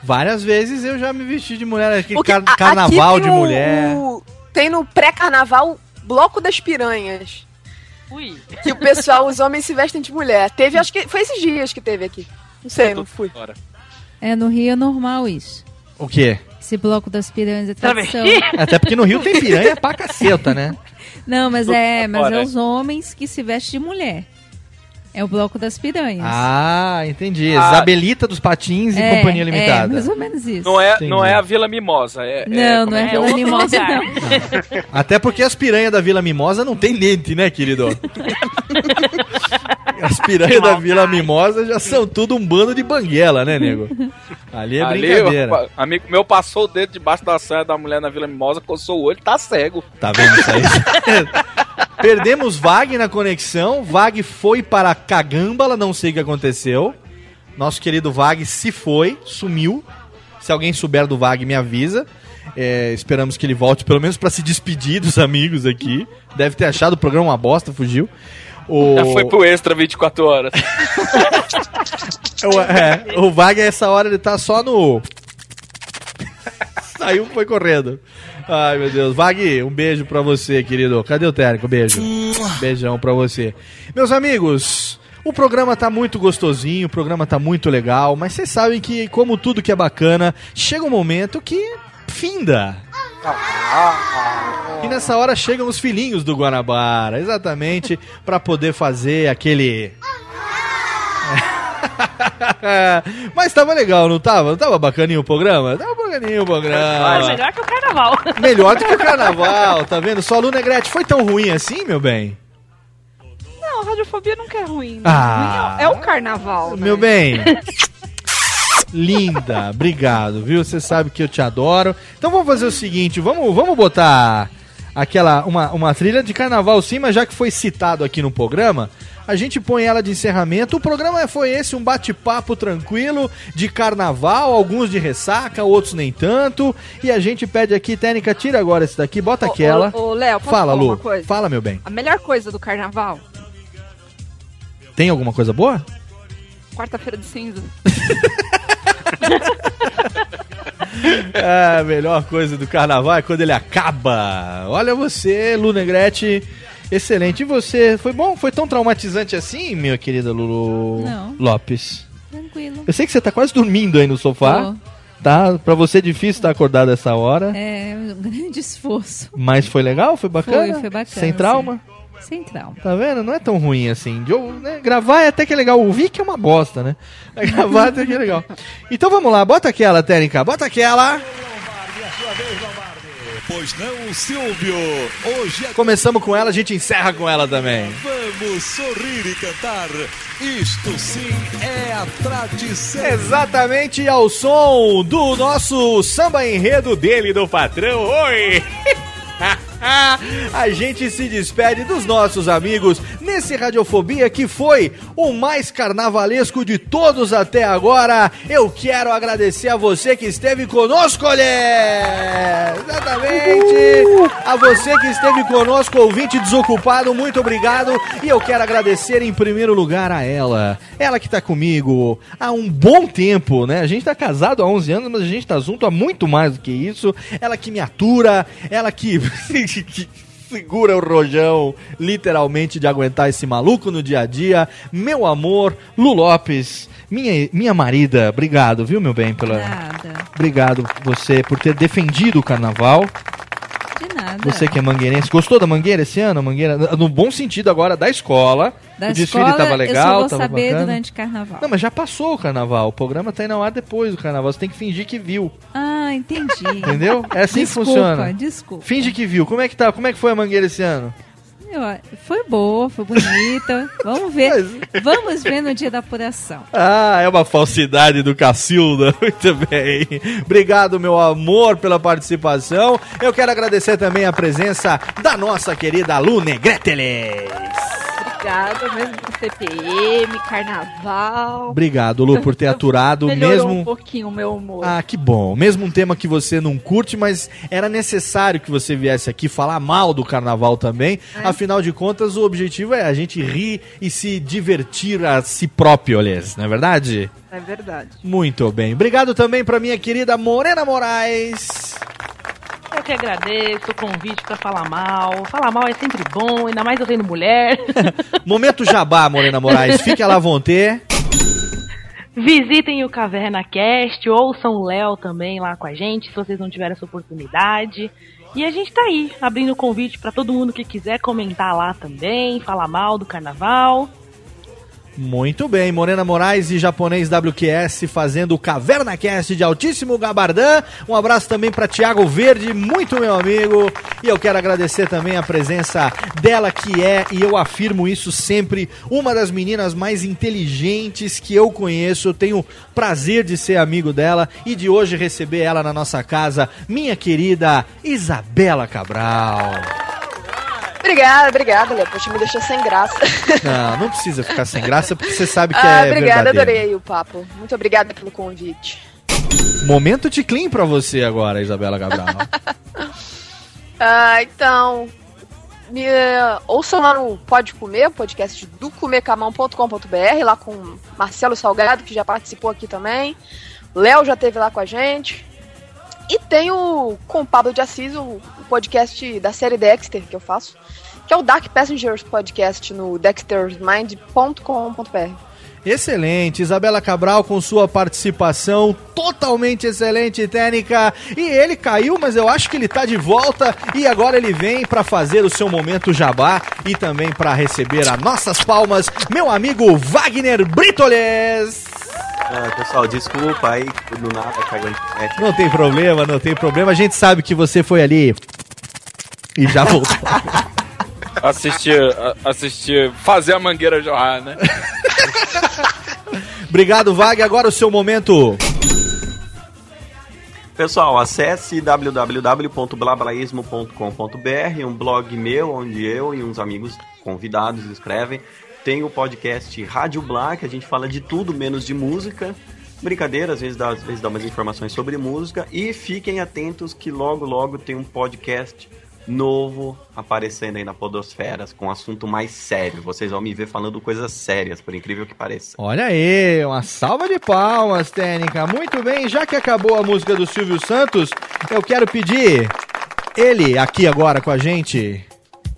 Várias vezes eu já me vesti de mulher. Aquele Porque car- carnaval aqui de o- mulher. Tem no pré-carnaval Bloco das Piranhas. Ui. Que o pessoal, os homens se vestem de mulher. Teve, acho que foi esses dias que teve aqui. Não sei, não fui. É, no Rio é normal isso. O quê? Esse bloco das piranhas é tradição. Até porque no Rio tem piranha pra caceta, né? Não, mas é, mas Fora. é os homens que se vestem de mulher. É o bloco das piranhas. Ah, entendi. Ah. Isabelita dos Patins e É, Companhia é, Limitada. mais ou menos isso. Não é, Entendi. não é a Vila Mimosa. É, Não, como não é que Vila outro Mimosa, não. (laughs) Até porque as piranhas da Vila Mimosa não tem dente, né, querido? (laughs) As piranhas da Vila Mimosa já são tudo um bando de banguela, né, nego? Ali é Ali, brincadeira. o amigo meu passou o dedo debaixo da saia da mulher na Vila Mimosa, coçou o olho, tá cego. Tá vendo isso aí? (laughs) Perdemos Vag na conexão. Vag foi para Cagambala, não sei o que aconteceu. Nosso querido Vag se foi, sumiu. Se alguém souber do Vag, me avisa. É, esperamos que ele volte, pelo menos para se despedir dos amigos aqui. Deve ter achado o programa uma bosta, fugiu. O... Já foi pro extra 24 horas. O, (laughs) é, o essa hora, ele tá só no. Saiu, foi correndo. Ai, meu Deus. Vag, um beijo pra você, querido. Cadê o técnico? Beijo. Beijão pra você. Meus amigos, o programa tá muito gostosinho, o programa tá muito legal, mas vocês sabem que, como tudo que é bacana, chega um momento que finda. E nessa hora chegam os filhinhos do Guanabara, exatamente, pra poder fazer aquele. (laughs) Mas tava legal, não tava? Não tava bacaninho o programa? Tava bacaninho o programa. melhor que o carnaval. (laughs) Melhor do que o carnaval, tá vendo? Sua aluna Negrete foi tão ruim assim, meu bem? Não, radiofobia nunca é ruim. né? Ah. Ruim é, é o carnaval. né? Meu bem. Linda, obrigado, viu? Você sabe que eu te adoro. Então vamos fazer o seguinte, vamos, vamos botar aquela uma, uma trilha de carnaval sim, mas já que foi citado aqui no programa, a gente põe ela de encerramento. O programa foi esse, um bate-papo tranquilo de carnaval, alguns de ressaca, outros nem tanto. E a gente pede aqui, técnica, tira agora esse daqui, bota aquela. Ô, ô, Léo, Fala, Lu. Fala, meu bem. A melhor coisa do carnaval, Tem alguma coisa boa? quarta-feira de cinza. (laughs) (laughs) É, a melhor coisa do carnaval é quando ele acaba. Olha você, Lu Negrete. Excelente. E você? Foi bom? Foi tão traumatizante assim, minha querida Lulu Não. Lopes? Tranquilo. Eu sei que você tá quase dormindo aí no sofá. Tá? Pra você é difícil estar acordado essa hora. É um grande esforço. Mas foi legal? Foi bacana? Foi, foi bacana. Sem trauma? sim. Trauma. Tá vendo? Não é tão ruim assim. De, né, Gravar é até que é legal. Ouvir que é uma bosta, né? Mas (laughs) Gravar até que é legal. Então vamos lá. Bota aquela, técnica. Bota aquela. Pois não, Silvio? Hoje é Começamos com ela, a gente encerra com ela também. Vamos sorrir e cantar. Isto sim é a tradição. Exatamente ao som do nosso samba enredo dele, do patrão. Oi! (laughs) (laughs) A gente se despede dos nossos amigos nesse Radiofobia que foi o mais carnavalesco de todos até agora. Eu quero agradecer a você que esteve conosco, olé! Exatamente! A você que esteve conosco, ouvinte desocupado, muito obrigado. E eu quero agradecer em primeiro lugar a ela. Ela que tá comigo há um bom tempo, né? A gente tá casado há 11 anos, mas a gente tá junto há muito mais do que isso. Ela que me atura, ela que, (laughs) (laughs) que segura o rojão, literalmente, de aguentar esse maluco no dia a dia. Meu amor, Lu Lopes, minha, minha marida, obrigado, viu, meu bem? Pela... Obrigado você por ter defendido o carnaval. De nada. Você que é mangueirense, gostou da mangueira esse ano? Mangueira, no bom sentido agora da escola. Da o desfile escola, tava legal, eu só vou tava saber bacana. durante carnaval. Não, mas já passou o carnaval. O programa tá indo ao ar depois do carnaval. Você tem que fingir que viu. Ah, entendi. Entendeu? É assim desculpa, que funciona. Desculpa. Finge que viu. Como é que tá? Como é que foi a mangueira esse ano? Foi boa, foi bonita. Vamos ver. Vamos ver no dia da apuração. Ah, é uma falsidade do Cacilda. (laughs) Muito bem. Obrigado, meu amor, pela participação. Eu quero agradecer também a presença da nossa querida Lu Negreteles. Obrigada, mesmo com CPM, carnaval. Obrigado, Lu, por ter (laughs) aturado Melhorou mesmo. um pouquinho o meu humor. Ah, que bom. Mesmo um tema que você não curte, mas era necessário que você viesse aqui falar mal do carnaval também. É. Afinal de contas, o objetivo é a gente rir e se divertir a si próprio, aliás, não é verdade? É verdade. Muito bem. Obrigado também pra minha querida Morena Moraes. Que agradeço o convite pra falar mal. Falar mal é sempre bom, ainda mais eu sendo mulher. (laughs) Momento jabá, Morena Moraes. Fique à vontade. Visitem o Caverna Cast, ouçam o Léo também lá com a gente, se vocês não tiverem essa oportunidade. E a gente tá aí, abrindo o convite pra todo mundo que quiser comentar lá também, falar mal do carnaval. Muito bem, Morena Moraes e japonês WQS fazendo o Caverna Cast de altíssimo gabardã. Um abraço também para Thiago Verde, muito meu amigo. E eu quero agradecer também a presença dela, que é, e eu afirmo isso sempre, uma das meninas mais inteligentes que eu conheço. Eu tenho prazer de ser amigo dela e de hoje receber ela na nossa casa, minha querida Isabela Cabral. Obrigada, obrigada, Léo. Poxa, me deixou sem graça. Não, (laughs) não precisa ficar sem graça, porque você sabe que ah, é obrigada, verdadeiro. adorei o papo. Muito obrigada pelo convite. Momento de clean pra você agora, Isabela Cabral. (laughs) Ah, então. Me, eh, ouçam lá no Pode Comer, podcast do comercamão.com.br, lá com Marcelo Salgado, que já participou aqui também. Léo já teve lá com a gente. E tem o com o Pablo de Assis, o, podcast da série Dexter que eu faço, que é o Dark Passengers Podcast no dextersmind.com.br. Excelente, Isabela Cabral com sua participação totalmente excelente, técnica. E ele caiu, mas eu acho que ele tá de volta e agora ele vem para fazer o seu momento jabá e também para receber as nossas palmas, meu amigo Wagner Britoles. Ah, pessoal, desculpa aí, do nada cagou a internet. Não tem problema, não tem problema. A gente sabe que você foi ali e já voltou. (laughs) Assistir, a- assistir, fazer a mangueira jorrar, né? (laughs) Obrigado, Wag. Agora o seu momento. Pessoal, acesse www.blablaísmo.com.br, um blog meu onde eu e uns amigos convidados escrevem. Tem o podcast Rádio que a gente fala de tudo menos de música. Brincadeira, às vezes dá, às vezes dá umas informações sobre música. E fiquem atentos que logo, logo tem um podcast novo aparecendo aí na Podosfera, com assunto mais sério. Vocês vão me ver falando coisas sérias, por incrível que pareça. Olha aí, uma salva de palmas, técnica. Muito bem, já que acabou a música do Silvio Santos, eu quero pedir ele aqui agora com a gente.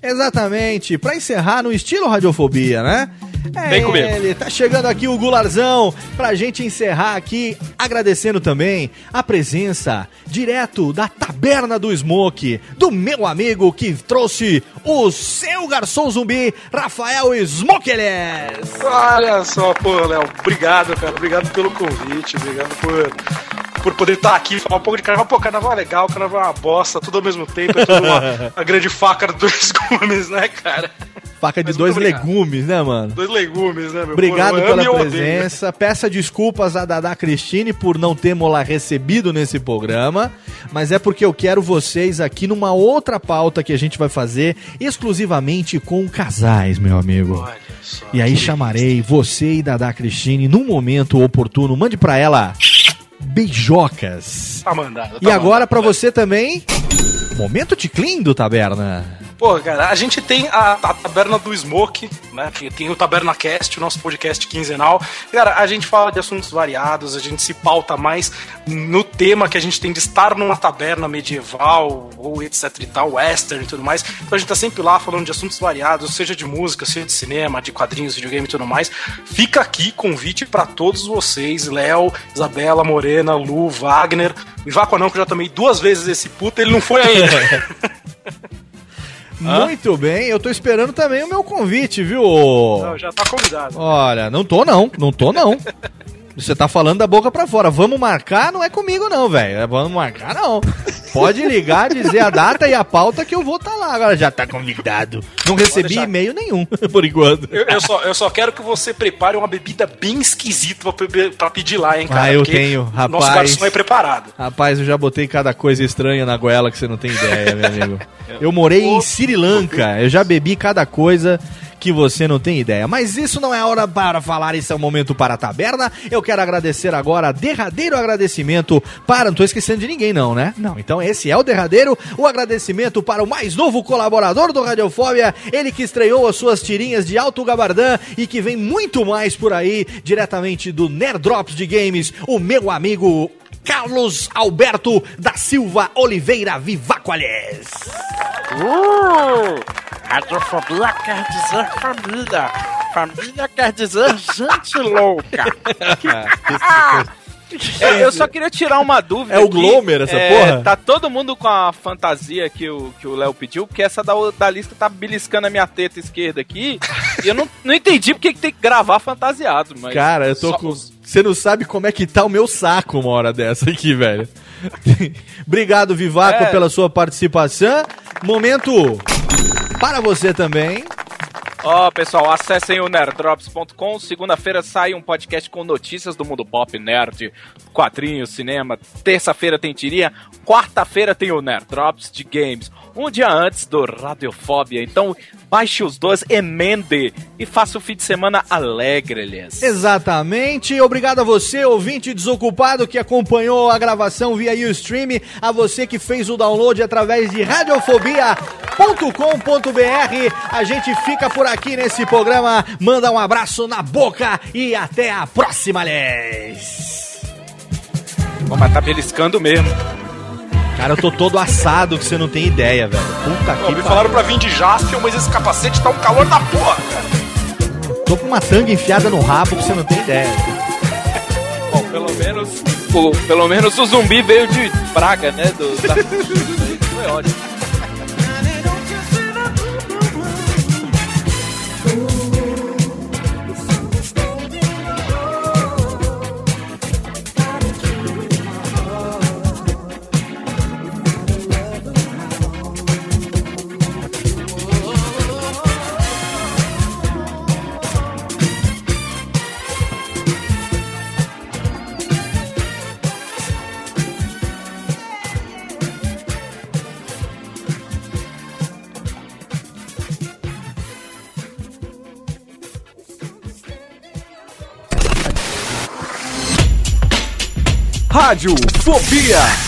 Exatamente, pra encerrar no estilo Radiofobia, né? É Vem comigo. ele, tá chegando aqui o Gularzão pra gente encerrar aqui, agradecendo também a presença direto da Taberna do Smoke, do meu amigo que trouxe o seu garçom zumbi, Rafael Smokeles. Olha só, pô, Léo, obrigado, cara. Obrigado pelo convite, obrigado por, por poder estar aqui e falar um pouco de carnaval. Pô, carnaval é legal, carnaval é uma bosta, tudo ao mesmo tempo, é tudo uma, (laughs) uma grande faca de dois (laughs) gumes, né, cara? Faca de Mas dois legumes, né, mano? Dois legumes, né, meu? Obrigado Pô, pela e odeio. presença. Peça desculpas a Dada Cristine por não tê-la recebido nesse programa, mas é porque eu quero vocês aqui numa outra pauta que a gente vai fazer exclusivamente com casais, meu amigo. E aí chamarei você e Dada Cristine num momento oportuno. Mande pra ela beijocas. Tá mandado. E agora pra você também, momento Ticlin do Taberna. Pô, cara, a gente tem a, a Taberna do Smoke, né? Que tem o Taberna Cast, o nosso podcast quinzenal. Cara, a gente fala de assuntos variados, a gente se pauta mais no tema que a gente tem de estar numa taberna medieval ou etc e tal, western e tudo mais. Então a gente tá sempre lá falando de assuntos variados, seja de música, seja de cinema, de quadrinhos, videogame e tudo mais. Fica aqui convite pra todos vocês, Léo, Isabela, Morena, Lu, Wagner. Me vá com a não que eu já tomei duas vezes esse puta, ele não foi ainda. (laughs) Muito bem, eu tô esperando também o meu convite, viu? Não, já tá convidado. Olha, não tô não, não tô não. (laughs) Você tá falando da boca pra fora. Vamos marcar, não é comigo não, velho. É Vamos marcar não. Pode ligar, dizer a data e a pauta que eu vou estar lá. Agora já tá convidado. Não recebi deixar. e-mail nenhum, (laughs) por enquanto. Eu, eu só, eu só quero que você prepare uma bebida bem esquisita pra, pra pedir lá, hein, cara? Ah, eu tenho, rapaz. Nosso garçom é preparado. Rapaz, eu já botei cada coisa estranha na goela que você não tem ideia, meu amigo. (laughs) Eu morei em Sri Lanka, eu já bebi cada coisa que você não tem ideia. Mas isso não é hora para falar, isso é o momento para a taberna. Eu quero agradecer agora, derradeiro agradecimento para. Não tô esquecendo de ninguém, não, né? Não, então esse é o derradeiro. O agradecimento para o mais novo colaborador do Radiofóbia, ele que estreou as suas tirinhas de Alto Gabardã e que vem muito mais por aí, diretamente do Nerdrops de Games, o meu amigo Carlos Alberto da Silva Oliveira Vivacoalhes. Uh, radiofobia quer dizer família. Família quer dizer gente louca. (laughs) É, eu só queria tirar uma dúvida. É o. Glomer, essa É, porra? Tá todo mundo com a fantasia que o que o Léo pediu, porque essa da, da lista tá beliscando a minha teta esquerda aqui. e eu não, não entendi porque que tem que gravar fantasiado, mas. Cara, eu tô só- com. Você não sabe como é que tá o meu saco uma hora dessa aqui, velho. (laughs) Obrigado, Vivaco, É. pela sua participação. Momento para você também. Ó, pessoal, acessem o nerddrops.com. Segunda-feira sai um podcast com notícias do mundo pop, nerd, quadrinhos, cinema. Terça-feira tem tirinha. Quarta-feira tem o Nerddrops de games. Um dia antes do Radiofobia. Então, baixe os dois, emende e faça o fim de semana alegre, lhes. Exatamente. Obrigado a você, ouvinte desocupado, que acompanhou a gravação via Ustream. A você que fez o download através de radiofobia.com.br. A gente fica por aqui nesse programa. Manda um abraço na boca e até a próxima, Les. Bom, mas tá beliscando mesmo. Cara, eu tô todo assado que você não tem ideia, velho. Puta Pô, que me falaram pra vir de Jaspion, mas esse capacete tá um calor da porra. Tô com uma tanga enfiada no rabo que você não tem ideia. Bom, pelo menos. o- pelo menos o zumbi veio de praga, né? Do, da... (laughs) Foi ótimo. Rádio Fobia.